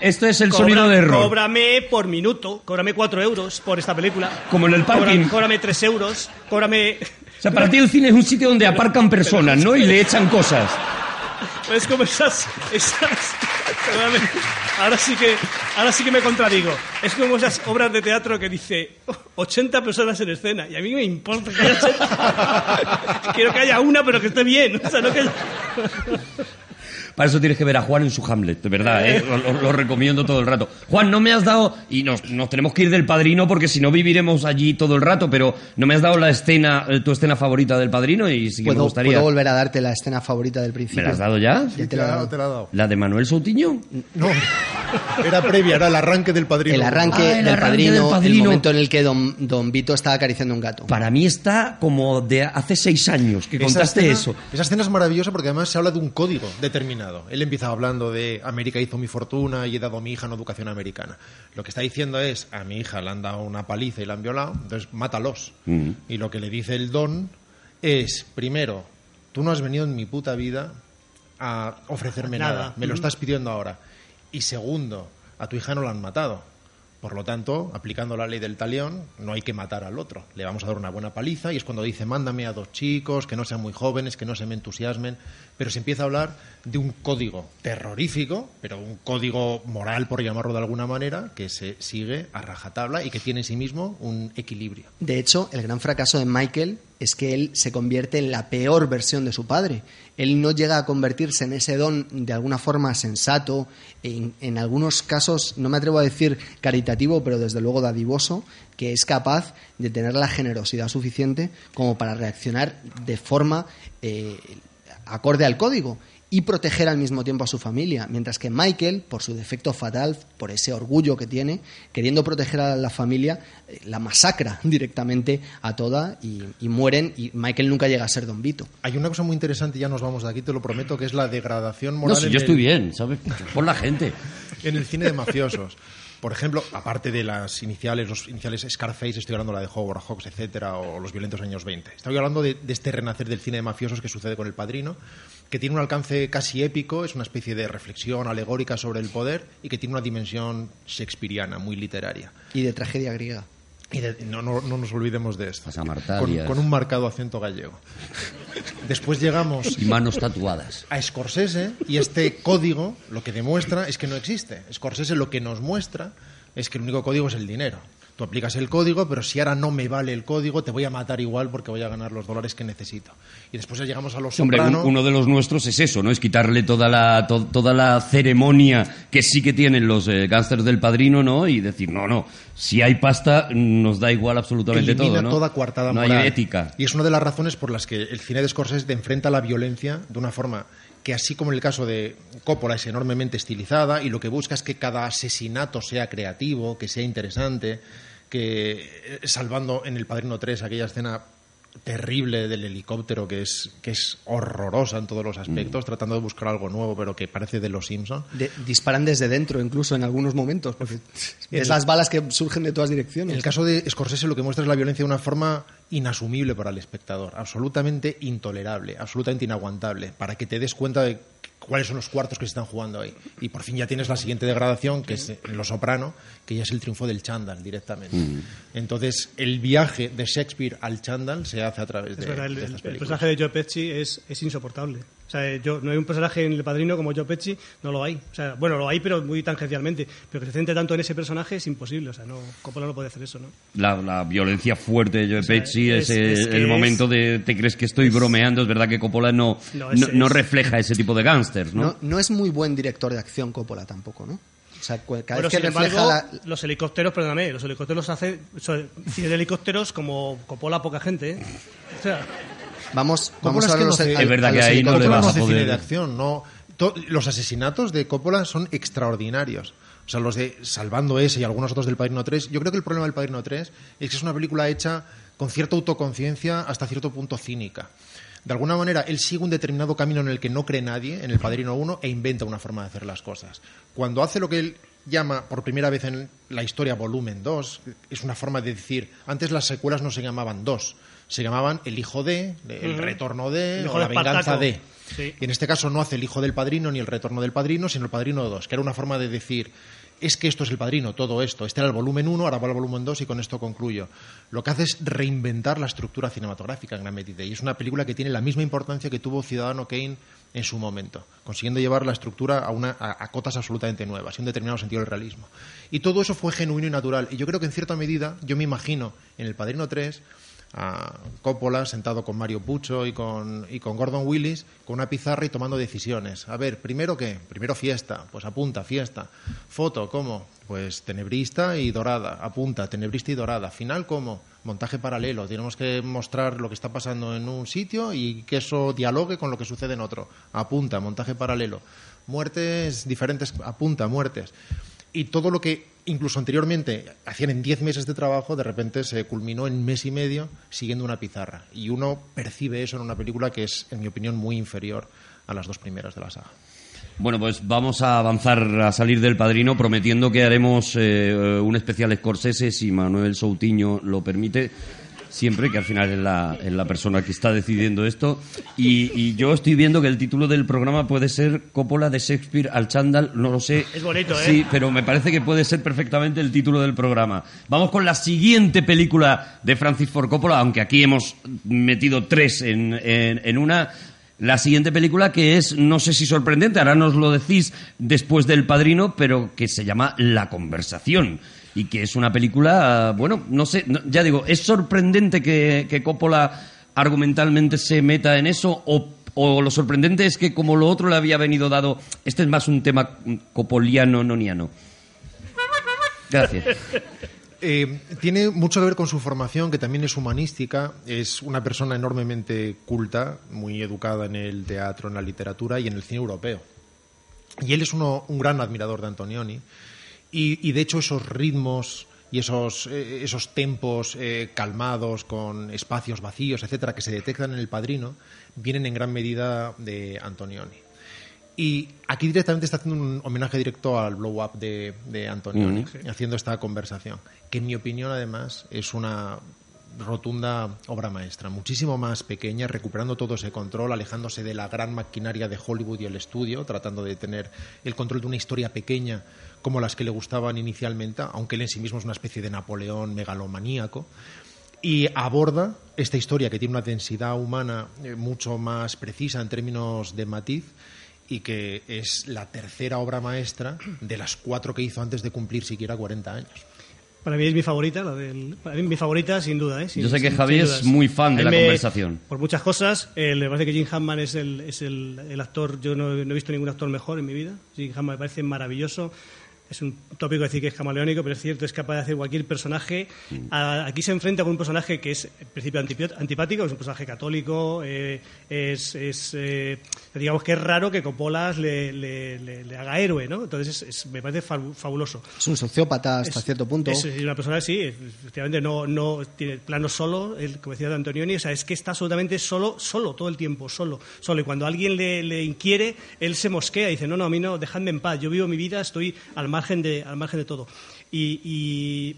Esto es el Cobra- sonido de error. Cóbrame por minuto. Cóbrame 4 euros por esta película. Como en el parking. Cóbrame 3 euros. Cóbrame. Sea, para ti el cine es un sitio donde aparcan personas, ¿no? Y le echan cosas. Es como esas. esas ahora sí que ahora sí que me contradigo. Es como esas obras de teatro que dice 80 personas en escena. Y a mí me importa que haya 80. *laughs* Quiero que haya una, pero que esté bien. O sea, no que Para eso tienes que ver a Juan en su Hamlet, de verdad, ¿eh? *laughs* lo, lo- lo recomiendo todo el rato. Juan, no me has dado, y nos, nos tenemos que ir del padrino porque si no viviremos allí todo el rato, pero no me has dado la escena, eh, tu escena favorita del padrino y sí que me ¿Puedo, gustaría. puedo volver a darte la escena favorita del principio? ¿Me la has dado ya? Ya te la he dado. te la he dado. ¿La de Manuel Soutiño? No, era previa, era el arranque del padrino. El arranque, Ah, el del, arranque padrino, del Padrino. el momento en el que don, don Vito está acariciando un gato. Para mí está como de hace seis años que Esa contaste escena- eso. Esa escena es maravillosa porque además se habla de un código determinado. Él empieza hablando de América hizo mi fortuna y he dado a mi hija una educación americana. Lo que está diciendo es, a mi hija le han dado una paliza y la han violado, entonces mátalos. Y lo que le dice el don es, primero, tú no has venido en mi puta vida a ofrecerme Nada. nada, me lo estás pidiendo ahora. Y segundo, a tu hija no la han matado. Por lo tanto, aplicando la ley del talión, no hay que matar al otro. Le vamos a dar una buena paliza y es cuando dice, mándame a dos chicos, que no sean muy jóvenes, que no se me entusiasmen. Pero se empieza a hablar de un código terrorífico, pero un código moral, por llamarlo de alguna manera, que se sigue a rajatabla y que tiene en sí mismo un equilibrio. De hecho, el gran fracaso de Michael es que él se convierte en la peor versión de su padre. Él no llega a convertirse en ese don de alguna forma sensato, en, en algunos casos, no me atrevo a decir caritativo, pero desde luego dadivoso, que es capaz de tener la generosidad suficiente como para reaccionar de forma eh, acorde al código y proteger al mismo tiempo a su familia, mientras que Michael, por su defecto fatal, por ese orgullo que tiene, queriendo proteger a la familia, eh, la masacra *laughs* directamente a toda y, y mueren y Michael nunca llega a ser Don Vito. Hay una cosa muy interesante, ya nos vamos de aquí, te lo prometo, que es la degradación No, moral si en yo el- estoy bien, ¿sabes? Por la gente. *laughs* en el cine de mafiosos. Por ejemplo, aparte de las iniciales, los iniciales Scarface, estoy hablando de la de Howard Hawks, etcétera, o los violentos años 20. Estoy hablando de, de este renacer del cine de mafiosos que sucede con El Padrino, que tiene un alcance casi épico, es una especie de reflexión alegórica sobre el poder y que tiene una dimensión shakespeariana, muy literaria. Y de tragedia griega. Y de- no, no, no nos olvidemos de esto. Con, con un marcado acento gallego. Después llegamos Y manos tatuadas. a Scorsese y este código lo que demuestra es que no existe. Scorsese lo que nos muestra es que el único código es el dinero. Tú aplicas el código, pero si ahora no me vale el código, te voy a matar igual porque voy a ganar los dólares que necesito. Y después ya llegamos a los Hombre, Soprano. uno de los nuestros es eso, ¿no? Es quitarle toda la, to- toda la ceremonia que sí que tienen los eh, gángsters del padrino, ¿no? Y decir, no, no, si hay pasta, nos da igual absolutamente elimina todo, ¿no? toda coartada no moral. hay ética. Y es una de las razones por las que el cine de Scorsese enfrenta la violencia de una forma que así como en el caso de Coppola es enormemente estilizada y lo que busca es que cada asesinato sea creativo, que sea interesante, que eh, salvando en El Padrino 3 aquella escena terrible del helicóptero que es que es horrorosa en todos los aspectos, tratando de buscar algo nuevo pero que parece de los Simpson. De- disparan desde dentro, incluso en algunos momentos, porque es las balas que surgen de todas En direcciones. el caso de Scorsese lo que muestra es la violencia de una forma inasumible para el espectador, absolutamente intolerable, absolutamente inaguantable, para que te des cuenta de cuáles son los cuartos que se están jugando ahí. Y por fin ya tienes la siguiente degradación, que es en Lo Soprano, que ya es el triunfo del chándal directamente. Entonces, el viaje de Shakespeare al chándal se hace a través de, Es verdad, el, de el- estas el películas. personaje de Joe Pesci es, es insoportable. O sea, yo, no hay un personaje en El Padrino como Joe Pesci, no lo hay. O sea, bueno, lo hay, pero muy tangencialmente. Pero que se centre tanto en ese personaje es imposible. O sea, no, Coppola no puede hacer eso, ¿no? La, la violencia fuerte de Joe sea, Pesci es, es- eh, es el es- momento de te crees que estoy bromeando, es verdad que Coppola no, No, refleja ese tipo de gángsters, ¿no? No, no es muy buen director de acción Coppola tampoco, ¿no? O sea, cada Bueno, vez que sin refleja embargo, la... los helicópteros, perdóname, los helicópteros hace cine de helicópteros como Coppola poca gente, ¿eh? O sea, Vamos, vamos es a no los, sé- a- Es verdad a que los ahí no le Coppola vas no a hace poder- cine de acción, no. To- los asesinatos de Coppola son extraordinarios. O sea, los de Salvando ese y algunos otros del Padrino 3. Yo creo que el problema del Padrino 3 es que es una película hecha con cierta autoconciencia hasta cierto punto cínica. De alguna manera, él sigue un determinado camino en el que no cree nadie, en el Padrino 1, e inventa una forma de hacer las cosas. Cuando hace lo que él llama por primera vez en la historia volumen 2, es una forma de decir, antes las secuelas no se llamaban 2, se llamaban El hijo de, El retorno de, El o La venganza de. Sí. Y en este caso no hace el hijo del padrino ni el retorno del padrino, sino el padrino 2, que era una forma de decir, es que esto es el padrino, todo esto. Este era el volumen 1, ahora va al volumen 2 y con esto concluyo. Lo que hace es reinventar la estructura cinematográfica en gran medida. Y es una película que tiene la misma importancia que tuvo Ciudadano Kane en su momento, consiguiendo llevar la estructura a, una, a cotas absolutamente nuevas y un determinado sentido del realismo. Y todo eso fue genuino y natural. Y yo creo que en cierta medida, yo me imagino en El Padrino 3 a Coppola sentado con Mario Pucho y con, y con Gordon Willis con una pizarra y tomando decisiones. A ver, primero qué? Primero fiesta, pues apunta, fiesta. Foto, ¿cómo? Pues tenebrista y dorada, apunta, tenebrista y dorada. Final, ¿cómo? Montaje paralelo. Tenemos que mostrar lo que está pasando en un sitio y que eso dialogue con lo que sucede en otro. Apunta, montaje paralelo. Muertes diferentes, apunta, muertes y todo lo que incluso anteriormente hacían en 10 meses de trabajo, de repente se culminó en mes y medio siguiendo una pizarra. Y uno percibe eso en una película que es, en mi opinión, muy inferior a las dos primeras de la saga. Bueno, pues vamos a avanzar a salir del padrino prometiendo que haremos eh, un especial Scorsese si Manuel Soutiño lo permite. Siempre, que al final es la, es la persona que está decidiendo esto. Y, y yo estoy viendo que el título del programa puede ser Coppola de Shakespeare al chándal, no lo sé. Es bonito, ¿eh? Sí, pero me parece que puede ser perfectamente el título del programa. Vamos con la siguiente película de Francis Ford Coppola, aunque aquí hemos metido tres en, en- en una. La siguiente película que es, no sé si sorprendente, ahora nos lo decís después del Padrino, pero que se llama La Conversación. Y que es una película, bueno, no sé, ya digo, ¿es sorprendente que, que Coppola argumentalmente se meta en eso? O, o lo sorprendente es que como lo otro le había venido dado, este es más un tema copoliano, noniano. Gracias. Eh, tiene mucho que ver con su formación, que también es humanística. Es una persona enormemente culta, muy educada en el teatro, en la literatura y en el cine europeo. Y él es uno- un gran admirador de Antonioni. Y, y, de hecho esos ritmos y esos, eh, esos tempos eh, calmados, con espacios vacíos, etcétera, que se detectan en El Padrino, vienen en gran medida de Antonioni. Y aquí directamente está haciendo un homenaje directo al blow up de, de Antonioni, haciendo esta conversación, que en mi opinión además es una rotunda obra maestra, muchísimo más pequeña, recuperando todo ese control, alejándose de la gran maquinaria de Hollywood y el estudio, tratando de tener el control de una historia pequeña como las que le gustaban inicialmente, aunque él en sí mismo es una especie de Napoleón megalomaníaco y aborda esta historia que tiene una densidad humana eh, mucho más precisa en términos de matiz y que es la tercera obra maestra de las cuatro que hizo antes de cumplir siquiera 40 años. Para mí es mi favorita, la del, para mí mi favorita sin duda. ¿eh? Sin- Yo sé que sin- Javi sin es muy fan de la me- conversación. Por muchas cosas. Eh, me parece que Jim Hammond es el, es el, el actor, yo no, no he visto ningún actor mejor en mi vida. Jim Hammond me parece maravilloso. Es un tópico decir que es camaleónico, pero es cierto, es capaz de hacer cualquier personaje. A- aquí se enfrenta con un personaje que es, en principio, antipático, es un personaje católico, eh, es, es, eh, digamos que es raro que Coppola le, le- le- le haga héroe, ¿no? Entonces, es- es- me parece fabu- fabuloso. Es un sociópata hasta cierto punto. Es una persona, sí, efectivamente, no, no tiene plano solo, el, como decía Antonioni, o sea, es que está absolutamente solo, solo, todo el tiempo, solo, solo. Y cuando alguien le, le inquiere, él se mosquea y dice, no, no, a mí no, dejadme en paz, yo vivo mi vida, estoy al margen de, al margen de todo. Y, y,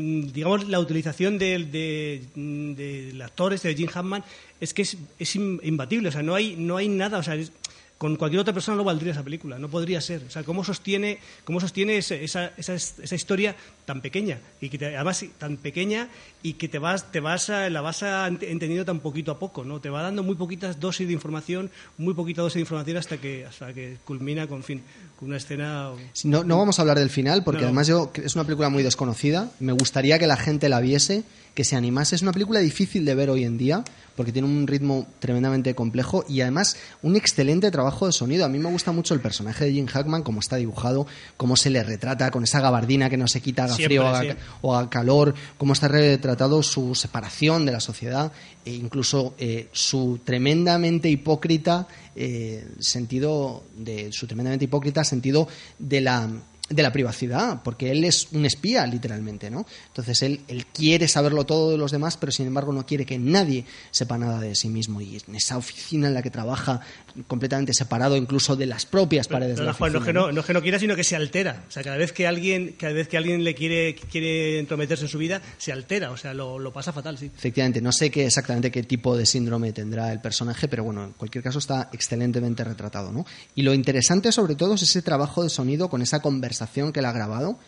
mm, digamos, la utilización del de, mm, del actor este de Jim Hammond es que es, es im- imbatible, o sea, no hay, no hay nada, o sea, es- con cualquier otra persona no valdría esa película, no podría ser. O sea, ¿cómo sostiene, cómo sostiene ese- esa, esa, esa historia tan pequeña? Y que te- además tan pequeña y que te vas, te vas a- la vas a ent- entendiendo tan poquito a poco, ¿no? Te va dando muy poquitas dosis de información, muy poquita dosis de información hasta que, hasta que culmina con, fin, con una escena... No, no vamos a hablar del final porque No. además yo es una película muy desconocida. Me gustaría que la gente la viese, que se animase. Es una película difícil de ver hoy en día porque tiene un ritmo tremendamente complejo y además un excelente trabajo de sonido. A mí me gusta mucho el personaje de Jim Hackman, cómo está dibujado, cómo se le retrata con esa gabardina que no se quita, haga Siempre, frío o haga, sí. o haga calor, cómo está retratado su separación de la sociedad e incluso eh, su tremendamente hipócrita eh, sentido de su tremendamente hipócrita sentido de la de la privacidad, porque él es un espía, literalmente, ¿no? Entonces él, él quiere saberlo todo de los demás, pero sin embargo no quiere que nadie sepa nada de sí mismo. Y en esa oficina en la que trabaja, completamente separado incluso de las propias paredes de Pero, la Juan, no, es que no, no es que no quiera, sino que se altera. O sea, cada vez que alguien, cada vez que alguien le quiere, quiere entrometerse en su vida, se altera. O sea, lo, lo pasa fatal, sí. Efectivamente, no sé qué exactamente qué tipo de síndrome tendrá el personaje, pero bueno, en cualquier caso está excelentemente retratado, ¿no? Y lo interesante sobre todo es ese trabajo de sonido con esa conversación que él ha grabado,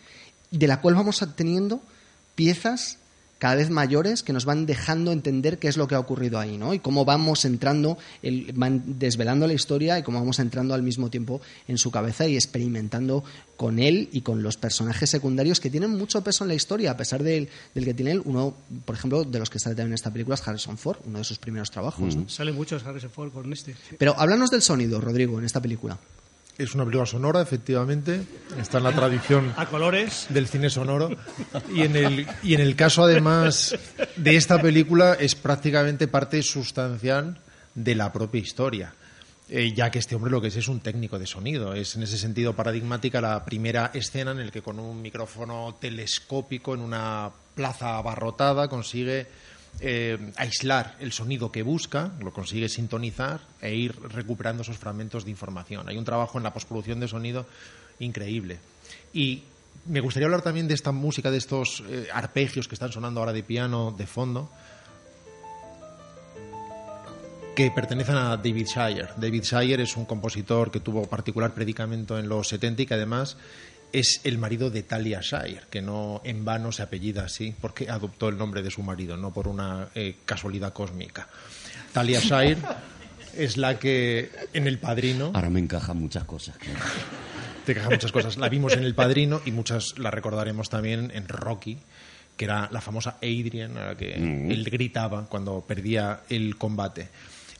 de la cual vamos teniendo piezas cada vez mayores que nos van dejando entender qué es lo que ha ocurrido ahí, ¿no? Y cómo vamos entrando, el- van desvelando la historia y cómo vamos entrando al mismo tiempo en su cabeza y experimentando con él y con los personajes secundarios que tienen mucho peso en la historia, a pesar del, del que tiene él. Uno, por ejemplo, de los que sale también en esta película es Harrison Ford, uno de sus primeros trabajos, ¿no? Sale muchos Harrison Ford con este. Pero háblanos del sonido, Rodrigo, en esta película. Es una película sonora, efectivamente. Está en la tradición A colores. del cine sonoro. Y en, el, y en el caso, además, de esta película, es prácticamente parte sustancial de la propia historia. Eh, ya que este hombre lo que es es un técnico de sonido. Es en ese sentido paradigmática la primera escena en la que con un micrófono telescópico en una plaza abarrotada consigue eh, aislar el sonido que busca, lo consigue sintonizar e ir recuperando esos fragmentos de información. Hay un trabajo en la postproducción de sonido increíble. Y me gustaría hablar también de esta música, de estos eh, arpegios que están sonando ahora de piano de fondo, que pertenecen a David Shire. David Shire es un compositor que tuvo particular predicamento en los 70 y que además es el marido de Talia Shire, que no en vano se apellida así, porque adoptó el nombre de su marido, no por una eh, casualidad cósmica. Talia Shire *laughs* es la que en El Padrino Ahora me encajan muchas cosas. claro. te cagan muchas cosas. La vimos en El Padrino y muchas la recordaremos también en Rocky, que era la famosa Adrian, a la que él gritaba cuando perdía el combate.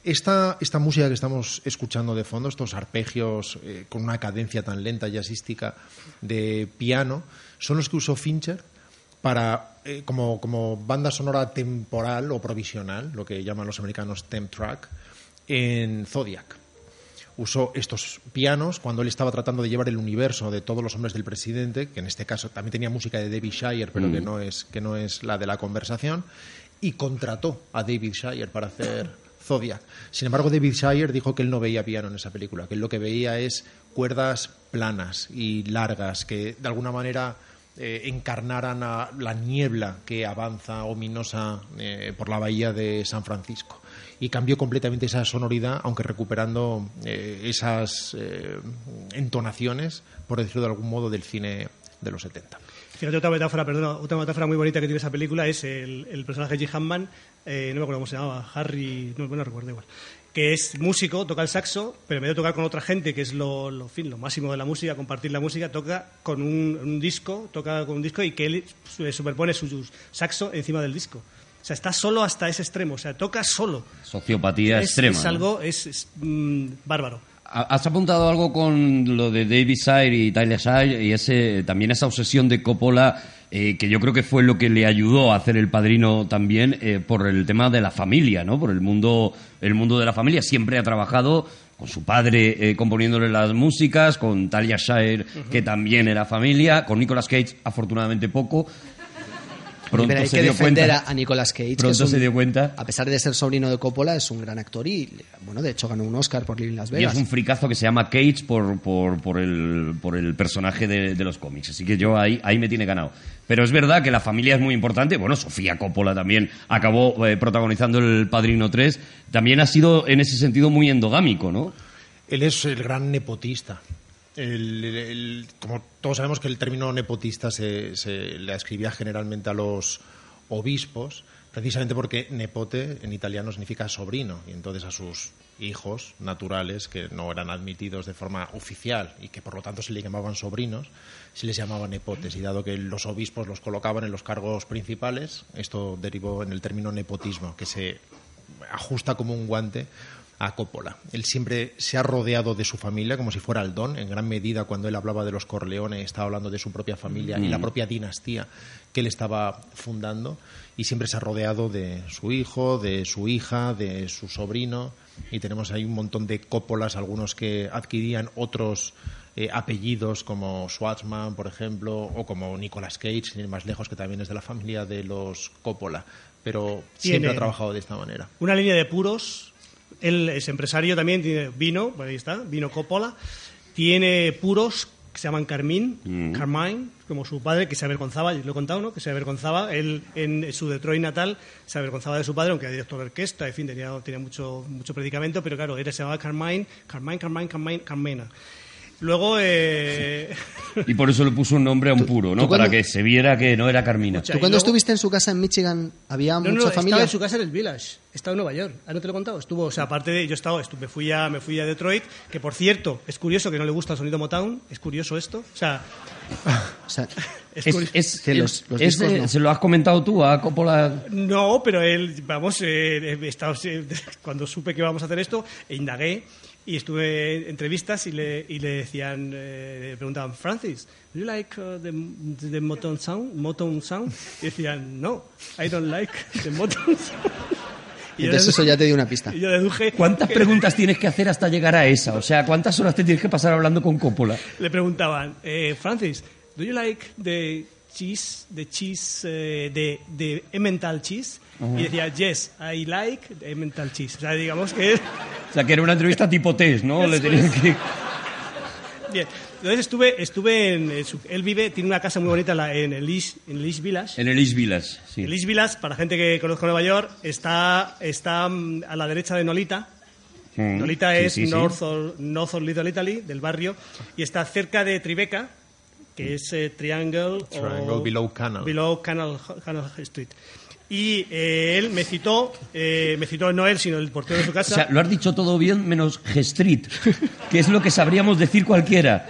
Esta, esta música que estamos escuchando de fondo, estos arpegios eh, con una cadencia tan lenta y jazzística de piano, son los que usó Fincher para eh, como, como banda sonora temporal o provisional, lo que llaman los americanos temp track, en Zodiac. Usó estos pianos cuando él estaba tratando de llevar el universo de todos los hombres del presidente, que en este caso también tenía música de David Shire, pero que, no es, que no es la de la conversación, y contrató a David Shire para hacer Sin embargo, David Shire dijo que él no veía piano en esa película, que él lo que veía es cuerdas planas y largas que de alguna manera eh, encarnaran a la niebla que avanza ominosa eh, por la bahía de San Francisco y cambió completamente esa sonoridad, aunque recuperando eh, esas entonaciones, por decirlo de algún modo, del cine de los 70. Fíjate, otra metáfora, perdona, otra metáfora muy bonita que tiene esa película es el, personaje de Jim Hammond, eh, no me acuerdo cómo se llamaba, Harry, no, no recuerdo igual. que es músico, toca el saxo, pero en vez de tocar con otra gente, que es lo, lo, fin, lo máximo de la música, compartir la música, toca con un, un disco, toca con un disco y que él su- superpone su, su saxo encima del disco. O sea, está solo hasta ese extremo, o sea, toca solo. Sociopatía es, extrema. es algo, es, es, mm, bárbaro. Ha- Has apuntado algo con lo de David Sire y Tyler Sire y ese, también esa obsesión de Coppola eh, que yo creo que fue lo que le ayudó a hacer El Padrino también eh, por el tema de la familia, ¿no? Por el mundo, el mundo de la familia. Siempre ha trabajado con su padre eh, componiéndole las músicas, con Talia Shire, que también era familia, con Nicolas Cage afortunadamente poco. Pronto Pero hay se que dio defender cuenta. a, a Nicolas Cage. que Pronto es un- se dio cuenta. A pesar de ser sobrino de Coppola, es un gran actor y, bueno, de hecho ganó un Oscar por Living Las Y Vegas. es un fricazo que se llama Cage por, por, por, el, por el personaje de, de los cómics. Así que yo ahí, ahí me tiene ganado. Pero es verdad que la familia es muy importante. Bueno, Sofía Coppola también acabó eh, protagonizando El Padrino 3. También ha sido en ese sentido muy endogámico, ¿no? Él es el gran nepotista. El- como todos sabemos que el término nepotista se, le ascribía generalmente a los obispos, precisamente porque nepote en italiano significa sobrino, y entonces a sus hijos naturales, que no eran admitidos de forma oficial y que por lo tanto se les llamaban sobrinos, se les llamaba nepotes. Y dado que los obispos los colocaban en los cargos principales, esto derivó en el término nepotismo, que se ajusta como un guante a Coppola. Él siempre se ha rodeado de su familia como si fuera el don. En gran medida, cuando él hablaba de los Corleone, estaba hablando de su propia familia y la propia dinastía que él estaba fundando. Y siempre se ha rodeado de su hijo, de su hija, de su sobrino. Y tenemos ahí un montón de Coppolas, algunos que adquirían otros eh, apellidos como Schwartzman, por ejemplo, o como Nicolas Cage, sin ir más lejos, que también es de la familia de los Coppola. Pero siempre ha trabajado de esta manera. Una línea de puros. Él es empresario también, tiene vino, ahí está, vino Coppola. Tiene puros que se llaman Carmín, Carmine, como su padre, que se avergonzaba, lo he contado, ¿no? Que se avergonzaba. Él, en su Detroit natal, se avergonzaba de su padre, aunque era director de orquesta, en fin, tenía, tenía mucho, mucho predicamento, pero claro, él se llamaba Carmine, Carmine, Carmine, Carmine, Carmena. Luego, eh, Y por eso le puso un nombre a un puro, ¿no? Para que se viera que no era Carmina. Escucha, ¿Tú cuando luego- estuviste en su casa en Michigan había No, no, mucha no, familia? estaba en su casa en el Village. Estaba en Nueva York. ¿Ah, no te lo he contado? Estuvo, o sea, aparte de... Yo estaba, me, fui a, me fui a Detroit, que por cierto, es curioso que no le gusta el sonido Motown. Es curioso esto. O sea, *laughs* O sea, *laughs* es, Es- curioso. es- Que los- los es- discos no. ¿Se lo has comentado tú a Coppola? No, pero él, vamos, eh, he estado- eh, *laughs* cuando supe que íbamos a hacer esto, e indagué y estuve en entrevistas y le, y le decían, eh, le preguntaban, Francis, do you like uh, the, the Motown sound? Motown sound? Y decían, no, I don't like the Motown sound. *laughs* Y yo entonces eso ya te dio una pista. y yo deduje ¿Cuántas preguntas tienes que hacer hasta llegar a esa? O sea, ¿cuántas horas te tienes que pasar hablando con Coppola? le preguntaban, eh, Francis, do you like the cheese, the cheese, eh, the, the emmental cheese? Y decía, yes, I like the emmental cheese. O sea, digamos que... O sea, que era una entrevista tipo test, ¿no? Le tenían que... Bien. Entonces estuve, estuve en... en su- él vive, tiene una casa muy bonita en, el East, en el East Village. En el East Village, sí. El East Village, para gente que conozca Nueva York, está, está mm, a la derecha de Nolita. Mm, Nolita sí, es sí, sí. North, of, North of Little Italy, del barrio, y está cerca de Tribeca, que es eh, Triangle, Triangle, o- below Canal. below Canal, Canal Street. Y eh, él me citó, eh, me citó no él, sino el portero de su O casa. sea, lo has dicho todo bien menos G-Street, que es lo que sabríamos decir cualquiera.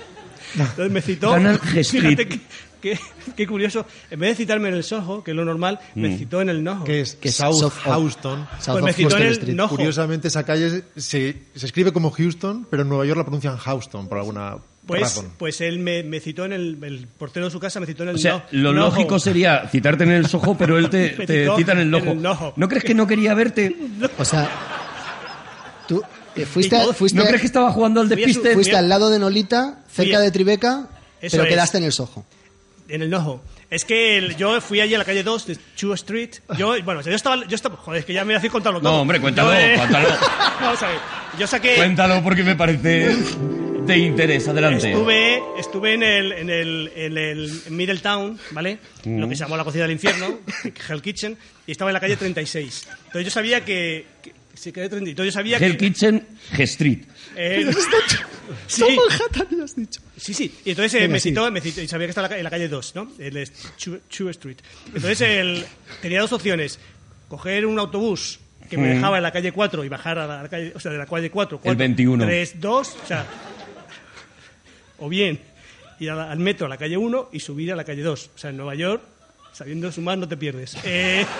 Entonces me citó. Fíjate qué, qué- qué curioso. En vez de citarme en el Soho, que es lo normal, Mm. me citó en el Noho. que es Que es South, South Houston. South Pues me citó en Houston el Street. Noho. Curiosamente, esa calle se, se escribe como Houston, pero en Nueva York la pronuncian Houston por alguna Pues, razón. pues él me, me citó en el, el portero de su casa, me citó en el O sea, No- lo lógico sería citarte en el Soho, pero él te, *laughs* cita en el Nojo. Nojo. ¿No crees que no quería verte? *laughs* O sea, tú eh, fuiste, fuiste, ¿No crees que estaba jugando al Fui a su- despiste? fuiste al lado de Nolita, cerca Fui a- de Tribeca, Eso pero es. quedaste en el Soho. En el Noho. Es que el- yo fui allí a la calle 2 de Chu Street. Yo, bueno, o sea, yo estaba, yo estaba. Joder, es que ya me voy a hacer contarlo todo. No, hombre, cuéntalo, Yo, eh, cuéntalo. *laughs* Vamos a ver. Yo saqué. Cuéntalo porque me parece de interés. Adelante. Estuve, estuve en el, en el, en el Middletown, ¿vale? Lo que se llamó la cocina del infierno, Hell Kitchen, y estaba en la calle 36. Entonces yo sabía que... que sí, calle 30. Entonces yo sabía Hell que... Kitchen, G-Street. eh, *laughs* sí, sí, sí. Y entonces eh, Venga, me, sí. citó, me citó, y sabía que estaba en la calle 2, ¿no? El Chu, Street. Entonces él tenía dos opciones. Coger un autobús que me dejaba en la calle 4 y bajar a la calle, o sea, de la calle 4, 4 21. 3, 2, o sea, o bien ir la- al metro a la calle 1 y subir a la calle 2. O sea, en Nueva York, sabiendo sumar, no te pierdes. Eh, *laughs*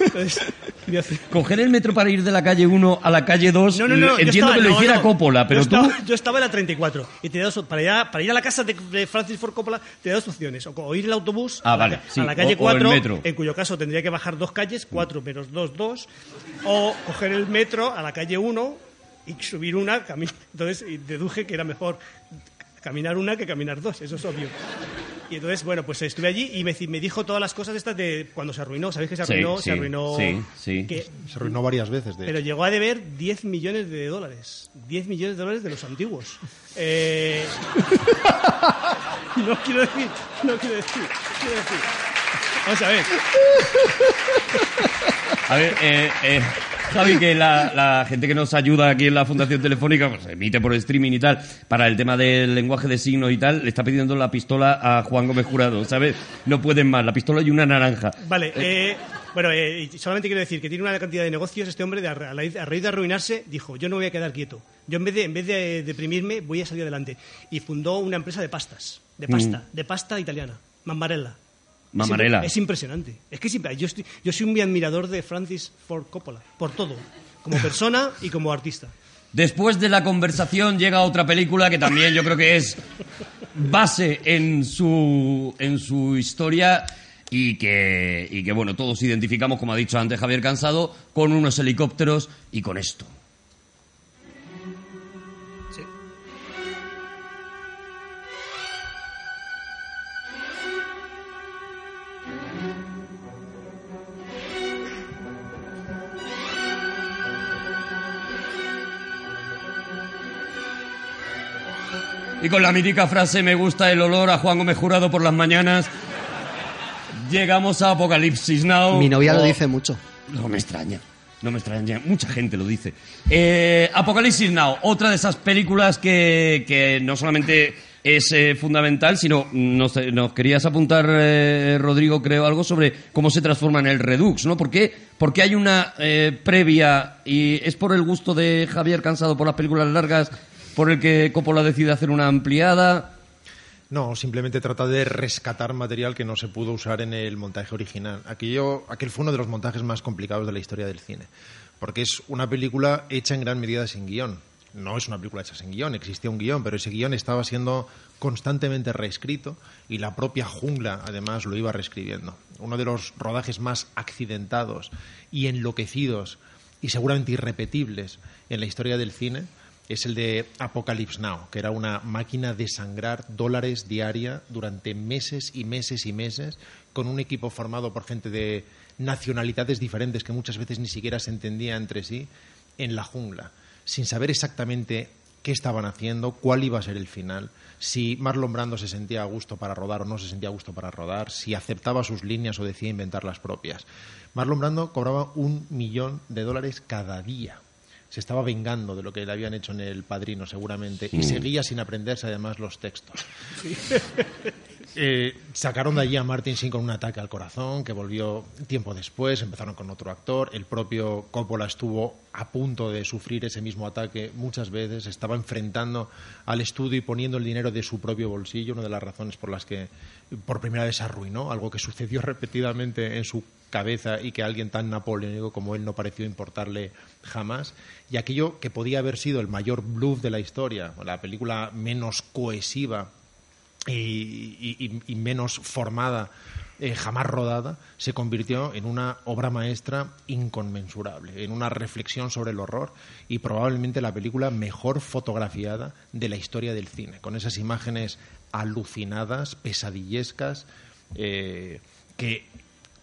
entonces, Coger el metro para ir de la calle 1 a la calle 2, no, no, no. entiendo estaba- que lo hiciera. Coppola, pero yo tú... Estaba, yo estaba en la 34 y tenía dos, para, ir a, para ir a la casa de, Francis Ford Coppola tenía dos opciones. O, o ir el autobús Ah, a, la, vale, ca- sí, a la calle o- o el 4, metro. en cuyo caso tendría que bajar dos calles, 4 menos 2, 2, o coger el metro a la calle 1 y subir una. Entonces deduje que era mejor caminar una que caminar dos, eso es obvio. Y entonces, bueno, pues estuve allí y me, me dijo todas las cosas estas de cuando se arruinó. ¿Sabéis que se arruinó? sí, se arruinó. sí, sí. que- Se arruinó varias veces, de pero hecho. llegó a deber 10 millones de dólares. 10 millones de dólares de los antiguos. Eh, *laughs* no quiero decir, no quiero decir, quiero decir. Vamos a ver. A ver, eh, eh, Javi, que la, la gente que nos ayuda aquí en la Fundación Telefónica, pues emite por streaming y tal, para el tema del lenguaje de signos y tal, le está pidiendo la pistola a Juan Gómez Jurado, ¿sabes? No pueden más, la pistola y una naranja. Vale, eh, bueno, eh, solamente quiero decir que tiene una cantidad de negocios este hombre, de, a, raíz, a raíz de arruinarse, dijo, yo no voy a quedar quieto. Yo en vez de, en vez de deprimirme, voy a salir adelante. Y fundó una empresa de pastas, de pasta, de pasta italiana, Mammarella. Mamarela. Es, impresionante. Es que siempre, yo, estoy- yo soy un admirador de Francis Ford Coppola, por todo, como *laughs* persona y como artista. Después de la conversación llega otra película que también yo creo que es base en su, en su historia y que, y que, bueno, todos identificamos, como ha dicho antes Javier Cansado, con unos helicópteros y con esto. Y con la mítica frase me gusta el olor a Juan Gómez Jurado por las mañanas, llegamos a Apocalipsis Now. Mi novia lo o- dice mucho. No me extraña. No me extraña. Mucha gente lo dice. Eh, Apocalipsis Now, otra de esas películas que, que no solamente es eh, fundamental, sino nos, nos querías apuntar, eh, Rodrigo, creo, algo sobre cómo se transforma en el Redux, ¿no? ¿Por qué, por qué hay una previa y es por el gusto de Javier Cansado por las películas largas por el que Coppola decide hacer una ampliada? No, simplemente trata de rescatar material que no se pudo usar en el montaje original. Aquello, aquel fue uno de los montajes más complicados de la historia del cine, porque es una película hecha en gran medida sin guion. No es una película hecha sin guion, existía un guion, pero ese guion estaba siendo constantemente reescrito y la propia jungla, además, lo iba reescribiendo. Uno de los rodajes más accidentados y enloquecidos y seguramente irrepetibles en la historia del cine es el de Apocalypse Now, que era una máquina de sangrar dólares diaria durante meses y meses y meses, con un equipo formado por gente de nacionalidades diferentes que muchas veces ni siquiera se entendía entre sí, en la jungla, sin saber exactamente qué estaban haciendo, cuál iba a ser el final, si Marlon Brando se sentía a gusto para rodar o no se sentía a gusto para rodar, si aceptaba sus líneas o decía inventar las propias. Marlon Brando cobraba un millón de dólares cada día se estaba vengando de lo que le habían hecho en El Padrino, seguramente, y seguía sin aprenderse además los textos. *laughs* Eh, sacaron de allí a Martin Sheen con un ataque al corazón, que volvió tiempo después, empezaron con otro actor, el propio Coppola estuvo a punto de sufrir ese mismo ataque muchas veces, estaba enfrentando al estudio y poniendo el dinero de su propio bolsillo, una de las razones por las que por primera vez se arruinó, algo que sucedió *laughs* repetidamente en su cabeza y que alguien tan napoleónico como él no pareció importarle jamás. Y aquello que podía haber sido el mayor bluff de la historia, la película menos cohesiva y menos formada, eh, jamás rodada, se convirtió en una obra maestra inconmensurable, en una reflexión sobre el horror y probablemente la película mejor fotografiada de la historia del cine, con esas imágenes alucinadas, pesadillescas, eh, que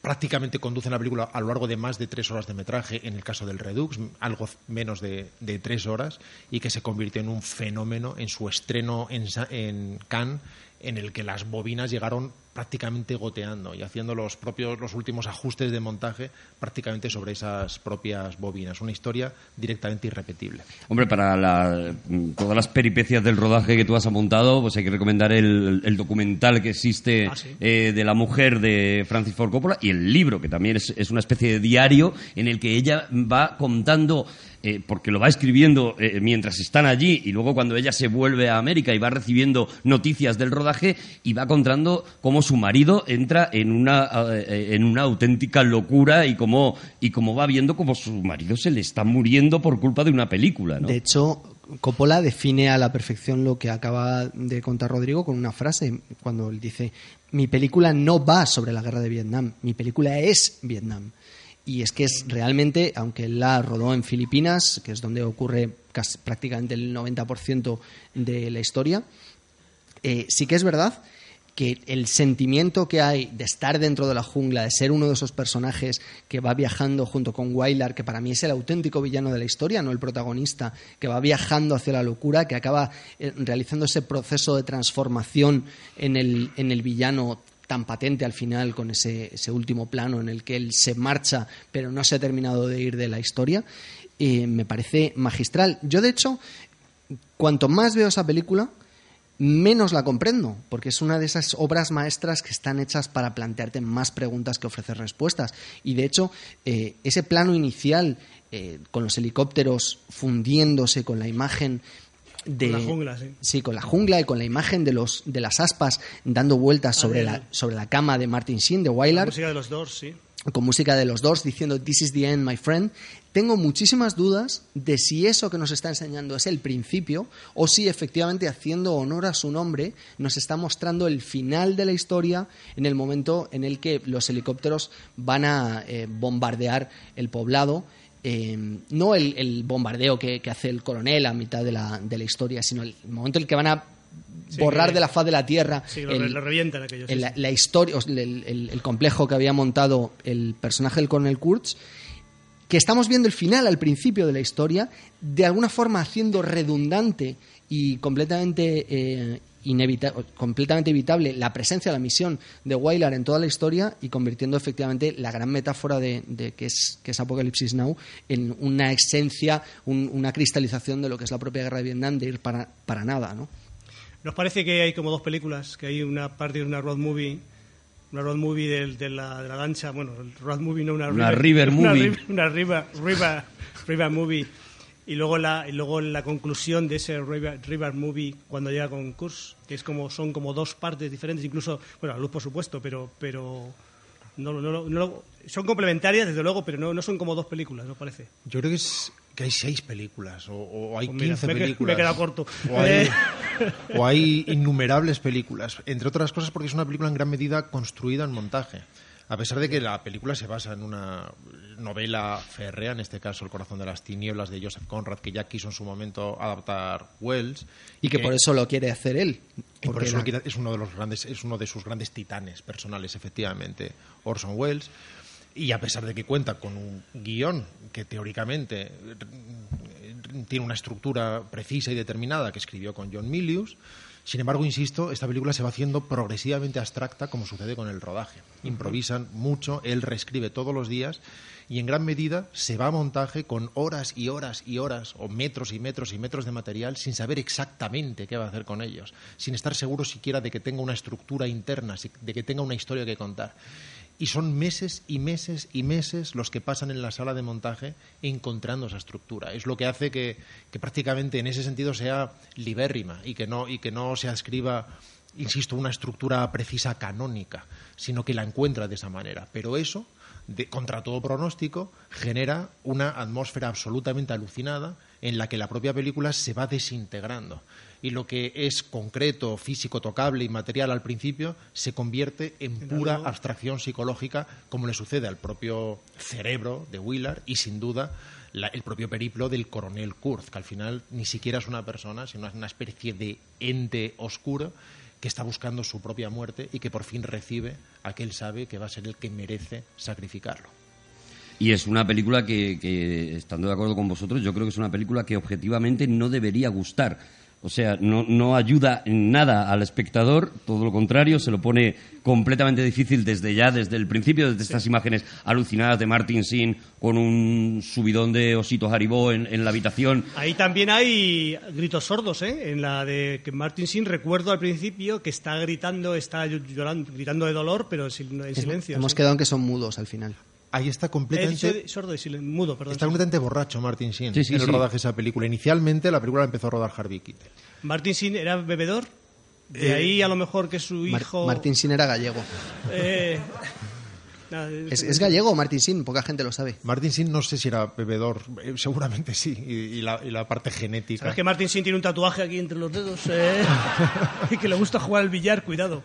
prácticamente conducen la película a lo largo de más de tres horas de metraje, en el caso del Redux, algo menos de, tres horas, y que se convirtió en un fenómeno en su estreno en, en Cannes, en el que las bobinas llegaron prácticamente goteando y haciendo los propios los últimos ajustes de montaje prácticamente sobre esas propias bobinas. Una historia directamente irrepetible. Hombre, para la- todas las peripecias del rodaje que tú has apuntado, pues hay que recomendar el, el documental que existe Ah, sí. eh, de la mujer de Francis Ford Coppola y el libro, que también es, es una especie de diario en el que ella va contando, eh, porque lo va escribiendo eh, mientras están allí y luego cuando ella se vuelve a América y va recibiendo noticias del rodaje y va contando cómo su marido entra en una, eh, en una auténtica locura y cómo, y cómo va viendo cómo su marido se le está muriendo por culpa de una película, ¿no? De hecho, Coppola define a la perfección lo que acaba de contar Rodrigo con una frase cuando él dice, mi película no va sobre la guerra de Vietnam, mi película es Vietnam. Y es que es realmente, aunque la rodó en Filipinas, que es donde ocurre prácticamente el 90% de la historia, eh, sí que es verdad que el sentimiento que hay de estar dentro de la jungla, de ser uno de esos personajes que va viajando junto con Wylar, que para mí es el auténtico villano de la historia, no el protagonista, que va viajando hacia la locura, que acaba eh, realizando ese proceso de transformación en el, villano tan patente al final con ese, ese último plano en el que él se marcha pero no se ha terminado de ir de la historia, eh, me parece magistral. Yo, de hecho, cuanto más veo esa película, menos la comprendo, porque es una de esas obras maestras que están hechas para plantearte más preguntas que ofrecer respuestas. Y de hecho, eh, ese plano inicial, eh, con los helicópteros fundiéndose con la imagen de Con la jungla, sí. Sí, con la jungla y con la imagen de los de las aspas dando vueltas sobre bien. la sobre la cama de Martin Sheen de La Wylar música de los dos, sí. Con música de los dos diciendo This is the end, my friend. Tengo muchísimas dudas de si eso que nos está enseñando es el principio o si efectivamente haciendo honor a su nombre nos está mostrando el final de la historia en el momento en el que los helicópteros van a eh, bombardear el poblado. eh, no el, el bombardeo que, que hace el coronel a mitad de la, de la historia, sino el momento en el que van a Sí, borrar que- de la faz de la tierra Sí, lo, el- lo revientan aquellos. sí, el- la, historia, el, complejo que había montado el personaje del coronel Kurtz, que estamos viendo el final al principio de la historia, de alguna forma haciendo redundante y completamente, eh, inevita- completamente evitable la presencia, la misión de Wylar en toda la historia y convirtiendo efectivamente la gran metáfora de, de que, es, que es Apocalipsis Now en una esencia, un- una cristalización de lo que es la propia guerra de Vietnam, de ir para, para nada, ¿no? ¿Nos parece que hay como dos películas? Que hay una parte de una road movie, una road movie del- de, la, de la lancha, bueno, el road movie no una, Una river una movie. Una river, river, river movie. Y luego, la, y luego la conclusión de ese river, river movie cuando llega con Kurz, que es como, son como dos partes diferentes, incluso, bueno, la luz por supuesto, pero, pero no, no, no, no- son complementarias desde luego, pero no, no son como dos películas, ¿no parece? Yo creo que, es, que hay seis películas o, o hay Pues mira, 15 me he que- películas. me he quedado corto. O hay, Eh. o hay innumerables películas. Entre otras cosas porque es una película en gran medida construida en montaje. A pesar de que la película se basa en una novela férrea, en este caso El corazón de las tinieblas de Joseph Conrad, que ya quiso en su momento adaptar Wells. Y que por eso lo quiere hacer él. Y por porque eso es uno de los grandes, es uno de sus grandes titanes personales, efectivamente, Orson Welles. Y a pesar de que cuenta con un guion que teóricamente eh, tiene una estructura precisa y determinada que escribió con John Milius, sin embargo, insisto, esta película se va haciendo progresivamente abstracta como sucede con el rodaje. Improvisan mucho, él reescribe todos los días y en gran medida se va a montaje con horas y horas y horas o metros y metros y metros de material sin saber exactamente qué va a hacer con ellos, sin estar seguro siquiera de que tenga una estructura interna, de que tenga una historia que contar. Y son meses y meses y meses los que pasan en la sala de montaje encontrando esa estructura. Es lo que hace que, que prácticamente en ese sentido sea libérrima y que no, y que no se escriba, insisto, una estructura precisa canónica, sino que la encuentra de esa manera. Pero eso, de- contra todo pronóstico, genera una atmósfera absolutamente alucinada en la que la propia película se va desintegrando. Y lo que es concreto, físico, tocable y material al principio se convierte en pura abstracción psicológica, como le sucede al propio cerebro de Willard y sin duda la- el propio periplo del coronel Kurz, que al final ni siquiera es una persona, sino es una especie de ente oscuro que está buscando su propia muerte y que por fin recibe a que él sabe que va a ser el que merece sacrificarlo. Y es una película que, que, estando de acuerdo con vosotros, yo creo que es una película que objetivamente no debería gustar O sea, no, no ayuda en nada al espectador, todo lo contrario, se lo pone completamente difícil desde ya, desde el principio, desde estas imágenes alucinadas de Martin Sin con un subidón de ositos Haribo en, en la habitación. Ahí también hay gritos sordos, ¿eh? En la de que Martin Sin recuerdo al principio que está gritando, está llorando, gritando de dolor, pero en, sil- en silencio. Hemos sí. quedado en que son mudos al final. Ahí está dicho completamente, sordo y mudo, perdón. está completamente borracho Martin Sheen Sí, sí, en el sí. rodaje de esa película. Inicialmente la película la empezó a rodar Harvey Keitel. Martin Sin era bebedor. De ahí a lo mejor que su Mar- hijo. Martin Sin era gallego. eh, *laughs* ¿Es, es gallego Martin Sin? Poca gente lo sabe. Martin Sheen no sé si era bebedor, eh, seguramente sí, y, y la, y la parte genética. ¿Sabes que Martin Sin tiene un tatuaje aquí entre los dedos? eh? *laughs* y que le gusta jugar al billar, cuidado.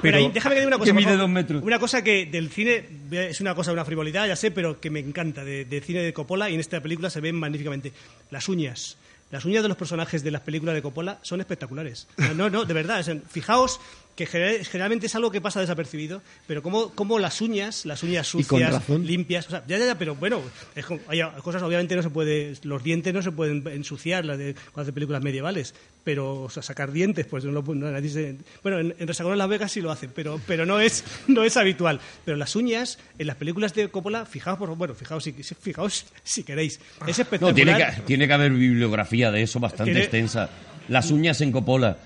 Pero, ahí, déjame que diga una cosa. que mide dos metros. Una cosa que del cine es una cosa, una frivolidad, ya sé, pero que me encanta de, de cine de Coppola y en esta película se ven magníficamente. Las uñas. Las uñas de los personajes de las películas de Coppola son espectaculares. No, no, de verdad. fijaos que gener- generalmente es algo que pasa desapercibido, pero como, como las uñas, las uñas sucias, limpias, o sea, ya, ya, ya, pero bueno, es como- hay cosas obviamente no se puede, los dientes no se pueden ensuciar, las de, las de películas medievales, pero o sea, sacar dientes, pues no, lo- no, nadie se- bueno, en, en Resacón en Las Vegas sí lo hacen, pero, pero no es, *laughs* no es habitual. Pero las uñas en las películas de Coppola, fijaos, por, bueno, fijaos si, si- fijaos *laughs* si queréis, es espectacular. No, tiene que, tiene que haber bibliografía de eso bastante Tiene- extensa. Las uñas en Coppola.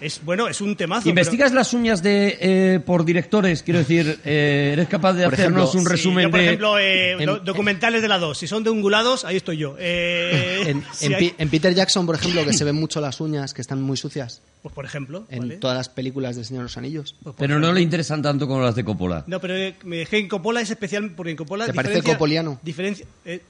Es bueno, es un temazo. ¿Investigas las uñas de eh, por directores? Quiero decir, eh, ¿eres capaz de Por hacernos ejemplo, un Sí, resumen yo, por de...? ejemplo, eh, en- do- documentales de la 2. Si son de ungulados, ahí estoy yo. Eh, *laughs* En, si en hay- Pi- en Peter Jackson, por ejemplo, que se ven mucho las uñas, que están muy sucias, pues por ejemplo. en ¿vale? todas las películas del Señor de los Anillos. Pues, Pero no le interesan tanto como las de Coppola. No, pero eh, me dejé en Coppola es especial porque en Coppola ¿Te parece copoliano? Diferencia, eh,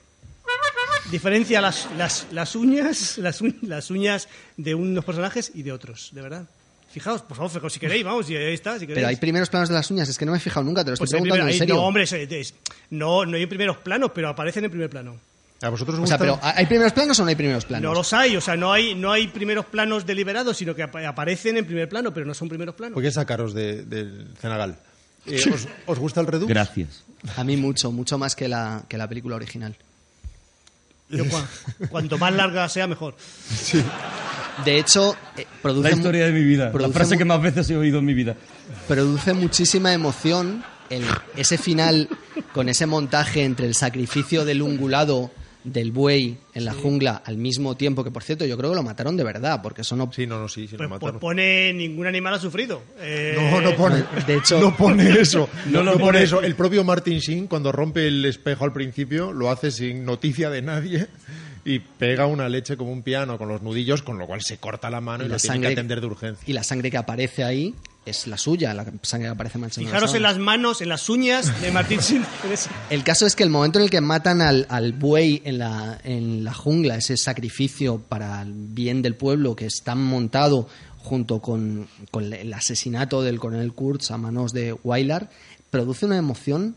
diferencia las, las, las uñas *laughs* las, uñ- las uñas de unos personajes y de otros, de verdad. Fijaos, por favor, fijaos si queréis, vamos, y ahí está, si queréis. Pero hay primeros planos de las uñas, es que no me he fijado nunca, te lo estoy Pues hay preguntando primer- en hay- serio. No, hombre, es- es- no, no hay primeros planos, pero aparecen en primer plano. ¿A vosotros os o sea, pero ¿hay primeros planos o no hay primeros planos? No los hay, o sea, no hay, no hay primeros planos deliberados, sino que apa- aparecen en primer plano, pero no son primeros planos. ¿Por qué sacaros de- del Cenagal? Eh, ¿os, os gusta el Redux? Gracias. A mí mucho, mucho más que la, que la película original. Yo, cua- *laughs* cuanto más larga sea, mejor. De hecho, eh, produce, La historia de mi vida. La frase que más veces he oído en mi vida. produce muchísima emoción el, ese final con ese montaje entre el sacrificio del ungulado del buey en la jungla al mismo tiempo que por cierto yo creo que lo mataron de verdad porque eso no Sí, no, no, sí, sí, lo Pues, pues mataron. pone ningún animal ha sufrido. Eh, No, no pone. *laughs* de hecho- no pone eso. *laughs* No pone eso. El propio Martin Sheen, cuando rompe el espejo al principio, lo hace sin noticia de nadie y pega una leche como un piano con los nudillos, con lo cual se corta la mano y, y la tiene que atender de urgencia. y la sangre que aparece ahí es la suya la sangre que aparece manchando las Fijaros en las manos, en las uñas de Martín *laughs* El caso es que el momento en el que matan al, al buey en la, en la jungla, ese sacrificio para el bien del pueblo que está montado junto con, con el asesinato del coronel Kurtz a manos de Wylar, produce una emoción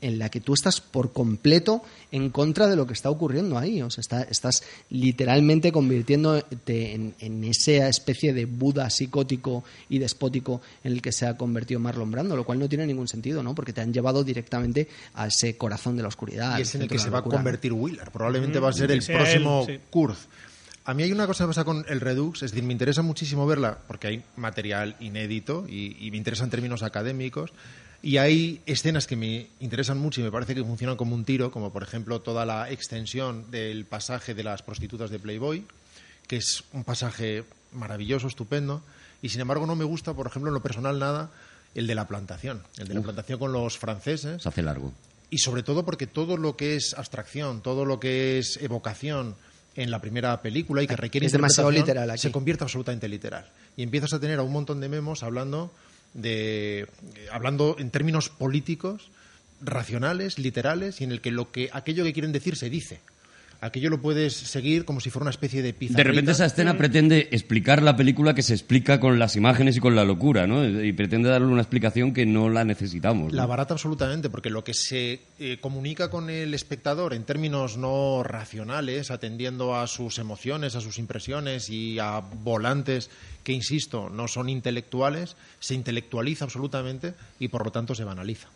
en la que tú estás por completo en contra de lo que está ocurriendo ahí. O sea, está- estás literalmente convirtiéndote en, en esa especie de Buda psicótico y despótico en el que se ha convertido Marlon Brando, lo cual no tiene ningún sentido, ¿no? Porque te han llevado directamente a ese corazón de la oscuridad. y es en el que se va a convertir Wheeler. Probablemente va a ser el próximo él, sí. Kurz. A mí hay una cosa que pasa con el Redux, es decir, me interesa muchísimo verla porque hay material inédito y, y me interesa en términos académicos. Y hay escenas que me interesan mucho y me parece que funcionan como un tiro, como por ejemplo toda la extensión del pasaje de las prostitutas de Playboy, que es un pasaje maravilloso, estupendo. Y sin embargo no me gusta, por ejemplo, en lo personal nada, el de la plantación. El de la plantación con los franceses Se hace largo. y sobre todo porque todo lo que es abstracción, todo lo que es evocación en la primera película y que requiere Es demasiado literal aquí. se convierte absolutamente literal y empiezas a tener a un montón de memos hablando de eh, hablando en términos políticos racionales, literales y en el que lo que aquello que quieren decir se dice. Aquello lo puedes seguir como si fuera una especie de pizarrita. De repente esa escena pretende explicar la película que se explica con las imágenes y con la locura, ¿no? Y pretende darle una explicación que no la necesitamos. ¿no? La barata absolutamente, porque lo que se eh, comunica con el espectador en términos no racionales, atendiendo a sus emociones, a sus impresiones y a volantes que, insisto, no son intelectuales, se intelectualiza absolutamente y por lo tanto se banaliza.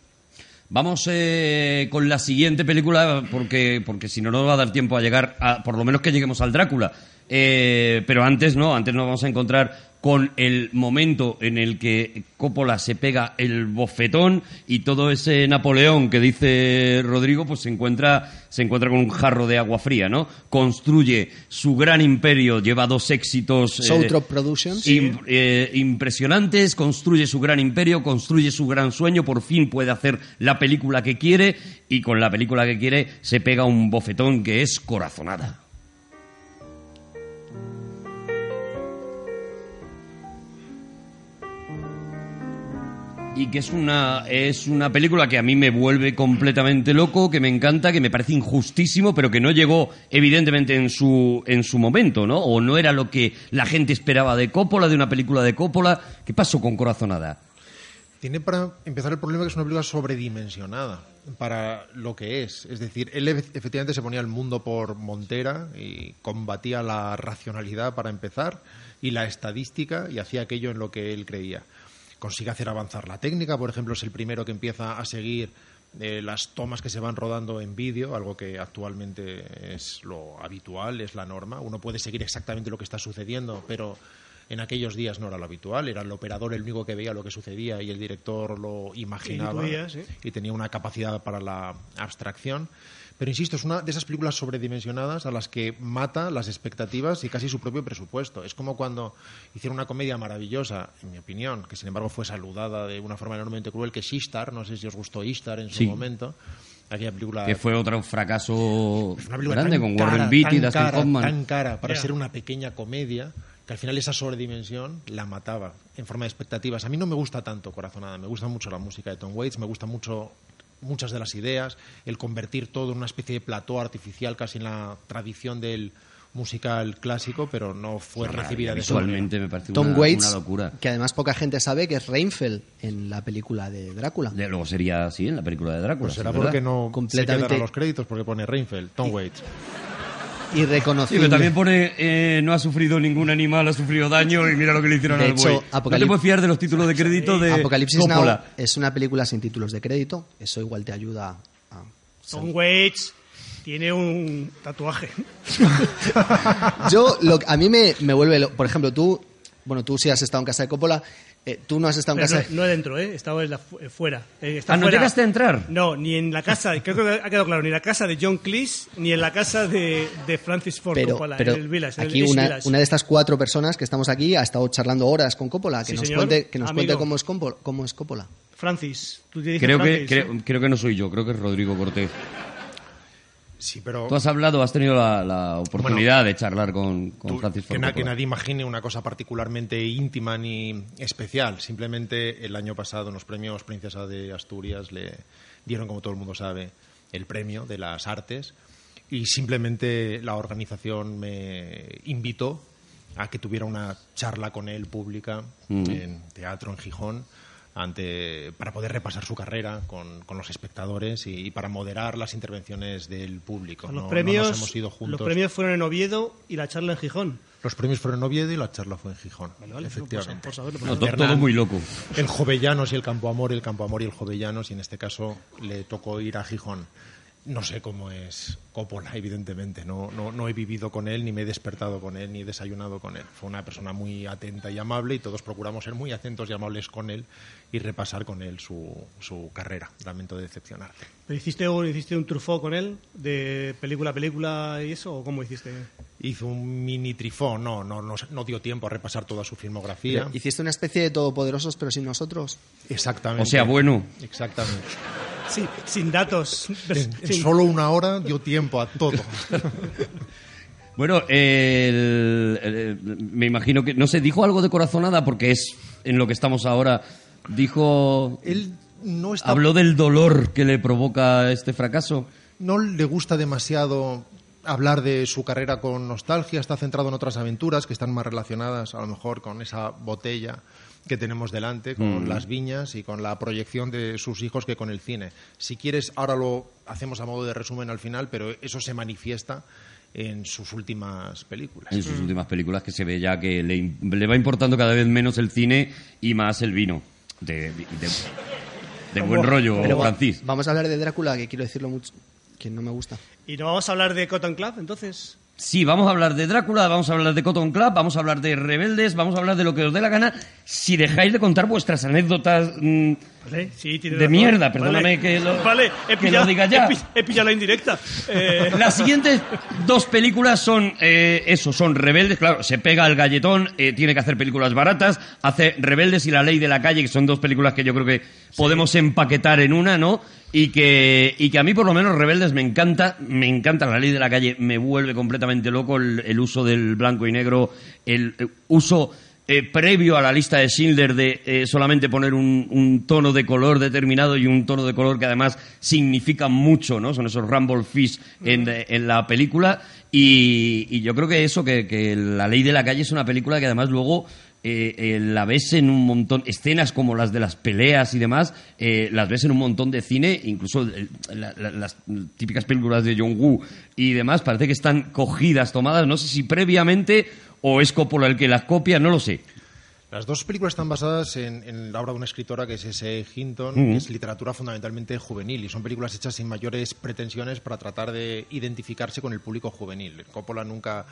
Vamos eh, con la siguiente película, porque, porque si no, no va a dar tiempo a llegar, a, por lo menos que lleguemos al Drácula. Eh, pero antes no, antes nos vamos a encontrar con el momento en el que Coppola se pega el bofetón y todo ese Napoleón que dice Rodrigo, pues se encuentra, se encuentra con un jarro de agua fría, ¿no? Construye su gran imperio, lleva dos éxitos. eh, Southrop Productions. eh, impresionantes, construye su gran imperio, construye su gran sueño, por fin puede hacer la película que quiere y con la película que quiere se pega un bofetón que es corazonada. Y que es una es una película que a mí me vuelve completamente loco, que me encanta, que me parece injustísimo, pero que no llegó evidentemente en su en su momento, ¿no? O no era lo que la gente esperaba de Coppola, de una película de Coppola. ¿Qué pasó con Corazonada? Tiene para empezar el problema que es una película sobredimensionada para lo que es. Es decir, él efe- efectivamente se ponía el mundo por montera y combatía la racionalidad para empezar y la estadística y hacía aquello en lo que él creía. Consigue hacer avanzar la técnica, por ejemplo, es el primero que empieza a seguir eh, las tomas que se van rodando en vídeo, algo que actualmente es lo habitual, es la norma. Uno puede seguir exactamente lo que está sucediendo, pero en aquellos días no era lo habitual. Era el operador el único que veía lo que sucedía y el director lo imaginaba sí. y tenía una capacidad para la abstracción. Pero insisto, es una de esas películas sobredimensionadas a las que mata las expectativas y casi su propio presupuesto. Es como cuando hicieron una comedia maravillosa, en mi opinión, que sin embargo fue saludada de una forma enormemente cruel, que es Ishtar. No sé si os gustó Ishtar en su Sí. momento. Aquella película Que fue otro fracaso grande con cara, Warren Beatty y tan Dustin cara, Hoffman. tan cara para Ya. ser una pequeña comedia que al final esa sobredimensión la mataba en forma de expectativas. A mí no me gusta tanto Corazonada, me gusta mucho la música de Tom Waits, me gusta mucho muchas de las ideas, el convertir todo en una especie de plató artificial casi en la tradición del musical clásico, pero no fue recibida de. Visualmente me parece Tom una, Waits, una locura. que además poca gente sabe que es Reinfeldt en la película de Drácula. De- Luego sería así en la película de Drácula. Pues será sí, ¿verdad? porque no Completamente- se quedan a los créditos porque pone Reinfeldt, Tom Waits. Y Sí, reconocible. pero también pone eh, no ha sufrido ningún animal, ha sufrido daño y mira lo que le hicieron De al hecho, buey. No Apocalip- te puedes fiar de los títulos de crédito de Apocalipsis Now Coppola. es una película sin títulos de crédito. Eso igual te ayuda a... Tom Waits tiene un tatuaje. *laughs* Yo, lo, a mí me, me vuelve... lo- por ejemplo, tú... Bueno, tú sí has estado en casa de Coppola. Eh, tú no has estado en Pero casa... no, no dentro, ¿eh? Estaba en la fu- eh, fuera. Eh, está Ah, ¿no fuera. llegaste a entrar? No, ni en la casa, creo que ha quedado claro, ni en la casa de John Cleese, ni en la casa de, de Francis Ford pero, Coppola, pero en el Village, en el aquí East una, Village. una de estas cuatro personas que estamos aquí ha estado charlando horas con Coppola. Que Sí, nos señor. cuente, que nos Amigo. cuente cómo es, Compo- cómo es Coppola. Francis, tú te dices Creo que, creo, ¿eh? creo que no soy yo, creo que es Rodrigo Cortés. Sí, pero Tú has hablado, has tenido la, la oportunidad de charlar con, con Tú- Francis que, na- que nadie imagine una cosa particularmente íntima ni especial. Simplemente el año pasado en los premios Princesa de Asturias le dieron, como todo el mundo sabe, el premio de las artes y simplemente la organización me invitó a que tuviera una charla con él pública en teatro en Gijón ante, para poder repasar su carrera con, con los espectadores y, y para moderar las intervenciones del público. Los No- no premios, nos hemos ido juntos. los premios fueron en Oviedo y la charla en Gijón. Los premios fueron en Oviedo y la charla fue en Gijón. Vale, vale, efectivamente. por saberlo, por No, to- Hernán. todo muy loco. El Jovellanos y el Campo Amor, el Campo Amor y el Jovellanos, y en este caso le tocó ir a Gijón. No sé cómo es Coppola, evidentemente. No, no, no he vivido con él, ni me he despertado con él, ni he desayunado con él. Fue una persona muy atenta y amable, y todos procuramos ser muy atentos y amables con él y repasar con él su, su carrera. Lamento decepcionarte. ¿Pero hiciste un, hiciste un truffaut con él? ¿De película a película y eso? ¿O cómo hiciste? Hizo un mini trifón, no, no, no, no dio tiempo a repasar toda su filmografía. Hiciste una especie de todopoderosos, pero sin nosotros. Exactamente. O sea, bueno. Exactamente. Sí, sin datos. En, *laughs* solo una hora dio tiempo a todo. *laughs* Bueno, el- el- me imagino que, no sé, dijo algo de corazonada porque es en lo que estamos ahora. Dijo, Él no está, habló del dolor que le provoca este fracaso. no le gusta demasiado hablar de su carrera con nostalgia, está centrado en otras aventuras que están más relacionadas a lo mejor con esa botella que tenemos delante, con las viñas y con la proyección de sus hijos que con el cine. Si quieres, ahora lo hacemos a modo de resumen al final, pero eso se manifiesta en sus últimas películas. En sus últimas películas que se ve ya que le, im- le va importando cada vez menos el cine y más el vino. De, de- de buen rollo, Pero Francis. vamos a hablar de Drácula, que quiero decirlo mucho, que no me gusta. ¿Y no vamos a hablar de Cotton Club, entonces? Sí, vamos a hablar de Drácula, vamos a hablar de Cotton Club, vamos a hablar de Rebeldes, vamos a hablar de lo que os dé la gana, si dejáis de contar vuestras anécdotas mm, Vale, sí, tiene De mierda, perdóname Vale. que lo- Vale, he que lo diga ya. He, pi- he pillado la indirecta. Eh, *laughs* Las siguientes dos películas son eh, eso, son Rebeldes, claro, se pega al galletón, eh, tiene que hacer películas baratas, hace Rebeldes y La Ley de la Calle, que son dos películas que yo creo que podemos empaquetar en una, ¿no? Y que, y que a mí por lo menos Rebeldes me encanta, me encanta La Ley de la Calle, me vuelve completamente loco el, el uso del blanco y negro, el eh, uso eh, previo a la lista de Schindler de eh, solamente poner un, un tono de color determinado y un tono de color que además significa mucho, ¿no? Son esos Rumble Fish en, en la película y, y yo creo que eso, que, que La Ley de la Calle es una película que además luego eh, eh, la ves en un montón, escenas como las de las peleas y demás, eh, las ves en un montón de cine, incluso la- la- las típicas películas de John Woo y demás, parece que están cogidas, tomadas, no sé si previamente o es Coppola el que las copia, no lo sé. Las dos películas están basadas en, en la obra de una escritora que es S. Hinton, que es literatura fundamentalmente juvenil y son películas hechas sin mayores pretensiones para tratar de identificarse con el público juvenil. Coppola nunca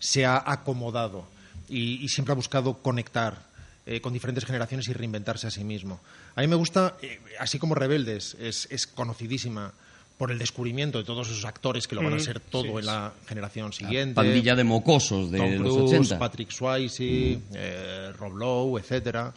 se ha acomodado y, y siempre ha buscado conectar eh, con diferentes generaciones y reinventarse a sí mismo. A mí me gusta, eh, así como Rebeldes, es, es conocidísima por el descubrimiento de todos esos actores que lo van a ser todo en la generación siguiente. Pandilla de mocosos de Tom los Cruise, 80. Patrick Swayze, eh, Rob Lowe, etcétera.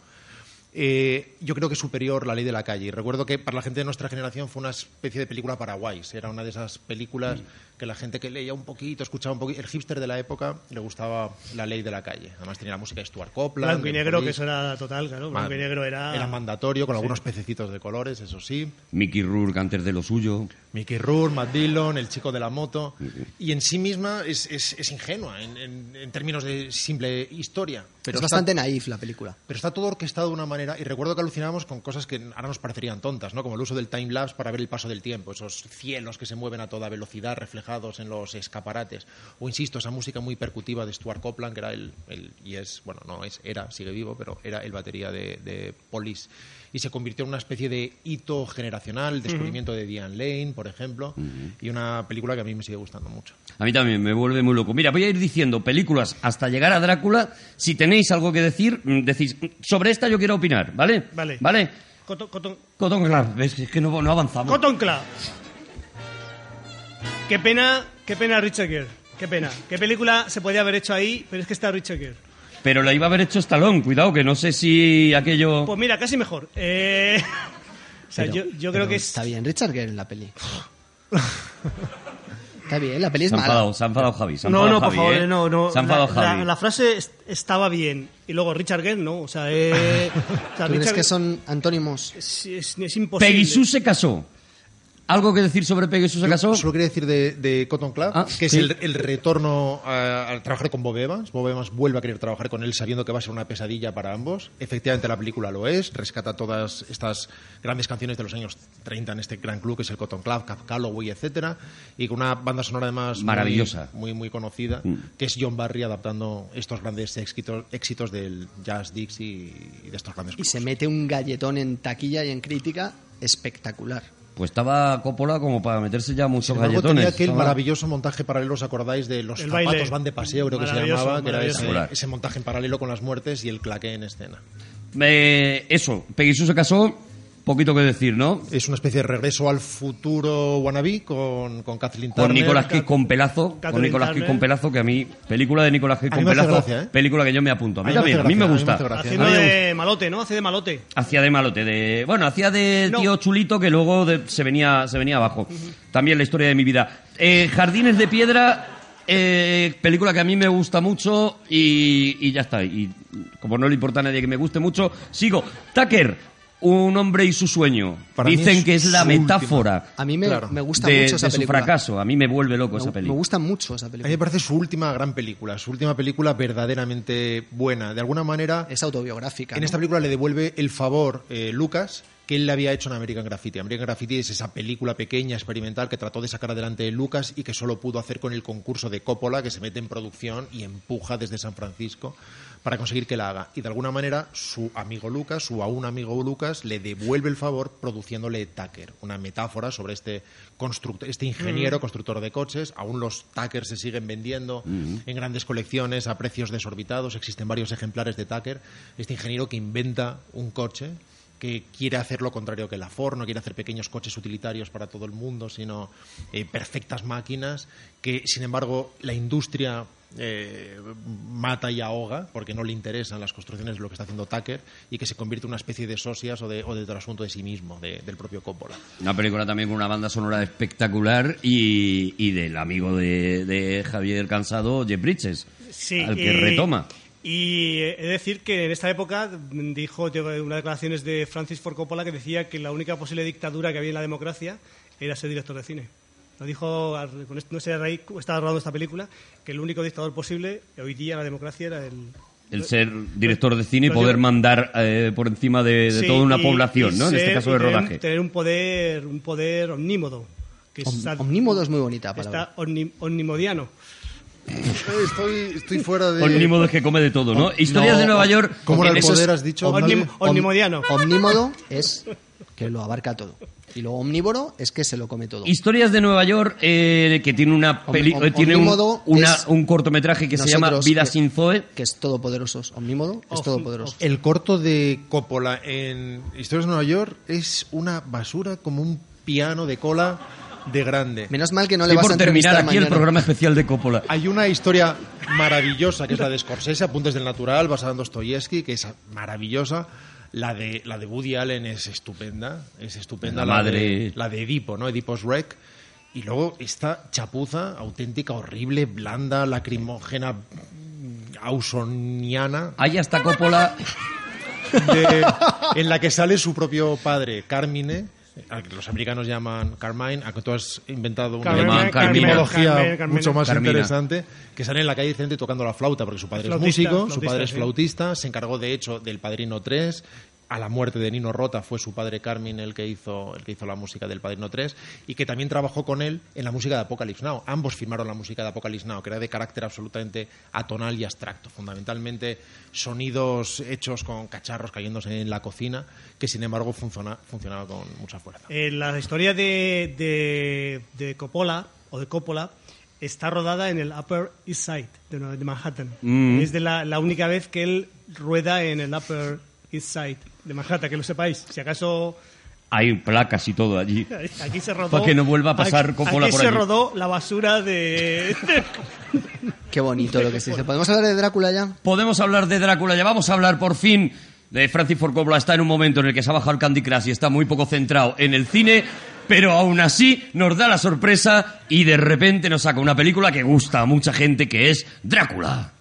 Eh, yo creo que es superior La Ley de la Calle. Y recuerdo que para la gente de nuestra generación fue una especie de película paraguays. Era una de esas películas que la gente que leía un poquito, escuchaba un poquito. El hipster de la época le gustaba La Ley de la Calle. Además tenía la música de Stuart Copeland. blanco y negro, que eso era total, claro. Blanco y negro era... Era mandatorio, con algunos pececitos de colores, eso sí. Mickey Rourke antes de lo suyo. Mickey Rourke, Matt Dillon, el chico de la moto. Y en sí misma es, es- es ingenua en, en- en términos de simple historia. Pero es está- bastante naif la película. pero está todo orquestado de una manera, y recuerdo que alucinábamos con cosas que ahora nos parecerían tontas, ¿no? Como el uso del time-lapse para ver el paso del tiempo, esos cielos que se mueven a toda velocidad reflejados en los escaparates. O, insisto, esa música muy percutiva de Stuart Copeland, que era el, el- y es, bueno, no es, era, sigue vivo, pero era el batería de, de Police. Y se convirtió en una especie de hito generacional, el descubrimiento de Diane Lane, por ejemplo, y una película que a mí me sigue gustando mucho. A mí también me vuelve muy loco. Mira, voy a ir diciendo películas hasta llegar a Drácula. Si tenéis algo que decir, mm, decís, "Mm, sobre esta yo quiero opinar, ¿vale? Vale. ¿Vale? Cotton, Cotton- Cotton Club, ves es que no, no avanzamos. Cotton Club. Qué pena, qué pena Richard Gere. Qué pena. ¿Qué película se podía haber hecho ahí? Pero es que está Richard Gere. Pero la iba a haber hecho Stallone, cuidado, que no sé si aquello... Pues mira, casi mejor. Eh, *laughs* o sea, Pero- yo, yo creo que es... Está bien Richard Gere en la peli. *laughs* está bien, la peli es Se mala. enfadado, se ha enfadado Javi. se No, enfadado no, por favor, ¿eh? no, no. Se ha enfadado la, Javi. la- la frase est- estaba bien. Y luego Richard Gere, ¿no? O sea, eh, *laughs* o sea, ¿Tú crees Richard que son antónimos? Es, es- es imposible. Peggy Sue se casó. ¿Algo que decir sobre se casó? Solo quería decir de, de Cotton Club, Ah, que es sí. el, el retorno a, a trabajar con Bob Evans. Bob Evans vuelve a querer trabajar con él sabiendo que va a ser una pesadilla para ambos. Efectivamente, la película lo es. Rescata todas estas grandes canciones de los años 30 en este gran club que es el Cotton Club, Cap Calloway, etcétera, y con una banda sonora además muy- Maravillosa. muy, muy, conocida, que es John Barry adaptando estos grandes éxitos, éxitos del jazz Dixie y de estos grandes Y grupos. se mete un galletón en taquilla y en crítica espectacular. Pues estaba Coppola como para meterse ya muchos galletones. tenía aquel Estaba- maravilloso montaje paralelo, ¿os acordáis? De los El zapatos baile. van de paseo, creo que se llamaba, que era ese, montaje en paralelo con las muertes y el claqué en escena. Eh, eso, Peggy Sue se casó, poquito que decir, ¿no? Es una especie de regreso al futuro wannabe con, con Kathleen Turner. Con Nicolas Cage con pelazo, con Catherine Nicolas Cage con pelazo, que a mí, película de Nicolas Cage con pelazo, gracia, ¿eh? película que yo me apunto. A mí A mí me también, a mí me gracia, a mí me gusta. Haciendo de malote, ¿no? Hace de malote. Hacía de malote, de bueno, hacía de No. tío chulito que luego de- se venía se venía abajo. También la historia de mi vida. Eh, Jardines de piedra, eh, película que a mí me gusta mucho y, y ya está. Y como no le importa a nadie que me guste mucho, sigo. Tucker, un hombre y su sueño. Para Dicen es que es la última. metáfora A mí me, Claro. me gusta de, mucho esa de su película. fracaso. A mí me vuelve loco esa Me, me película. gusta mucho esa A mí me película. parece su última gran película, su última película verdaderamente buena. De alguna manera, Es autobiográfica. en ¿no? esta película le devuelve el favor eh, Lucas que él le había hecho en American Graffiti. American Graffiti es esa película pequeña, experimental, que trató de sacar adelante Lucas y que solo pudo hacer con el concurso de Coppola, que se mete en producción y empuja desde San Francisco para conseguir que la haga. Y de alguna manera su amigo Lucas, su aún amigo Lucas, le devuelve el favor produciéndole Tucker, una metáfora sobre este, constructor, este ingeniero constructor de coches. Aún los Tucker se siguen vendiendo en grandes colecciones a precios desorbitados. Existen varios ejemplares de Tucker. Este ingeniero que inventa un coche que quiere hacer lo contrario que la Ford, no quiere hacer pequeños coches utilitarios para todo el mundo, sino eh, perfectas máquinas que, sin embargo, la industria eh, mata y ahoga porque no le interesan las construcciones de lo que está haciendo Tucker y que se convierte en una especie de socias o de, o de trasunto de sí mismo, de- del propio Coppola. Una película también con una banda sonora espectacular y, y del amigo de, de Javier Cansado, Jeff Bridges, Sí, al que y- retoma. Y he de decir que en esta época dijo unas declaraciones de Francis Ford Coppola que decía que la única posible dictadura que había en la democracia era ser director de cine. Lo dijo, con esto- no sé, a raíz, estaba rodando esta película, que el único dictador posible hoy día en la democracia era el... El ser director de cine y poder mandar eh, por encima de, de Sí, toda una y- población, y ¿no? En este ser- caso de tener- rodaje. Tener un poder, un poder omnímodo. Que es- Om- omnímodo es muy bonita palabra. Está omni- omnimodiano. Estoy, estoy fuera de... Omnímodo es que come de todo, ¿no? Historias no, de Nueva York. ¿Cómo era el poder, has dicho? Omnim- omnimodiano. Omnímodo es que lo abarca todo. Y lo omnívoro es que se lo come todo. Historias de Nueva York, eh, que tiene una peli- om- eh, tiene un, una- un cortometraje que se llama Vida que- sin Zoe. Que es todopoderoso. Omnímodo es Of- todopoderoso. El corto de Coppola en Historias de Nueva York es una basura como un piano de cola de grande. Menos mal que no le Estoy vas a por terminar entrevistar aquí el mañana. programa especial de Coppola. Hay una historia maravillosa que es la de Scorsese, Apuntes del Natural, basada en Dostoyevsky, que es maravillosa. La de, la de Woody Allen es estupenda, es estupenda. La de- madre. la de Edipo, ¿no? Edipo's Wreck. Y luego esta chapuza auténtica, horrible, blanda, lacrimógena, ausoniana, Hay hasta Coppola. de- en la que sale su propio padre, Carmine, los americanos llaman Carmine, a que tú has inventado una Carmen, Carmen, Carmen, mucho más Carmina. interesante, que sale en la calle Vicente tocando la flauta, porque su padre Flautista, es músico, su padre es sí. flautista, se encargó de hecho del Padrino 3, a la muerte de Nino Rota fue su padre Carmen el que hizo el que hizo la música del Padrino 3 y que también trabajó con él en la música de Apocalypse Now. Ambos firmaron la música de Apocalypse Now, que era de carácter absolutamente atonal y abstracto, fundamentalmente sonidos hechos con cacharros cayéndose en la cocina, que sin embargo funciona, funcionaba con mucha fuerza. Eh, la historia de, de, de Coppola, o de Coppola, está rodada en el Upper East Side de, Manhattan. Mm. Es de la, la única vez que él rueda en el Upper East Side de Manhattan, que lo sepáis. Si acaso Hay placas y todo allí. *laughs* aquí se rodó... Para que no vuelva a pasar aquí, Coppola aquí por se allí. rodó la basura de... Qué bonito lo que se dice. ¿Podemos hablar de Drácula ya? Podemos hablar de Drácula, ya vamos a hablar por fin de Francis Ford Coppola. Está en un momento en el que se ha bajado el Candy Crush y está muy poco centrado en el cine, pero aún así nos da la sorpresa y de repente nos saca una película que gusta a mucha gente, que es Drácula.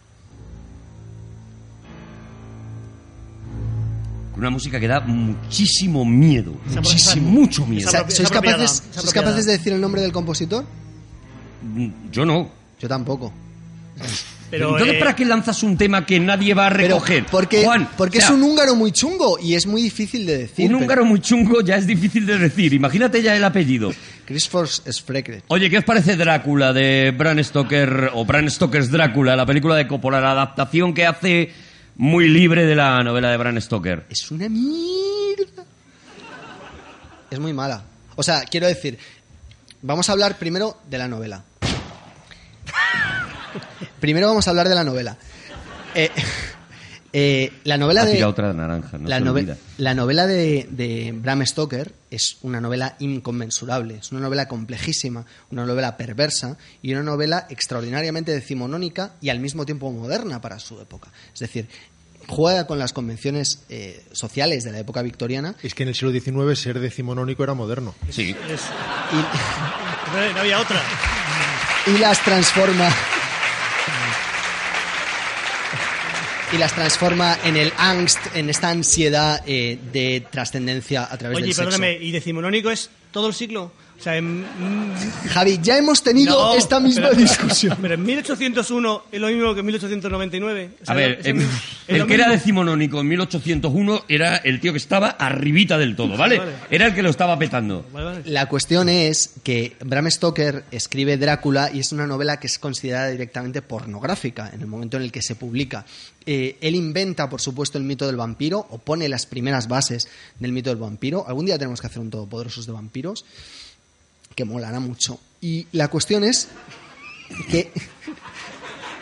Una música que da muchísimo miedo, muchísimo, mucho miedo. ¿Sois capaces, es ¿Sois capaces de decir el nombre del compositor? Yo no. Yo tampoco. Pero, Entonces, eh, ¿para qué lanzas un tema que nadie va a Pero recoger? porque, Juan, porque o sea, es un húngaro muy chungo y es muy difícil de decir. Un pero- húngaro muy chungo ya es difícil de decir. Imagínate ya el apellido. Christopher Sfrekret. Oye, ¿qué os parece Drácula de Bram Stoker o Bram Stoker's Drácula, la película de Coppola, la adaptación que hace muy libre de la novela de Bram Stoker? Es una mierda. Es muy mala. O sea, quiero decir, vamos a hablar primero de la novela. *laughs* primero vamos a hablar de la novela. Eh, eh, la novela Ha de otra naranja, no la, se nove- la novela de, de Bram Stoker es una novela inconmensurable, es una novela complejísima, una novela perversa y una novela extraordinariamente decimonónica y al mismo tiempo moderna para su época. Es decir, juega con las convenciones eh, sociales de la época victoriana Es que en el siglo XIX ser decimonónico era moderno. Sí. es- y, *laughs* no había otra. y las transforma y las transforma en el angst, en esta ansiedad eh, de trascendencia a través Oye, del sexo. perdóname, ¿y decimonónico es todo el siglo? O sea, en, mm, Javi, ya hemos tenido no, esta misma *laughs* pero- discusión. Pero en 1801 es lo mismo que en 1899. O sea, A ver, el que era decimonónico en 1801 era el tío que estaba arribita del todo, ¿vale? Vale. Era el que lo estaba petando. Vale, vale. La cuestión es que Bram Stoker escribe Drácula y es una novela que es considerada directamente pornográfica en el momento en el que se publica. Eh, él inventa, por supuesto, el mito del vampiro o pone las primeras bases del mito del vampiro. Algún día tenemos que hacer un Todopoderosos de vampiros que molará mucho. Y la cuestión es que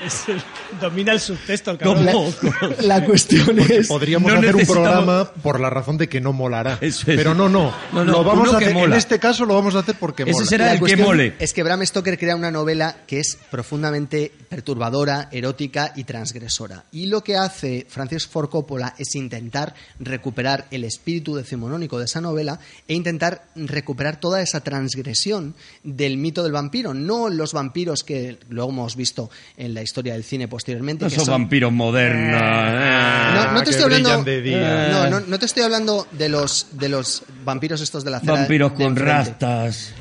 Es el- domina el subtexto, cabrón. la, ¿Cómo? la cuestión es Podríamos no hacer un programa por la razón de que no molará. Eso es. Pero no, no. No, no, lo vamos a hacer, en este caso lo vamos a hacer porque Ese mola. será La el que cuestión mole. Es que Bram Stoker crea una novela que es profundamente perturbadora, erótica y transgresora. Y lo que hace Francis Ford Coppola es intentar recuperar el espíritu decimonónico de esa novela e intentar recuperar toda esa transgresión del mito del vampiro. No los vampiros que luego hemos visto en la historia del cine posteriormente. que Esos son- vampiros modernos. eh. no, no te estoy hablando. de día. No, no, no te estoy hablando de los de los vampiros estos de la acera Vampiros con rastas.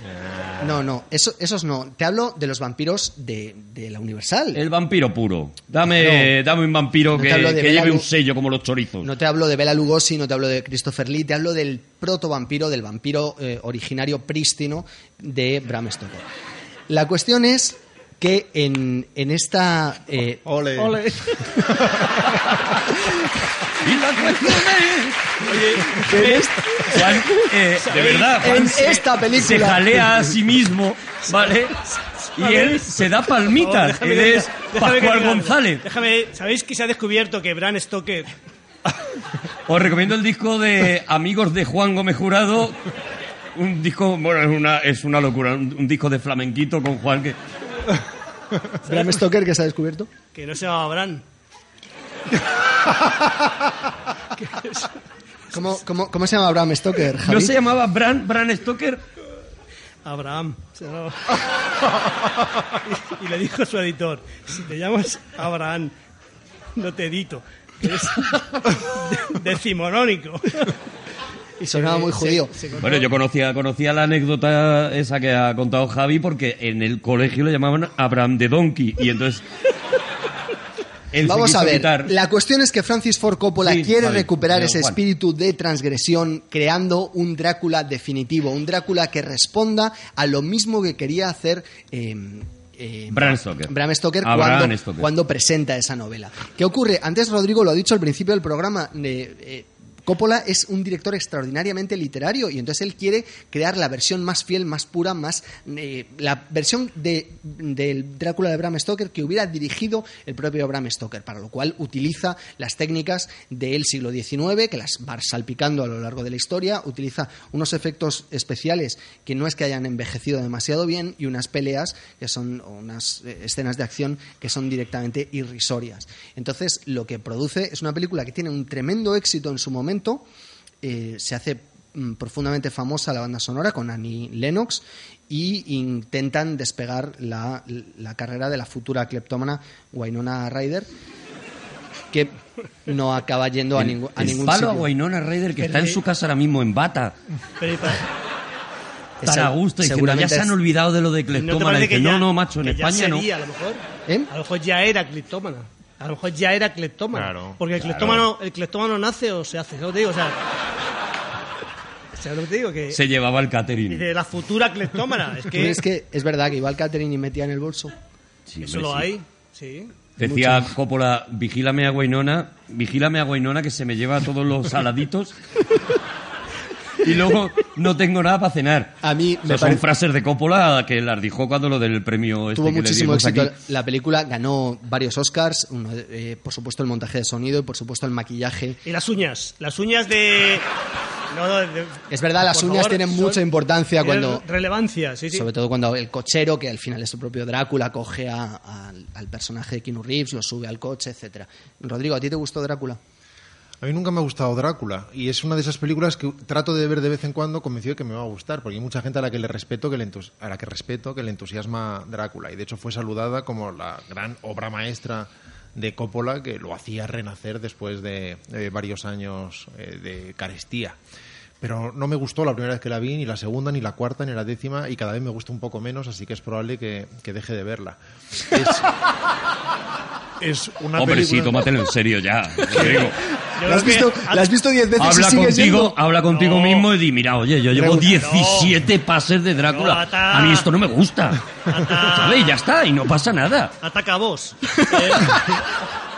No, no, eso- esos no. Te hablo de los vampiros de, de la Universal. El vampiro puro. Dame, dame un vampiro No que, lleve un sello como los chorizos. No te hablo de Bela Lugosi, no te hablo de Christopher Lee, te hablo del proto-vampiro, del vampiro eh, originario prístino de Bram Stoker. La cuestión es que en, en esta... eh, Ole. Ole. Y la cuestión es... en esta- Juan, eh, de verdad, Juan En se- esta película. se jalea a sí mismo, ¿vale? Y él se da Oh, palmitas. déjame él es déjame Pascual algo. González. Déjame, ¿sabéis que se ha descubierto que Bram Stoker *laughs* Os recomiendo el disco de Amigos de Juan Gómez Jurado. Un disco, bueno, es una, es una locura. Un, un disco de flamenquito con Juan que. *laughs* Bram Stoker que se ha descubierto. que no se llama Bram? *laughs* ¿Cómo, cómo, cómo se llama Bram Stoker, Javi? ¿No se llamaba Bran, Bran Stoker? Abraham. se llamaba. *laughs* y, y le dijo a su editor, si te llamas Abraham, no te edito. que Eres de- decimonónico. Y Sonaba muy judío. se Bueno, yo conocía, conocía la anécdota esa que ha contado Javi porque en el colegio le llamaban Abraham de Donkey y entonces. *laughs* él Vamos a ver, la cuestión es que Francis Ford Coppola Sí, quiere recuperar ese Juan. espíritu de transgresión creando un Drácula definitivo, un Drácula que responda a lo mismo que quería hacer eh, eh, Bram Stoker. Bram Stoker Bram cuando, Stoker. cuando presenta esa novela. ¿Qué ocurre? Antes Rodrigo lo ha dicho al principio del programa. eh, Coppola es un director extraordinariamente literario y entonces él quiere crear la versión más fiel, más pura, más eh, la versión de, del Drácula de Bram Stoker que hubiera dirigido el propio Bram Stoker, para lo cual utiliza las técnicas del siglo XIX, que las va salpicando a lo largo de la historia, utiliza unos efectos especiales que no es que hayan envejecido demasiado bien y unas peleas que son unas eh, escenas de acción que son directamente irrisorias. Entonces, lo que produce es una película que tiene un tremendo éxito en su momento, eh, se hace mm, profundamente famosa la banda sonora con Annie Lennox y intentan despegar la, la carrera de la futura cleptómana Wynonna Ryder que no acaba yendo a, ningún a ningún palo a sitio. Wynonna Ryder que El está en su casa ahora mismo en bata. Pero, pero, Tan a gusto diciendo, ya seguramente se han olvidado de lo de ¿no cleptómana. que ya, no, no, macho, en España no. sería, a lo mejor? ¿Eh? A lo mejor ya era cleptómana. A lo mejor ya era cleptómana. Claro, Porque el claro. cleptómano, el cleptómano nace o se hace. ¿Sabes lo que te digo? O sea, *laughs* ¿sabes lo que te digo? Que Se llevaba el catering. de la futura cleptómana. Es que, es que es verdad que iba al catering y metía en el bolso. Sí, eso lo sí. hay. Sí. Decía Coppola, vigílame a Guainona, vigílame a Guainona que se me lleva todos los saladitos *laughs* y luego no tengo nada para cenar. A mí O sea, me son parece- frases de Coppola que las dijo cuando lo del premio este Tuvo que le muchísimo dimos éxito. aquí. La película ganó varios Oscars, uno eh, por supuesto el montaje de sonido y por supuesto el maquillaje. Y las uñas. Las uñas de. No, no, de- Es verdad, las por uñas favor, tienen son- mucha importancia tienen cuando, Relevancia, sí, sí. sobre todo cuando el cochero, que al final es el propio Drácula, coge a- a- al personaje de Keanu Reeves, lo sube al coche, etcétera. Rodrigo, ¿a ti te gustó Drácula? A mí nunca me ha gustado Drácula y es una de esas películas que trato de ver de vez en cuando convencido de que me va a gustar porque hay mucha gente a la que le respeto que le a la que respeto que le entusiasma Drácula y de hecho fue saludada como la gran obra maestra de Coppola que lo hacía renacer después de, de varios años eh, de carestía. Pero no me gustó la primera vez que la vi, ni la segunda, ni la cuarta, ni la décima, y cada vez me gusta un poco menos, así que es probable que, que deje de verla. Es, es una Hombre, sí, película... tómatelo en serio ya. *laughs* Yo ¿La has visto, la has visto diez veces y Habla sigues contigo, yendo? habla contigo No. mismo y di, mira, oye, yo llevo No. 17 pases de Drácula. No, ata. a mí esto no me gusta. Ata. ¿Sabes? Y ya está, y no pasa nada. Ataca a vos. Eh, *laughs*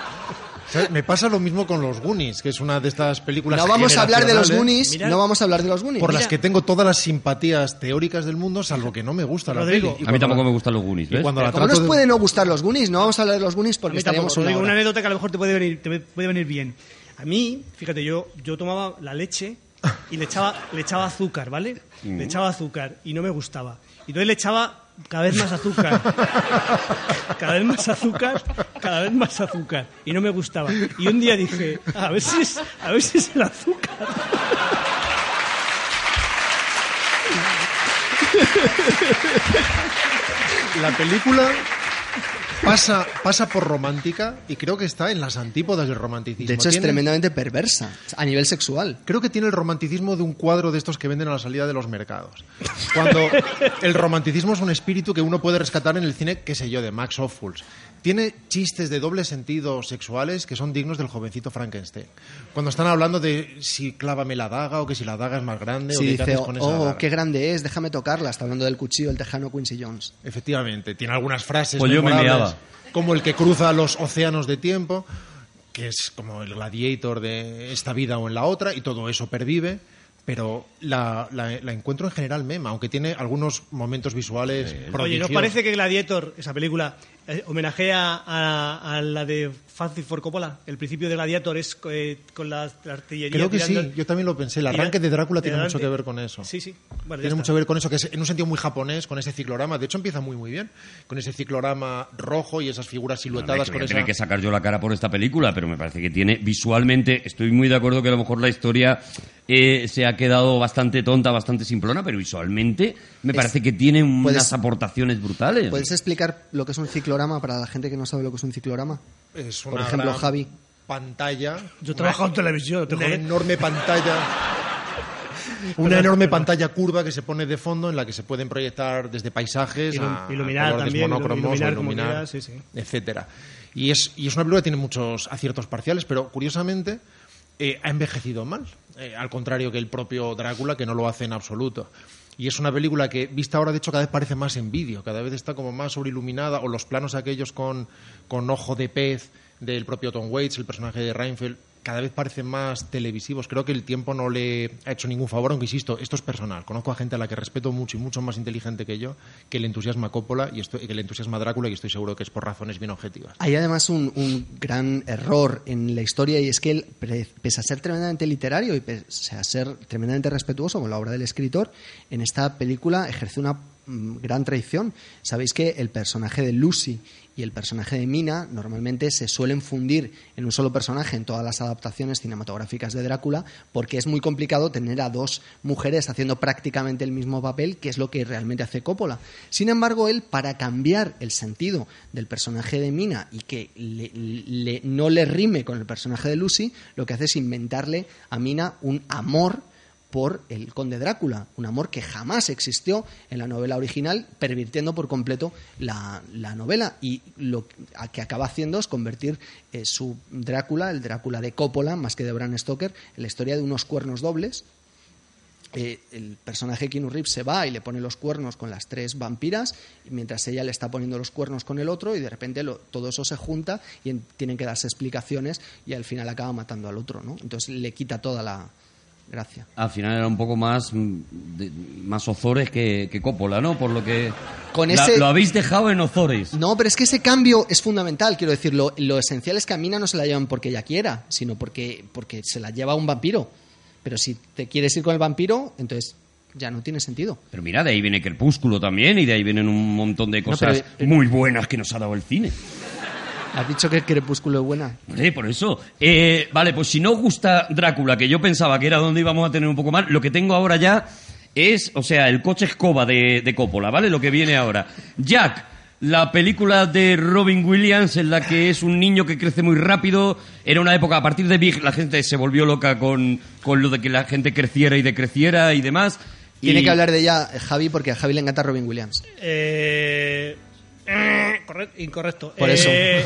¿Sabes? Me pasa lo mismo con los Goonies, que es una de estas películas No vamos a hablar de los Goonies, Mira- no vamos a hablar de los Goonies. por Mira. las que tengo todas las simpatías teóricas del mundo, salvo que no me gusta la Rodrigo, peli. Y A mí tampoco me gustan los Goonies, ¿ves? cuando la ¿Cómo trato nos de- puede no gustar los Goonies? No vamos a hablar de los Goonies porque estaríamos una una anécdota que a lo mejor te puede venir, te puede venir bien. A mí, fíjate, yo, yo tomaba la leche y le echaba, le echaba azúcar, ¿vale? Le echaba azúcar y no me gustaba. Y entonces le echaba cada vez más azúcar. Cada vez más azúcar, cada vez más azúcar. Y no me gustaba. Y un día dije, a ver si es, a ver si es el azúcar. La película pasa, pasa por romántica y creo que está en las antípodas del romanticismo. De hecho, es Tiene- tremendamente perversa a nivel sexual. Creo que tiene el romanticismo de un cuadro de estos que venden a la salida de los mercados. Cuando el romanticismo es un espíritu que uno puede rescatar en el cine, qué sé yo, de Max Ophuls. Tiene chistes de doble sentido sexuales que son dignos del jovencito Frankenstein. Cuando están hablando de si clávame la daga o que si la daga es más grande o Si qué dice, con esa oh, daga". qué grande es, déjame tocarla. Está hablando del cuchillo del tejano Quincy Jones. Efectivamente, tiene algunas frases Pues yo me como el que cruza los océanos de tiempo, que es como el gladiator de esta vida o en la otra, y todo eso pervive, pero la, la- la encuentro en general mema, aunque tiene algunos momentos visuales Oye, ¿nos prodigiosos. parece que Gladiator, esa película, eh, homenajea a, a la de Francis Ford Coppola? El principio de Gladiator es eh, con la, la artillería. Creo que sí, yo también lo pensé. El arranque de Drácula de tiene mucho que ver con eso. Sí, sí. Bueno, tiene está. mucho que ver con eso, que es en un sentido muy japonés, con ese ciclorama. De hecho, empieza muy, muy bien. Con ese ciclorama rojo y esas figuras siluetadas que con esa... que sacar yo la cara por esta película, pero me parece que tiene visualmente, estoy muy de acuerdo que a lo mejor la historia eh, se ha quedado bastante tonta, bastante simplona, pero visualmente me parece que tiene unas puedes- aportaciones brutales. ¿Puedes explicar lo que es un ciclorama para la gente que no sabe lo que es un ciclorama? Es Por una ejemplo, gran Javi. Pantalla. Yo he trabajado en televisión, te Una enorme pantalla. *laughs* Una enorme pantalla curva que se pone de fondo en la que se pueden proyectar desde paisajes Ilum- a, iluminar también, monocromos iluminar como iluminar, quieras, sí, sí. etcétera. Y es, y es una película que tiene muchos aciertos parciales, pero curiosamente eh, ha envejecido mal, eh, al contrario que el propio Drácula, que no lo hace en absoluto. Y es una película que, vista ahora, de hecho, cada vez parece más en vídeo, cada vez está como más sobreiluminada, o los planos aquellos con, con ojo de pez del propio Tom Waits, el personaje de Reinfeldt, cada vez parecen más televisivos. Creo que el tiempo no le ha hecho ningún favor, aunque insisto, esto es personal. Conozco a gente a la que respeto mucho y mucho más inteligente que yo, que le entusiasma Coppola y que le entusiasma Drácula, y estoy seguro que es por razones bien objetivas. Hay además un, un gran error en la historia y es que él, pese a ser tremendamente literario y pese a ser tremendamente respetuoso con la obra del escritor, en esta película ejerce una gran traición. Sabéis que el personaje de Lucy y el personaje de Mina normalmente se suelen fundir en un solo personaje en todas las adaptaciones cinematográficas de Drácula porque es muy complicado tener a dos mujeres haciendo prácticamente el mismo papel que es lo que realmente hace Coppola. Sin embargo, él para cambiar el sentido del personaje de Mina y que le- no le rime con el personaje de Lucy, lo que hace es inventarle a Mina un amor por el conde Drácula, un amor que jamás existió en la novela original, pervirtiendo por completo la, la novela y lo que acaba haciendo es convertir eh, su Drácula, el Drácula de Coppola, más que de Bram Stoker, en la historia de unos cuernos dobles. Eh, el personaje Keanu Reeves se va y le pone los cuernos con las tres vampiras, mientras ella le está poniendo los cuernos con el otro, y de repente todo eso se junta y en- tienen que darse explicaciones y al final acaba matando al otro, ¿no? Entonces le quita toda la gracia. Al final era un poco más, mm, de- más Ozores que, que Coppola, ¿no? Por lo que... Con La- ese- Lo habéis dejado en Ozores. No, pero es que ese cambio es fundamental. Quiero decir, lo, lo esencial es que a Mina no se la llevan porque ella quiera, sino porque, porque se la lleva un vampiro. Pero si te quieres ir con el vampiro, entonces ya no tiene sentido. Pero mira, de ahí viene Crepúsculo también y de ahí vienen un montón de cosas pero- muy buenas que nos ha dado el cine. Has dicho que Crepúsculo es buena. Hombre, por eso. Eh, vale, pues si no os gusta Drácula, que yo pensaba que era donde íbamos a tener un poco más, lo que tengo ahora ya es, o sea, el coche escoba de, de Coppola, ¿vale? Lo que viene ahora. Jack, la película de Robin Williams en la que es un niño que crece muy rápido. Era una época, a partir de Big, la gente se volvió loca con, con lo de que la gente creciera y decreciera y demás. Tiene Y- que hablar de ella eh, Javi porque a Javi le encanta Robin Williams. Eh, eh, corre- incorrecto. Por Eh,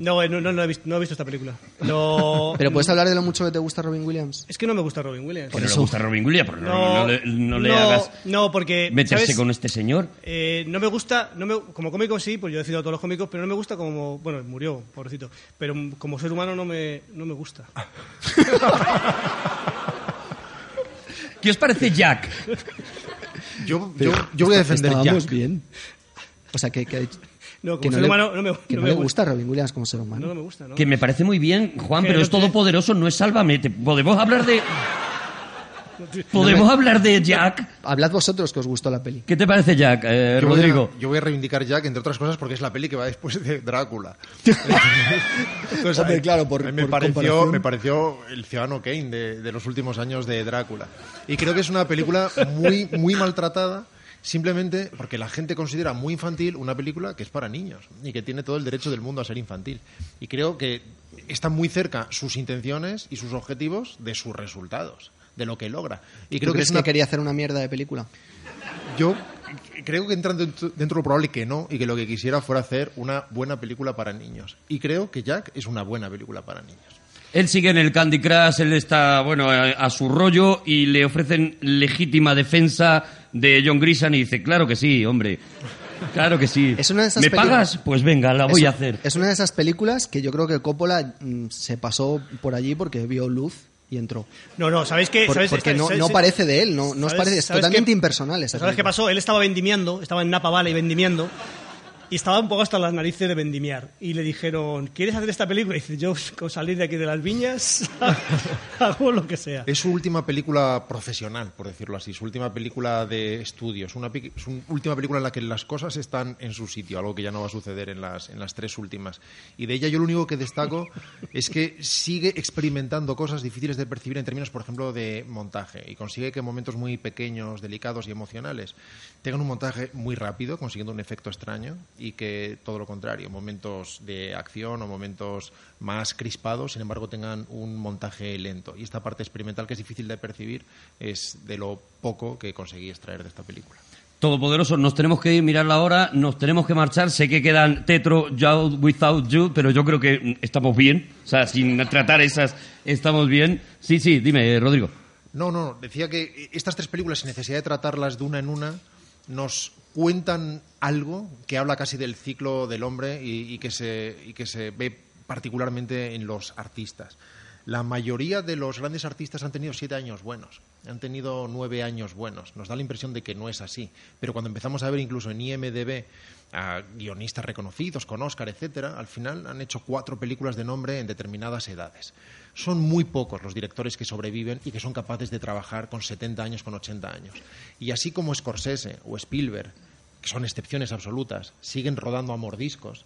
no, no, no, no he visto, no he visto esta película. No, Pero puedes hablar de lo mucho que te gusta Robin Williams. Es que no me gusta Robin Williams. Que no le gusta Robin Williams, pero no, no le, no le no, hagas No, porque. meterse ¿sabes? con este señor. Eh, no me gusta, no me, como cómico sí, pues yo he decidido a todos los cómicos, pero no me gusta como, bueno, murió, pobrecito, pero como ser humano no me, no me gusta. ¿Qué os parece Jack? Yo, yo, yo voy a defender Jack. bien. O sea, que, que, No, que no ser le, humano no me, que no no me le gusta Robin Williams como ser humano. No me gusta, ¿no? Que me parece muy bien, Juan, Que pero no es todopoderoso, no es sálvame. Te- Podemos hablar de. Podemos hablar de Jack. Hablad vosotros que os gustó la peli. ¿Qué te parece Jack, eh, Yo voy, Rodrigo? a, yo voy a reivindicar Jack, entre otras cosas, porque es la peli que va después de Drácula. *laughs* Entonces, Hombre, claro, por- me, por pareció, comparación. me pareció el ciudadano Kane de, de los últimos años de Drácula. Y creo que es una película muy, muy maltratada, simplemente porque la gente considera muy infantil una película que es para niños y que tiene todo el derecho del mundo a ser infantil. Y creo que están muy cerca sus intenciones y sus objetivos de sus resultados, de lo que logra. Y ¿Tú creo que crees es una que quería hacer una mierda de película? yo creo que entran dentro, dentro de lo probable que no y que lo que quisiera fuera hacer una buena película para niños. Y creo que Jack es una buena película para niños. Él sigue en el Candy Crush, él está, bueno, a, a su rollo y le ofrecen legítima defensa de John Grisham y dice, claro que sí, hombre. Claro que sí. Es una de esas ¿Me películas- pagas? Pues venga, la voy es, a hacer. Es una de esas películas que yo creo que Coppola mm, se pasó por allí porque vio luz y entró. No, no, ¿sabéis qué? Por- ¿Sabéis- porque no, ¿sabéis- no parece de él, no, no os ¿sabes- parece, es sabes totalmente qué- impersonal esa ¿Sabes qué película. pasó? Él estaba vendimiando, estaba en Napa Valley vendimiando y estaba un poco hasta las narices de vendimiar. Y le dijeron, ¿quieres hacer esta película? Y dice, yo con salir de aquí de las viñas *laughs* hago lo que sea. Es su última película profesional, por decirlo así, su última película de estudio, es una, su última película en la que las cosas están en su sitio, algo que ya no va a suceder en las, en las tres últimas. Y de ella yo lo único que destaco *laughs* es que sigue experimentando cosas difíciles de percibir en términos, por ejemplo, de montaje y consigue que en momentos muy pequeños, delicados y emocionales tengan un montaje muy rápido, consiguiendo un efecto extraño y que todo lo contrario, momentos de acción o momentos más crispados, sin embargo, tengan un montaje lento. Y esta parte experimental que es difícil de percibir es de lo poco que conseguí extraer de esta película. Todopoderoso, nos tenemos que ir, mirar la hora, nos tenemos que marchar. Sé que quedan Tetro, Out Without You, pero yo creo que estamos bien. O sea, sin tratar esas, estamos bien. Sí, sí, dime, eh, Rodrigo. No, no, decía que estas tres películas, sin necesidad de tratarlas de una en una, nos cuentan algo que habla casi del ciclo del hombre y, que, se, y que se ve particularmente en los artistas. La mayoría de los grandes artistas han tenido siete años buenos, han tenido nueve años buenos. Nos da la impresión de que no es así. Pero cuando empezamos a ver incluso en IMDB a guionistas reconocidos, con Oscar, etcétera, al final han hecho cuatro películas de nombre en determinadas edades. Son muy pocos los directores que sobreviven y que son capaces de trabajar con 70 años, con 80 años. Y así como Scorsese o Spielberg, que son excepciones absolutas, siguen rodando a mordiscos,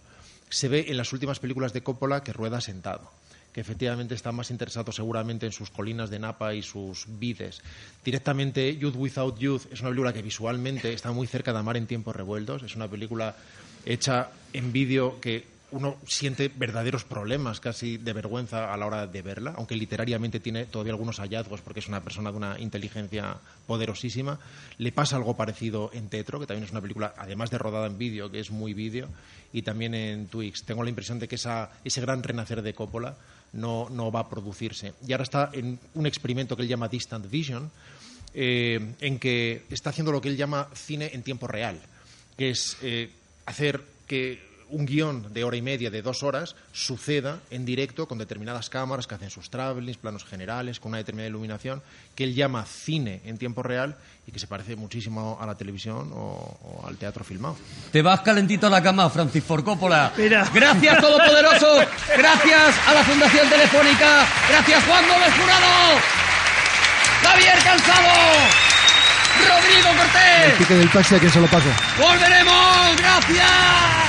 se ve en las últimas películas de Coppola que rueda sentado que efectivamente está más interesado seguramente en sus colinas de Napa y sus vides. Directamente, Youth Without Youth es una película que visualmente está muy cerca de Amar en tiempos revueltos. Es una película hecha en vídeo que uno siente verdaderos problemas, casi de vergüenza a la hora de verla, aunque literariamente tiene todavía algunos hallazgos porque es una persona de una inteligencia poderosísima. Le pasa algo parecido en Tetro, que también es una película, además de rodada en vídeo, que es muy vídeo, y también en Twix. Tengo la impresión de que esa, ese gran renacer de Coppola no, va a producirse. Y ahora está en un experimento que él llama Distant Vision, eh, en que está haciendo lo que él llama cine en tiempo real, que es eh, hacer que un guion de hora y media, de dos horas, suceda en directo con determinadas cámaras que hacen sus travelings, planos generales, con una determinada iluminación, que él llama cine en tiempo real y que se parece muchísimo a la televisión o, o al teatro filmado. Te vas calentito a la cama, Francis Ford Coppola. Mira. Gracias, Todopoderoso. *laughs* Gracias a la Fundación Telefónica. Gracias, Juan Gómez Jurado. Javier Cansado. Rodrigo Cortés. Pique del taxi a quien se lo paso. Volveremos. Gracias.